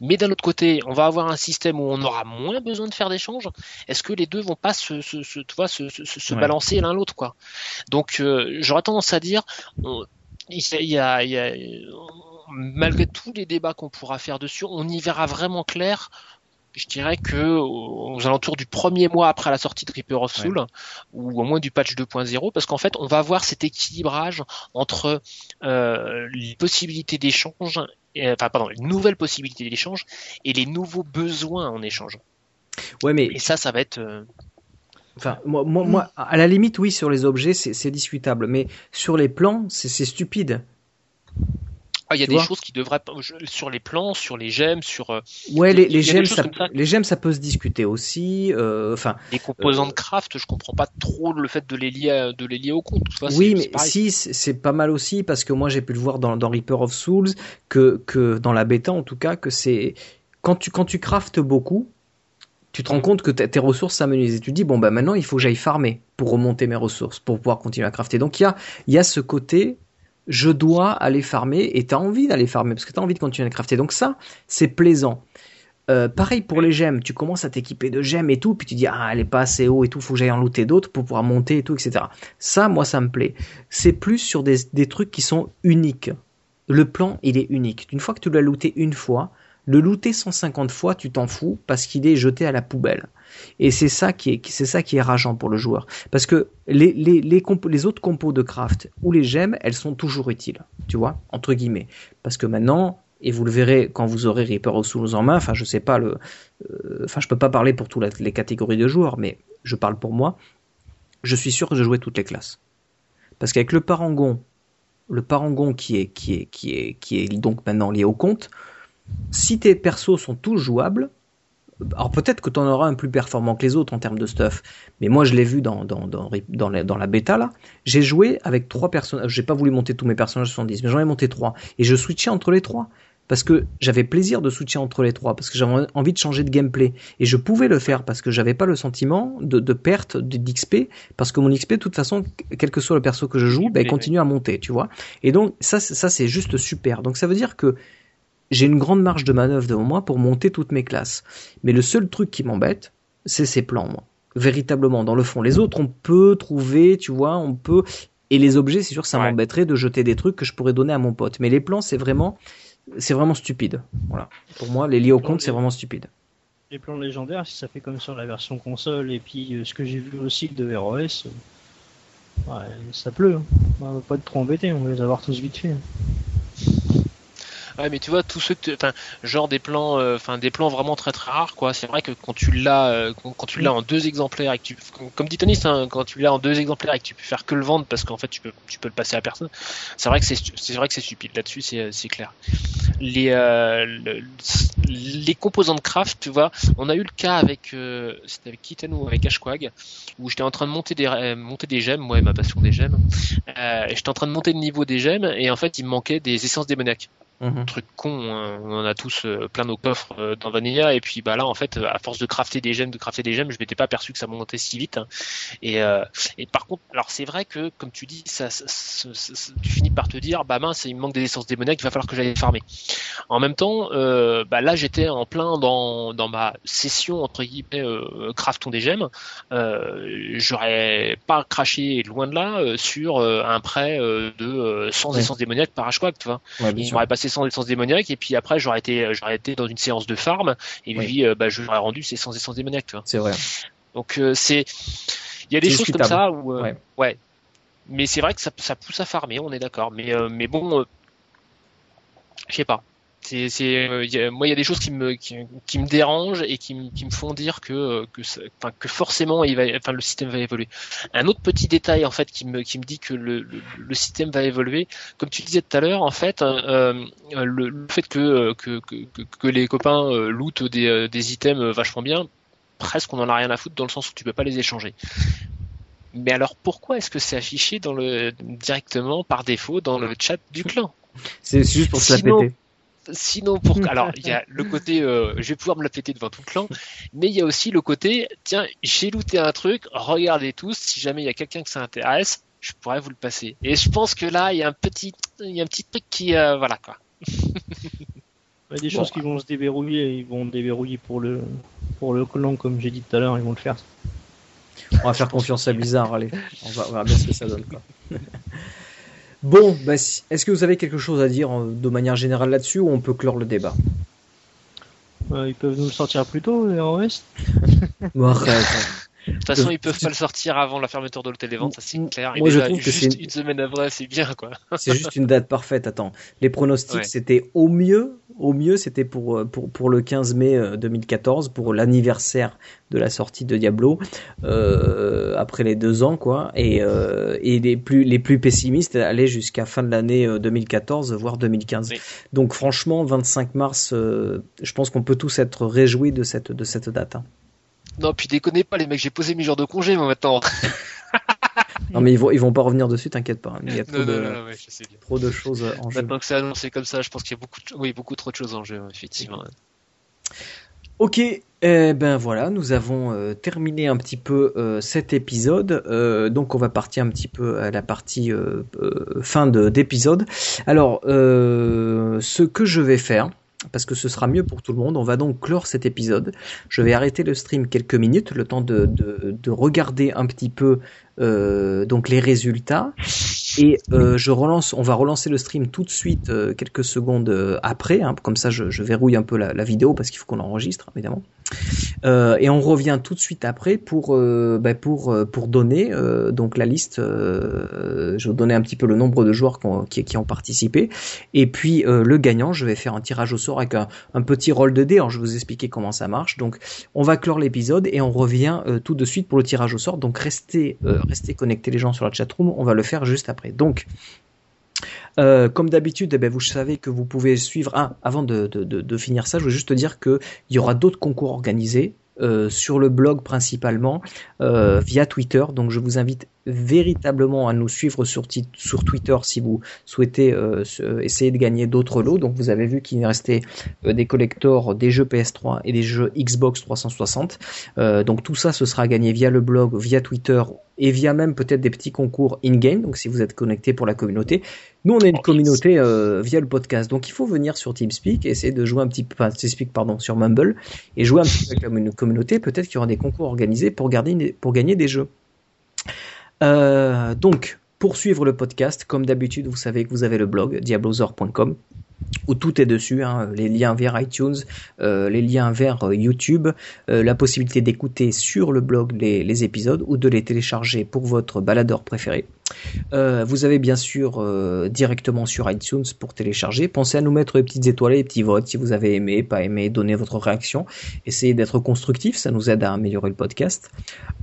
mais d'un autre côté, on va avoir un système où on aura moins besoin de faire d'échanges. Est-ce que les deux vont pas se, se, se tu vois, se, se, se balancer l'un l'autre, quoi? Donc, euh, j'aurais tendance à dire, il y a, il y a, malgré tous les débats qu'on pourra faire dessus, on y verra vraiment clair je dirais que aux alentours du premier mois après la sortie de Reaper of Soul ou au moins du patch 2.0 parce qu'en fait on va voir cet équilibrage entre euh, les possibilités d'échange enfin pardon une nouvelle possibilité d'échange et les nouveaux besoins en échange ouais mais et ça ça va être euh, Enfin, moi, moi, moi, à la limite, oui, sur les objets, c'est discutable, mais sur les plans, c'est stupide. Ah, il y a des choses qui devraient sur les plans, sur les gemmes, sur. Euh, ouais, les, les gemmes, ça, les gemmes, ça peut se discuter aussi. Euh, enfin. les composants de craft, je comprends pas trop le fait de les lier, de les lier au compte. oui, mais si, c'est pas mal aussi parce que moi j'ai pu le voir dans, dans Reaper of Souls que que dans la bêta en tout cas que c'est quand tu quand tu craftes beaucoup, tu te rends compte que tes ressources s'amenuisent et tu te dis bon bah maintenant il faut que j'aille farmer pour remonter mes ressources pour pouvoir continuer à crafter. Donc il y a il y a ce côté je dois aller farmer et tu as envie d'aller farmer parce que tu as envie de continuer à crafter. Donc ça, c'est plaisant. Euh, pareil pour les gemmes, tu commences à t'équiper de gemmes et tout, puis tu dis ah elle est pas assez haut et tout, faut que j'aille en looter d'autres pour pouvoir monter et tout, etc. Ça, moi, ça me plaît. C'est plus sur des, des trucs qui sont uniques. Le plan, il est unique. Une fois que tu l'as looté une fois, le looter 150 fois, tu t'en fous parce qu'il est jeté à la poubelle. Et c'est ça qui est, c'est ça qui est rageant pour le joueur. Parce que les, les, les, autres compos de craft ou les gemmes, elles sont toujours utiles. Tu vois? Entre guillemets. Parce que maintenant, et vous le verrez quand vous aurez Reaper of Souls en main, enfin, je sais pas le, euh, enfin, je peux pas parler pour toutes les catégories de joueurs, mais je parle pour moi. Je suis sûr que je jouais toutes les classes. Parce qu'avec le parangon, le parangon qui est, qui est, qui est, qui est donc maintenant lié au compte, si tes persos sont tous jouables, alors peut-être que tu en auras un plus performant que les autres en termes de stuff, mais moi je l'ai vu dans, dans, dans, dans, la, dans la bêta là, j'ai joué avec trois personnages, j'ai pas voulu monter tous mes personnages 70, mais j'en ai monté trois, et je switchais entre les trois, parce que j'avais plaisir de switcher entre les trois, parce que j'avais envie de changer de gameplay, et je pouvais le faire parce que j'avais pas le sentiment de, de perte d'XP, parce que mon XP de toute façon, quel que soit le perso que je joue, ben, continue à monter, tu vois, et donc ça, ça c'est juste super, donc ça veut dire que j'ai une grande marge de manœuvre devant moi pour monter toutes mes classes. Mais le seul truc qui m'embête, c'est ces plans, moi. Véritablement, dans le fond. Les autres, on peut trouver, tu vois, on peut. Et les objets, c'est sûr que ça m'embêterait de jeter des trucs que je pourrais donner à mon pote. Mais les plans, c'est vraiment, c'est vraiment stupide. Voilà. Pour moi, les liés au compte, c'est vraiment stupide. Les plans légendaires, si ça fait comme sur la version console, et puis euh, ce que j'ai vu aussi de ROS, euh, ouais, ça pleut. Hein. On va pas être trop embêté, on va les avoir tous vite fait. Hein. Ouais, mais tu vois, tous ceux que, enfin, genre des plans, euh, enfin, des plans vraiment très très rares, quoi. C'est vrai que quand tu l'as, euh, quand, tu l'as en deux exemplaires et que tu, comme- dit Tony, hein, quand tu l'as en deux exemplaires et que tu peux faire que le vendre parce qu'en fait tu peux, le passer à personne. C'est vrai que c'est, c'est vrai que c'est stupide. Là-dessus, c'est, c'est clair. Les, euh, le- les composants de craft, tu vois, on a eu le cas avec, euh, c'était avec Kitten ou avec Ashquag, où j'étais en train de monter des, euh, monter des gemmes, moi et ma passion des gemmes. Euh, j'étais en train de monter le niveau des gemmes et en fait il me manquait des essences démoniaques Mhm. truc con, hein. on en a tous euh, plein nos coffres euh, dans Vanilla et puis bah là en fait à force de crafter des gemmes, de crafter des gemmes, je m'étais pas aperçu que ça montait si vite. hein. Et, euh, et par contre, alors c'est vrai que comme tu dis, ça, ça- ça- ça- tu finis par te dire bah mince, il me manque des essences démoniaques, il va falloir que j'aille farmer. En même temps, euh, bah là j'étais en plein dans, dans ma session entre guillemets euh, craftons des gemmes. J'aurais pas craché loin de là sur un prêt de euh, 100 Ouais. essences démoniaques par Ashquack, tu vois. Ouais, bien Il sûr. m'aurait passé 100 essences démoniaques et puis après j'aurais été j'aurais été dans une séance de farm et Oui. puis euh, bah, je j'aurais rendu ces 100 essences démoniaques tu vois. C'est vrai. Donc euh, c'est il y a des choses comme ça où euh, Ouais. ouais. Mais c'est vrai que ça, ça pousse à farmer, on est d'accord. Mais euh, mais bon euh, je sais pas. C'est c'est euh, moi il y a des choses qui me qui, qui me dérangent et qui, me- qui me font dire que euh, que ça- enfin que forcément il va enfin le système va évoluer. Un autre petit détail en fait qui me qui me dit que le, le, le système va évoluer, comme tu disais tout à l'heure en fait euh, le, le fait que, que que que que les copains lootent des des items vachement bien, presque on en a rien à foutre dans le sens où tu peux pas les échanger. Mais alors pourquoi est-ce que c'est affiché dans le directement par défaut dans le chat du clan? C'est juste pour se la péter. Sinon, pour alors il y a le côté euh, je vais pouvoir me la péter devant tout le clan, mais il y a aussi le côté tiens j'ai looté un truc, regardez tous, si jamais il y a quelqu'un que ça intéresse, je pourrais vous le passer. Et je pense que là il y a un petit il y a un petit truc qui euh, voilà quoi. Il y a des choses qui vont se déverrouiller, ils vont déverrouiller pour le pour le clan comme j'ai dit tout à l'heure, ils vont le faire. On va faire confiance à Blizzard, allez. On va, on verra bien ce que ça donne. Quoi. Bon, bah, si- est-ce que vous avez quelque chose à dire euh, de manière générale là-dessus ou on peut clore le débat? Euh, ils peuvent nous le sortir plus tôt, les ROS Bon, arrête. De toute façon ils peuvent pas le sortir avant la fermeture de l'hôtel des ventes, ça c'est clair. Moi, je déjà, trouve que juste c'est- une semaine après c'est bien quoi. C'est juste une date parfaite. Attends, les pronostics, Ouais. c'était au mieux, au mieux, c'était pour, euh, pour, pour le 15 mai euh, 2014, pour l'anniversaire de la sortie de Diablo, euh, après les deux ans, quoi. Et, euh, et les plus, les plus pessimistes allaient jusqu'à fin de l'année euh, 2014, voire 2015. Oui. Donc, franchement, 25 mars, euh, je pense qu'on peut tous être réjouis de cette, de cette date. hein. Non puis déconnez pas les mecs, j'ai posé mes jours de congé moi maintenant. Non, mais ils vont, ils vont pas revenir dessus, t'inquiète pas. Il y a trop, Non, de, non, non, non, ouais, je sais bien. trop de choses en jeu. Maintenant que c'est annoncé comme ça, je pense qu'il y a beaucoup, de... oui, beaucoup trop de choses en jeu, effectivement. Ok, eh ben voilà, nous avons euh, terminé un petit peu euh, cet épisode. Euh, donc on va partir un petit peu à la partie euh, euh, fin de- d'épisode. Alors, euh, ce que je vais faire, parce que ce sera mieux pour tout le monde, on va donc clore cet épisode. Je vais arrêter le stream quelques minutes, le temps de, de, de regarder un petit peu euh, donc les résultats. Et euh, je relance, on va relancer le stream tout de suite, euh, quelques secondes euh, après, hein, comme ça je, je verrouille un peu la, la vidéo parce qu'il faut qu'on enregistre évidemment. Euh, et on revient tout de suite après pour euh, bah, pour euh, pour donner euh, donc la liste. Euh, je vais vous donner un petit peu le nombre de joueurs qui ont, qui, qui ont participé. Et puis euh, le gagnant, je vais faire un tirage au sort avec un, petit rôle de dés. Alors je vais vous expliquer comment ça marche. Donc on va clore l'épisode et on revient tout de suite pour le tirage au sort. Donc restez restez connectés les gens sur la chatroom. On va le faire juste après. Donc euh, comme d'habitude, eh ben, vous savez que vous pouvez suivre. Ah, avant de, finir ça, je veux juste dire que il y aura d'autres concours organisés euh, sur le blog principalement euh, via Twitter. Donc, je vous invite véritablement à nous suivre sur, sur Twitter si vous souhaitez euh, essayer de gagner d'autres lots. Donc, vous avez vu qu'il restait euh, des collectors des jeux PS3 et des jeux Xbox 360. Euh, donc, tout ça, ce sera gagné via le blog, via Twitter et via même peut-être des petits concours in-game. Donc, si vous êtes connecté pour la communauté. Nous, on est une Oh, communauté euh, via le podcast, donc il faut venir sur TeamSpeak et essayer de jouer un petit peu, enfin, TeamSpeak, pardon, sur Mumble et jouer un petit peu avec la commun- communauté. Peut-être qu'il y aura des concours organisés pour, garder, pour gagner des jeux. Euh, donc, pour suivre le podcast, comme d'habitude, vous savez que vous avez le blog diablozor.com où tout est dessus, hein, les liens vers iTunes, euh, les liens vers euh, YouTube, euh, la possibilité d'écouter sur le blog les, épisodes ou de les télécharger pour votre baladeur préféré. Vous avez bien sûr directement sur iTunes pour télécharger. Pensez à nous mettre les petites étoiles, les petits votes si vous avez aimé, pas aimé, donnez votre réaction. Essayez d'être constructif, ça nous aide à améliorer le podcast.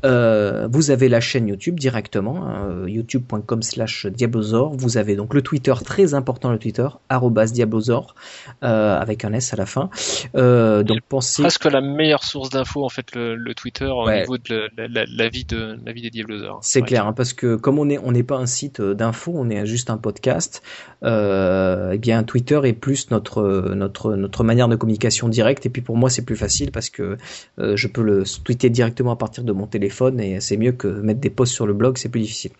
Vous avez la chaîne YouTube directement, hein, youtube.com slash diablozor. Vous avez donc le Twitter, très important le Twitter, arrobas diablozor, avec un S à la fin. donc pensez... Presque la meilleure source d'infos en fait le, le Twitter au niveau de la, la, la, vie de la vie des diablozors. C'est clair, hein, parce que comme on est on n'est pas un site d'info, on est juste un podcast. Euh, eh bien, Twitter est plus notre notre notre manière de communication directe. Et puis pour moi, c'est plus facile parce que euh, je peux le tweeter directement à partir de mon téléphone et c'est mieux que mettre des posts sur le blog, c'est plus difficile.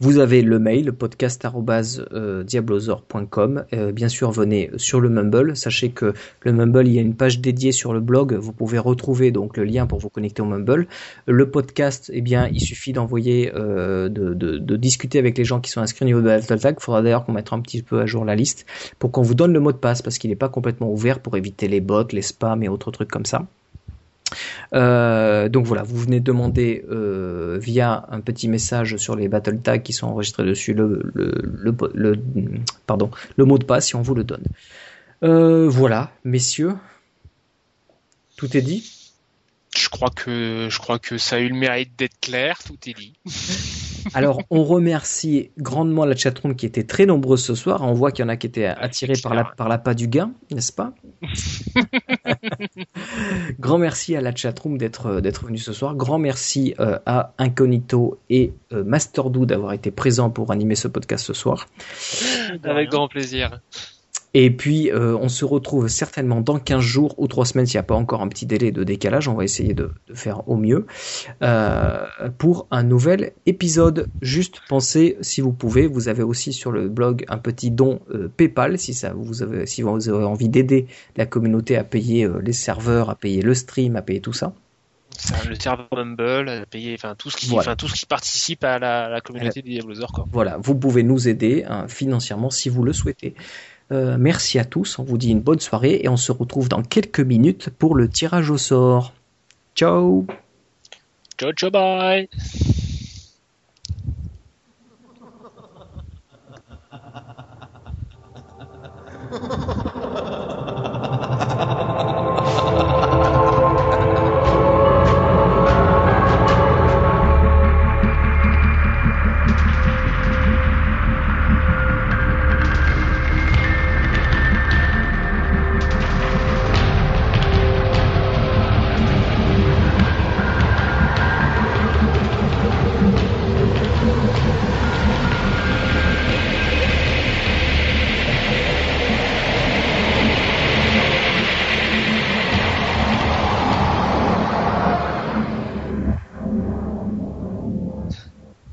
Vous avez le mail podcast@diablozor.com. Euh, bien sûr, venez sur le Mumble. Sachez que le Mumble, il y a une page dédiée sur le blog. Vous pouvez retrouver donc le lien pour vous connecter au Mumble. Le podcast, eh bien, il suffit d'envoyer, euh, de, discuter avec les gens qui sont inscrits au niveau de BattleTag. Il faudra d'ailleurs qu'on mette un petit peu à jour la liste pour qu'on vous donne le mot de passe parce qu'il n'est pas complètement ouvert pour éviter les bots, les spams et autres trucs comme ça. Euh, donc voilà, vous venez demander euh, via un petit message sur les battle tags qui sont enregistrés dessus le, le, le, le pardon, le mot de passe si on vous le donne. Euh, voilà, messieurs, tout est dit? Je crois que je crois que ça a eu le mérite d'être clair, tout est dit. Alors, on remercie grandement la chatroom qui était très nombreuse ce soir. On voit qu'il y en a qui étaient attirés par la, par la pas du gain, n'est-ce pas Grand merci à la chatroom d'être d'être venu ce soir. Grand merci euh, à Incognito et euh, Masterdoo d'avoir été présents pour animer ce podcast ce soir. Avec grand plaisir. Et puis, euh, on se retrouve certainement dans 15 jours ou 3 semaines s'il n'y a pas encore un petit délai de décalage. On va essayer de, de faire au mieux euh, pour un nouvel épisode. Juste pensez, si vous pouvez, vous avez aussi sur le blog un petit don euh, PayPal si ça vous avez, si vous avez envie d'aider la communauté à payer euh, les serveurs, à payer le stream, à payer tout ça. Ça, le serveur Mumble, à payer, enfin tout ce qui, voilà. enfin tout ce qui participe à la, la communauté des Diablosaur. Quoi. Voilà, vous pouvez nous aider hein, financièrement si vous le souhaitez. Euh, merci à tous, on vous dit une bonne soirée et on se retrouve dans quelques minutes pour le tirage au sort. Ciao Ciao, ciao, bye